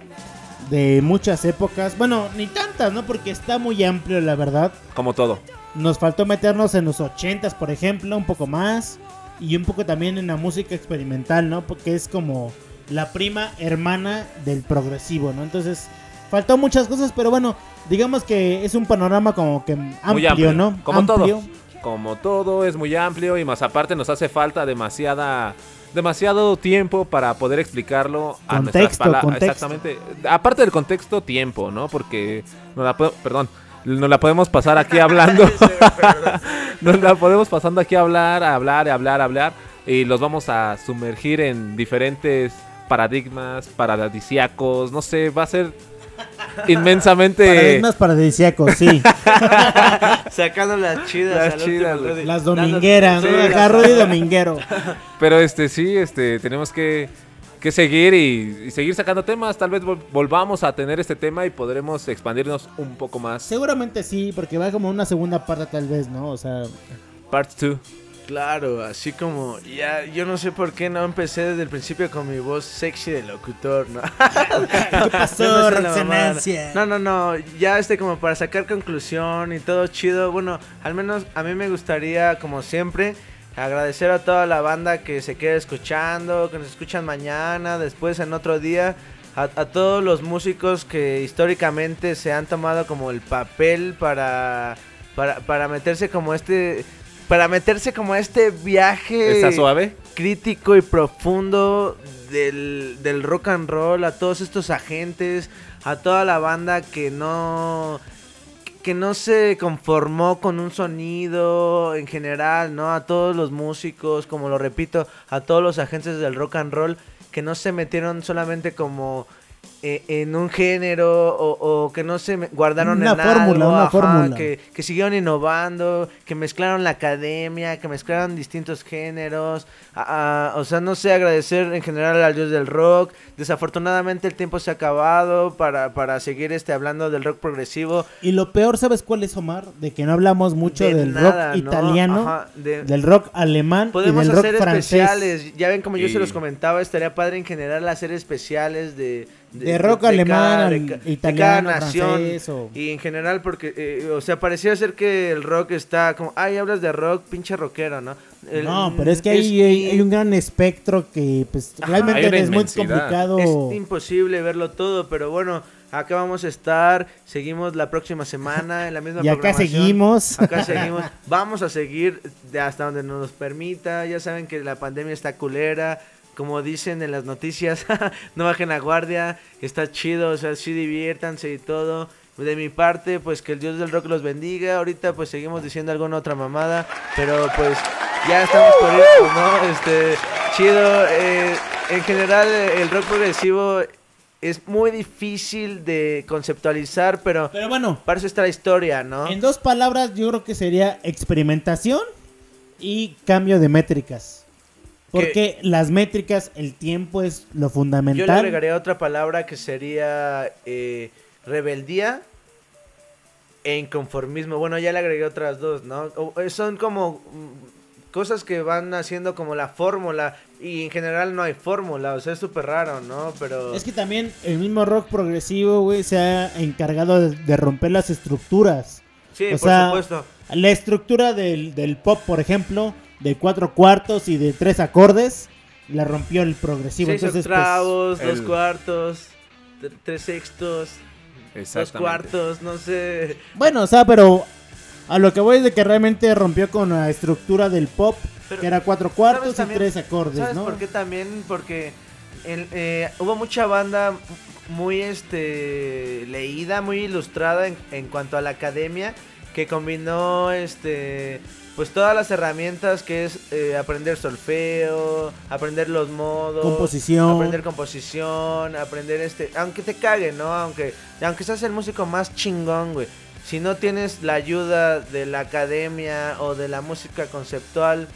de muchas épocas. Bueno, ni tantas, ¿no? Porque está muy amplio, la verdad. Como todo. Nos faltó meternos en los 80s, por ejemplo, un poco más. Y un poco también en la música experimental, ¿no? Porque es como la prima hermana del progresivo, ¿no? Entonces, faltó muchas cosas, pero bueno, digamos que es un panorama como que amplio, Muy amplio. ¿no? Como Amplio. todo. Como todo, es muy amplio y más aparte nos hace falta demasiada demasiado tiempo para poder explicarlo a Contexto, nuestras palabras. Exactamente. Aparte del contexto, tiempo, ¿no? Porque nos la, po- perdón, nos la podemos pasar aquí hablando. nos la podemos pasando aquí a hablar, a hablar, a hablar, a hablar. Y los vamos a sumergir en diferentes paradigmas, paradisíacos. No sé, va a ser inmensamente. Paradigmas paradisíacos, sí. Sacando las chidas. Las chidas. Las domingueras, ¿no? Sí, Acá las- Rudy Dominguero. Pero este sí, este tenemos que, que seguir y, y seguir sacando temas. Tal vez vol- volvamos a tener este tema y podremos expandirnos un poco más. Seguramente sí, porque va como una segunda parte tal vez, ¿no? O sea, Part 2. Claro, así como ya yo no sé por qué no empecé desde el principio con mi voz sexy de locutor, ¿no? ¿qué pasó. No, no, no, ya este como para sacar conclusión y todo chido. Bueno, al menos a mí me gustaría, como siempre, agradecer a toda la banda que se queda escuchando, que nos escuchan mañana, después en otro día. A, a todos los músicos que históricamente se han tomado como el papel para, para, para meterse como este... Para meterse como este viaje ¿Está suave? crítico y profundo del, del rock and roll, a todos estos agentes, a toda la banda que no que no se conformó con un sonido en general, ¿no? A todos los músicos, como lo repito, a todos los agentes del rock and roll que no se metieron solamente como eh, en un género o, o que no se guardaron Una en fórmula, algo, una ajá, fórmula. que, que siguieron innovando, que mezclaron la academia, que mezclaron distintos géneros, a- a- o sea, no sé, agradecer en general al dios del rock, desafortunadamente el tiempo se ha acabado para, para seguir este hablando del rock progresivo, Y lo peor, ¿sabes cuál es, Omar? De que no hablamos mucho De del nada, rock ¿no? italiano, Ajá, de- del rock alemán Podemos y del rock hacer francés. especiales. Ya ven como yo se los comentaba, estaría padre en general hacer especiales de... De rock alemán, ca- al- italiano, nación. francés o- Y en general porque, eh, o sea, parecía ser que el rock está como, ay, hablas de rock, pinche rockero, ¿no? El- No, pero es que hay, hay, hay un gran espectro que pues Ajá. realmente es muy complicado. Es imposible verlo todo, pero bueno, acá vamos a estar, seguimos la próxima semana en la misma Y acá seguimos. Acá seguimos, vamos a seguir de hasta donde nos permita, ya saben que la pandemia está culera, como dicen en las noticias, no bajen la guardia, está chido, o sea, sí diviértanse y todo. De mi parte, pues que el dios del rock los bendiga. Ahorita pues seguimos diciendo alguna otra mamada, pero pues ya estamos por irnos, ¿no? Este, chido. eh, en general el rock progresivo es muy difícil de conceptualizar, pero, Pero bueno, para eso está la historia, ¿no? en dos palabras yo creo que sería experimentación y cambio de métricas. Porque las métricas, el tiempo es lo Yo le fundamental. agregaría otra palabra que sería eh, rebeldía e inconformismo. Bueno, ya le agregué otras dos, ¿no? O- eh, son como mm, cosas que van haciendo como la fórmula y en general no hay fórmula, o sea, es súper raro, ¿no? Pero... Es que también el mismo rock progresivo, güey, se ha encargado de, de romper las estructuras. sí, o por sea, supuesto. La estructura del, del pop, por ejemplo, de cuatro cuartos y de tres acordes, la rompió el progresivo. Seis Entonces, pues, octavos, dos el- cuartos, tr- tres sextos, dos cuartos, no sé. bueno, o sea, pero a lo que voy es de que realmente rompió con la estructura del pop, Pero, que era cuatro cuartos ¿sabes y tres acordes, ¿Sabes ¿no? por qué también? Porque el- eh, hubo mucha banda muy este leída, muy ilustrada en, en cuanto a la academia, que combinó este pues todas las herramientas que es eh, aprender solfeo, aprender los modos, Composición. aprender composición, aprender este, aunque te cague, ¿no? Aunque aunque seas el músico más chingón, güey. Si no tienes la ayuda de la academia o de la música conceptual,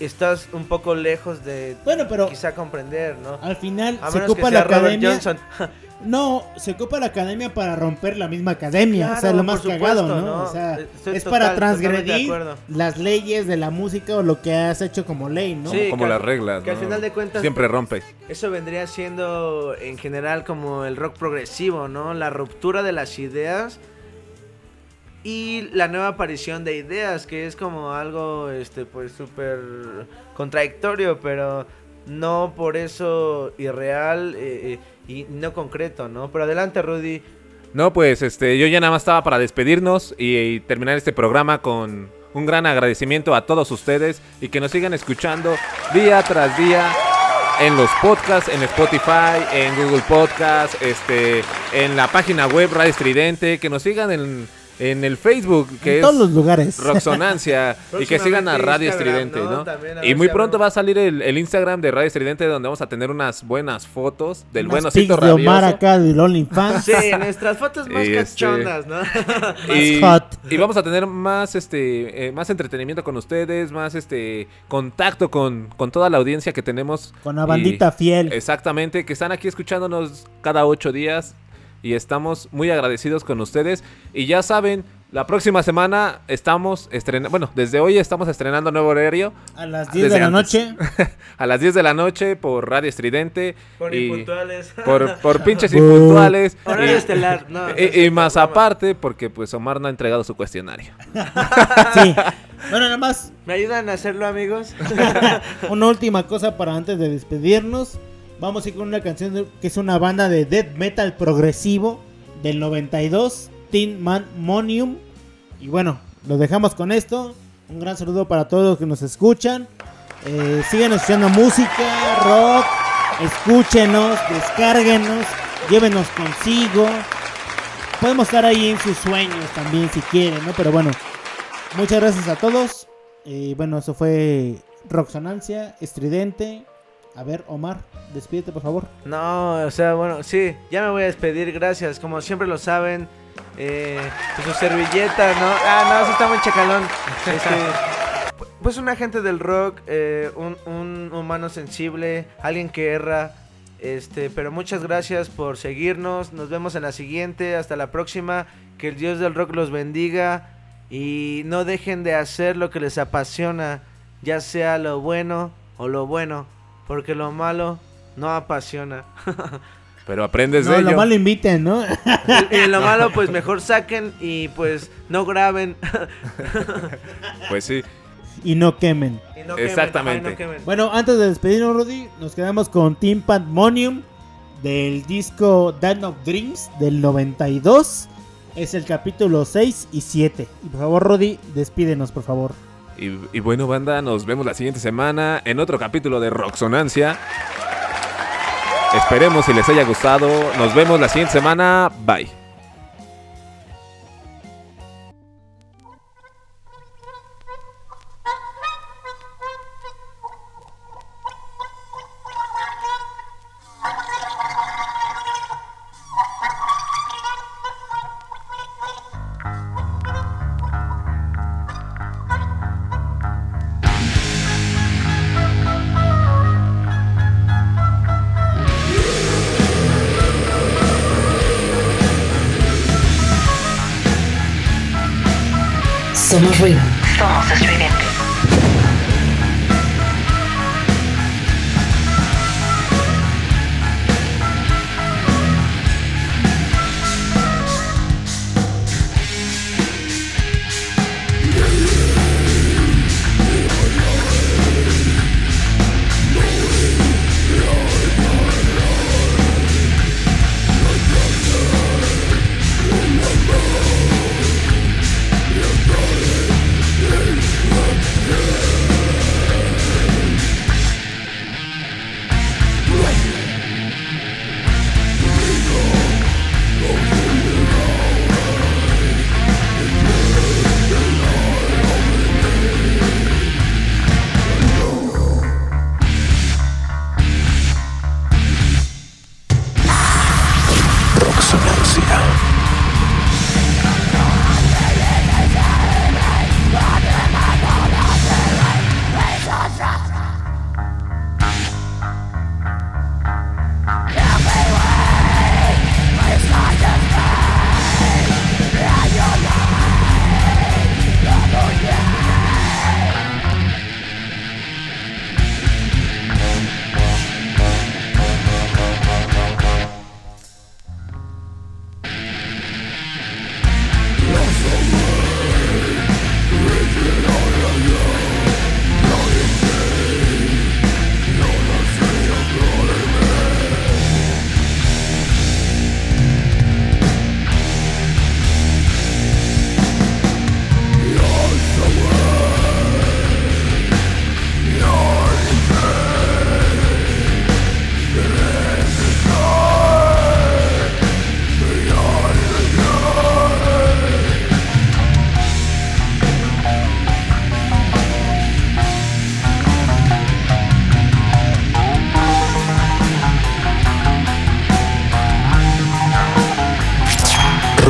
estás un poco lejos de Bueno, pero quizá comprender, ¿no? al final A se que ocupa sea la Robert academia. Johnson. No, se ocupa la academia para romper la misma academia. o sea, lo más cagado, ¿no? ¿no? O sea, Estoy es total- para transgredir las leyes de la música o lo que has hecho como ley, ¿no? Sí, Como las reglas. que al final de cuentas- Siempre rompes. Eso vendría siendo en general como el rock progresivo, ¿no? La ruptura de las ideas y la nueva aparición de ideas, que es como algo, este, pues súper contradictorio, pero no por eso irreal eh, eh, y no concreto, ¿no? Pero adelante, Rudy. No, pues este, yo ya nada más estaba para despedirnos y, terminar este programa con un gran agradecimiento a todos ustedes y que nos sigan escuchando día tras día en los podcasts, en Spotify, en Google Podcast, este, en la página web Radio Estridente, que nos sigan en, en el Facebook, que En es todos los lugares. Roxonancia, y que sigan a Radio Instagram, Estridente, ¿no? Y muy si pronto va a salir el, el Instagram de Radio Estridente, donde vamos a tener unas buenas fotos del buenocito pics de Omar acá del OnlyFans. Sí, nuestras fotos más Y este- cachondas, ¿no? y, hot. y vamos a tener más este eh, más entretenimiento con ustedes, más este contacto con, con toda la audiencia que tenemos. Con la bandita fiel. Exactamente, que están aquí escuchándonos cada ocho días y estamos muy agradecidos con ustedes. Y ya saben, la próxima semana estamos estrenando, bueno, desde hoy estamos estrenando nuevo horario. A las 10 Desde de la antes. noche. a las 10 de la noche por Radio Estridente. Por y impuntuales. Por, por pinches impuntuales. Horario y- estelar, no, y- no y, es más aparte, porque pues Omar no ha entregado su cuestionario. Sí. Bueno, nada más ¿Me ayudan a hacerlo, amigos? una última cosa para antes de despedirnos. Vamos a ir con una canción que es una banda de death metal progresivo del 92, Teen Man Monium. Y bueno, lo dejamos con esto. Un gran saludo para todos los que nos escuchan. Eh, sigan escuchando música, rock. Escúchenos, descárguenos, llévenos consigo. Podemos estar ahí en sus sueños también si quieren, ¿no? Pero bueno, muchas gracias a todos. Y bueno, eso fue Roxonancia, estridente. A ver, Omar, despídete por favor. No, o sea, bueno, sí, ya me voy a despedir, gracias. Como siempre lo saben, eh, pues su servilleta, ¿no? Ah, no, sí está muy chacalón. Este, pu- pues un agente del rock, eh, un, un humano sensible, alguien que erra. Este, pero muchas gracias por seguirnos. Nos vemos en la siguiente. Hasta la próxima. Que el Dios del rock los bendiga. Y no dejen de hacer lo que les apasiona. Ya sea lo bueno o lo bueno. Porque lo malo no apasiona. Pero aprendes No, de lo ello. malo inviten, ¿no? y, y lo malo, pues mejor saquen y pues no graben. Pues sí. y no quemen. Y no quemen, Exactamente. ay, no quemen. Bueno, antes de despedirnos, Rudy, nos quedamos con Team Pandemonium del disco Dan of Dreams del 92. Es el capítulo 6 y 7. Y por favor, Rudy, despídenos, por favor. Y, bueno, banda, nos vemos la siguiente semana en otro capítulo de Roxonancia. Esperemos si les haya gustado. Nos vemos la siguiente semana. Bye.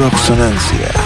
Estás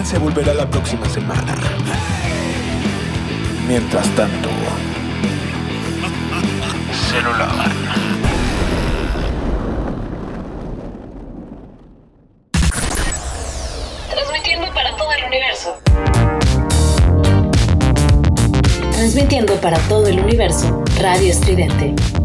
Roxonancia volverá la próxima semana. Mientras tanto, celular. Transmitiendo para todo el universo. Transmitiendo para todo el universo, Radio Estridente.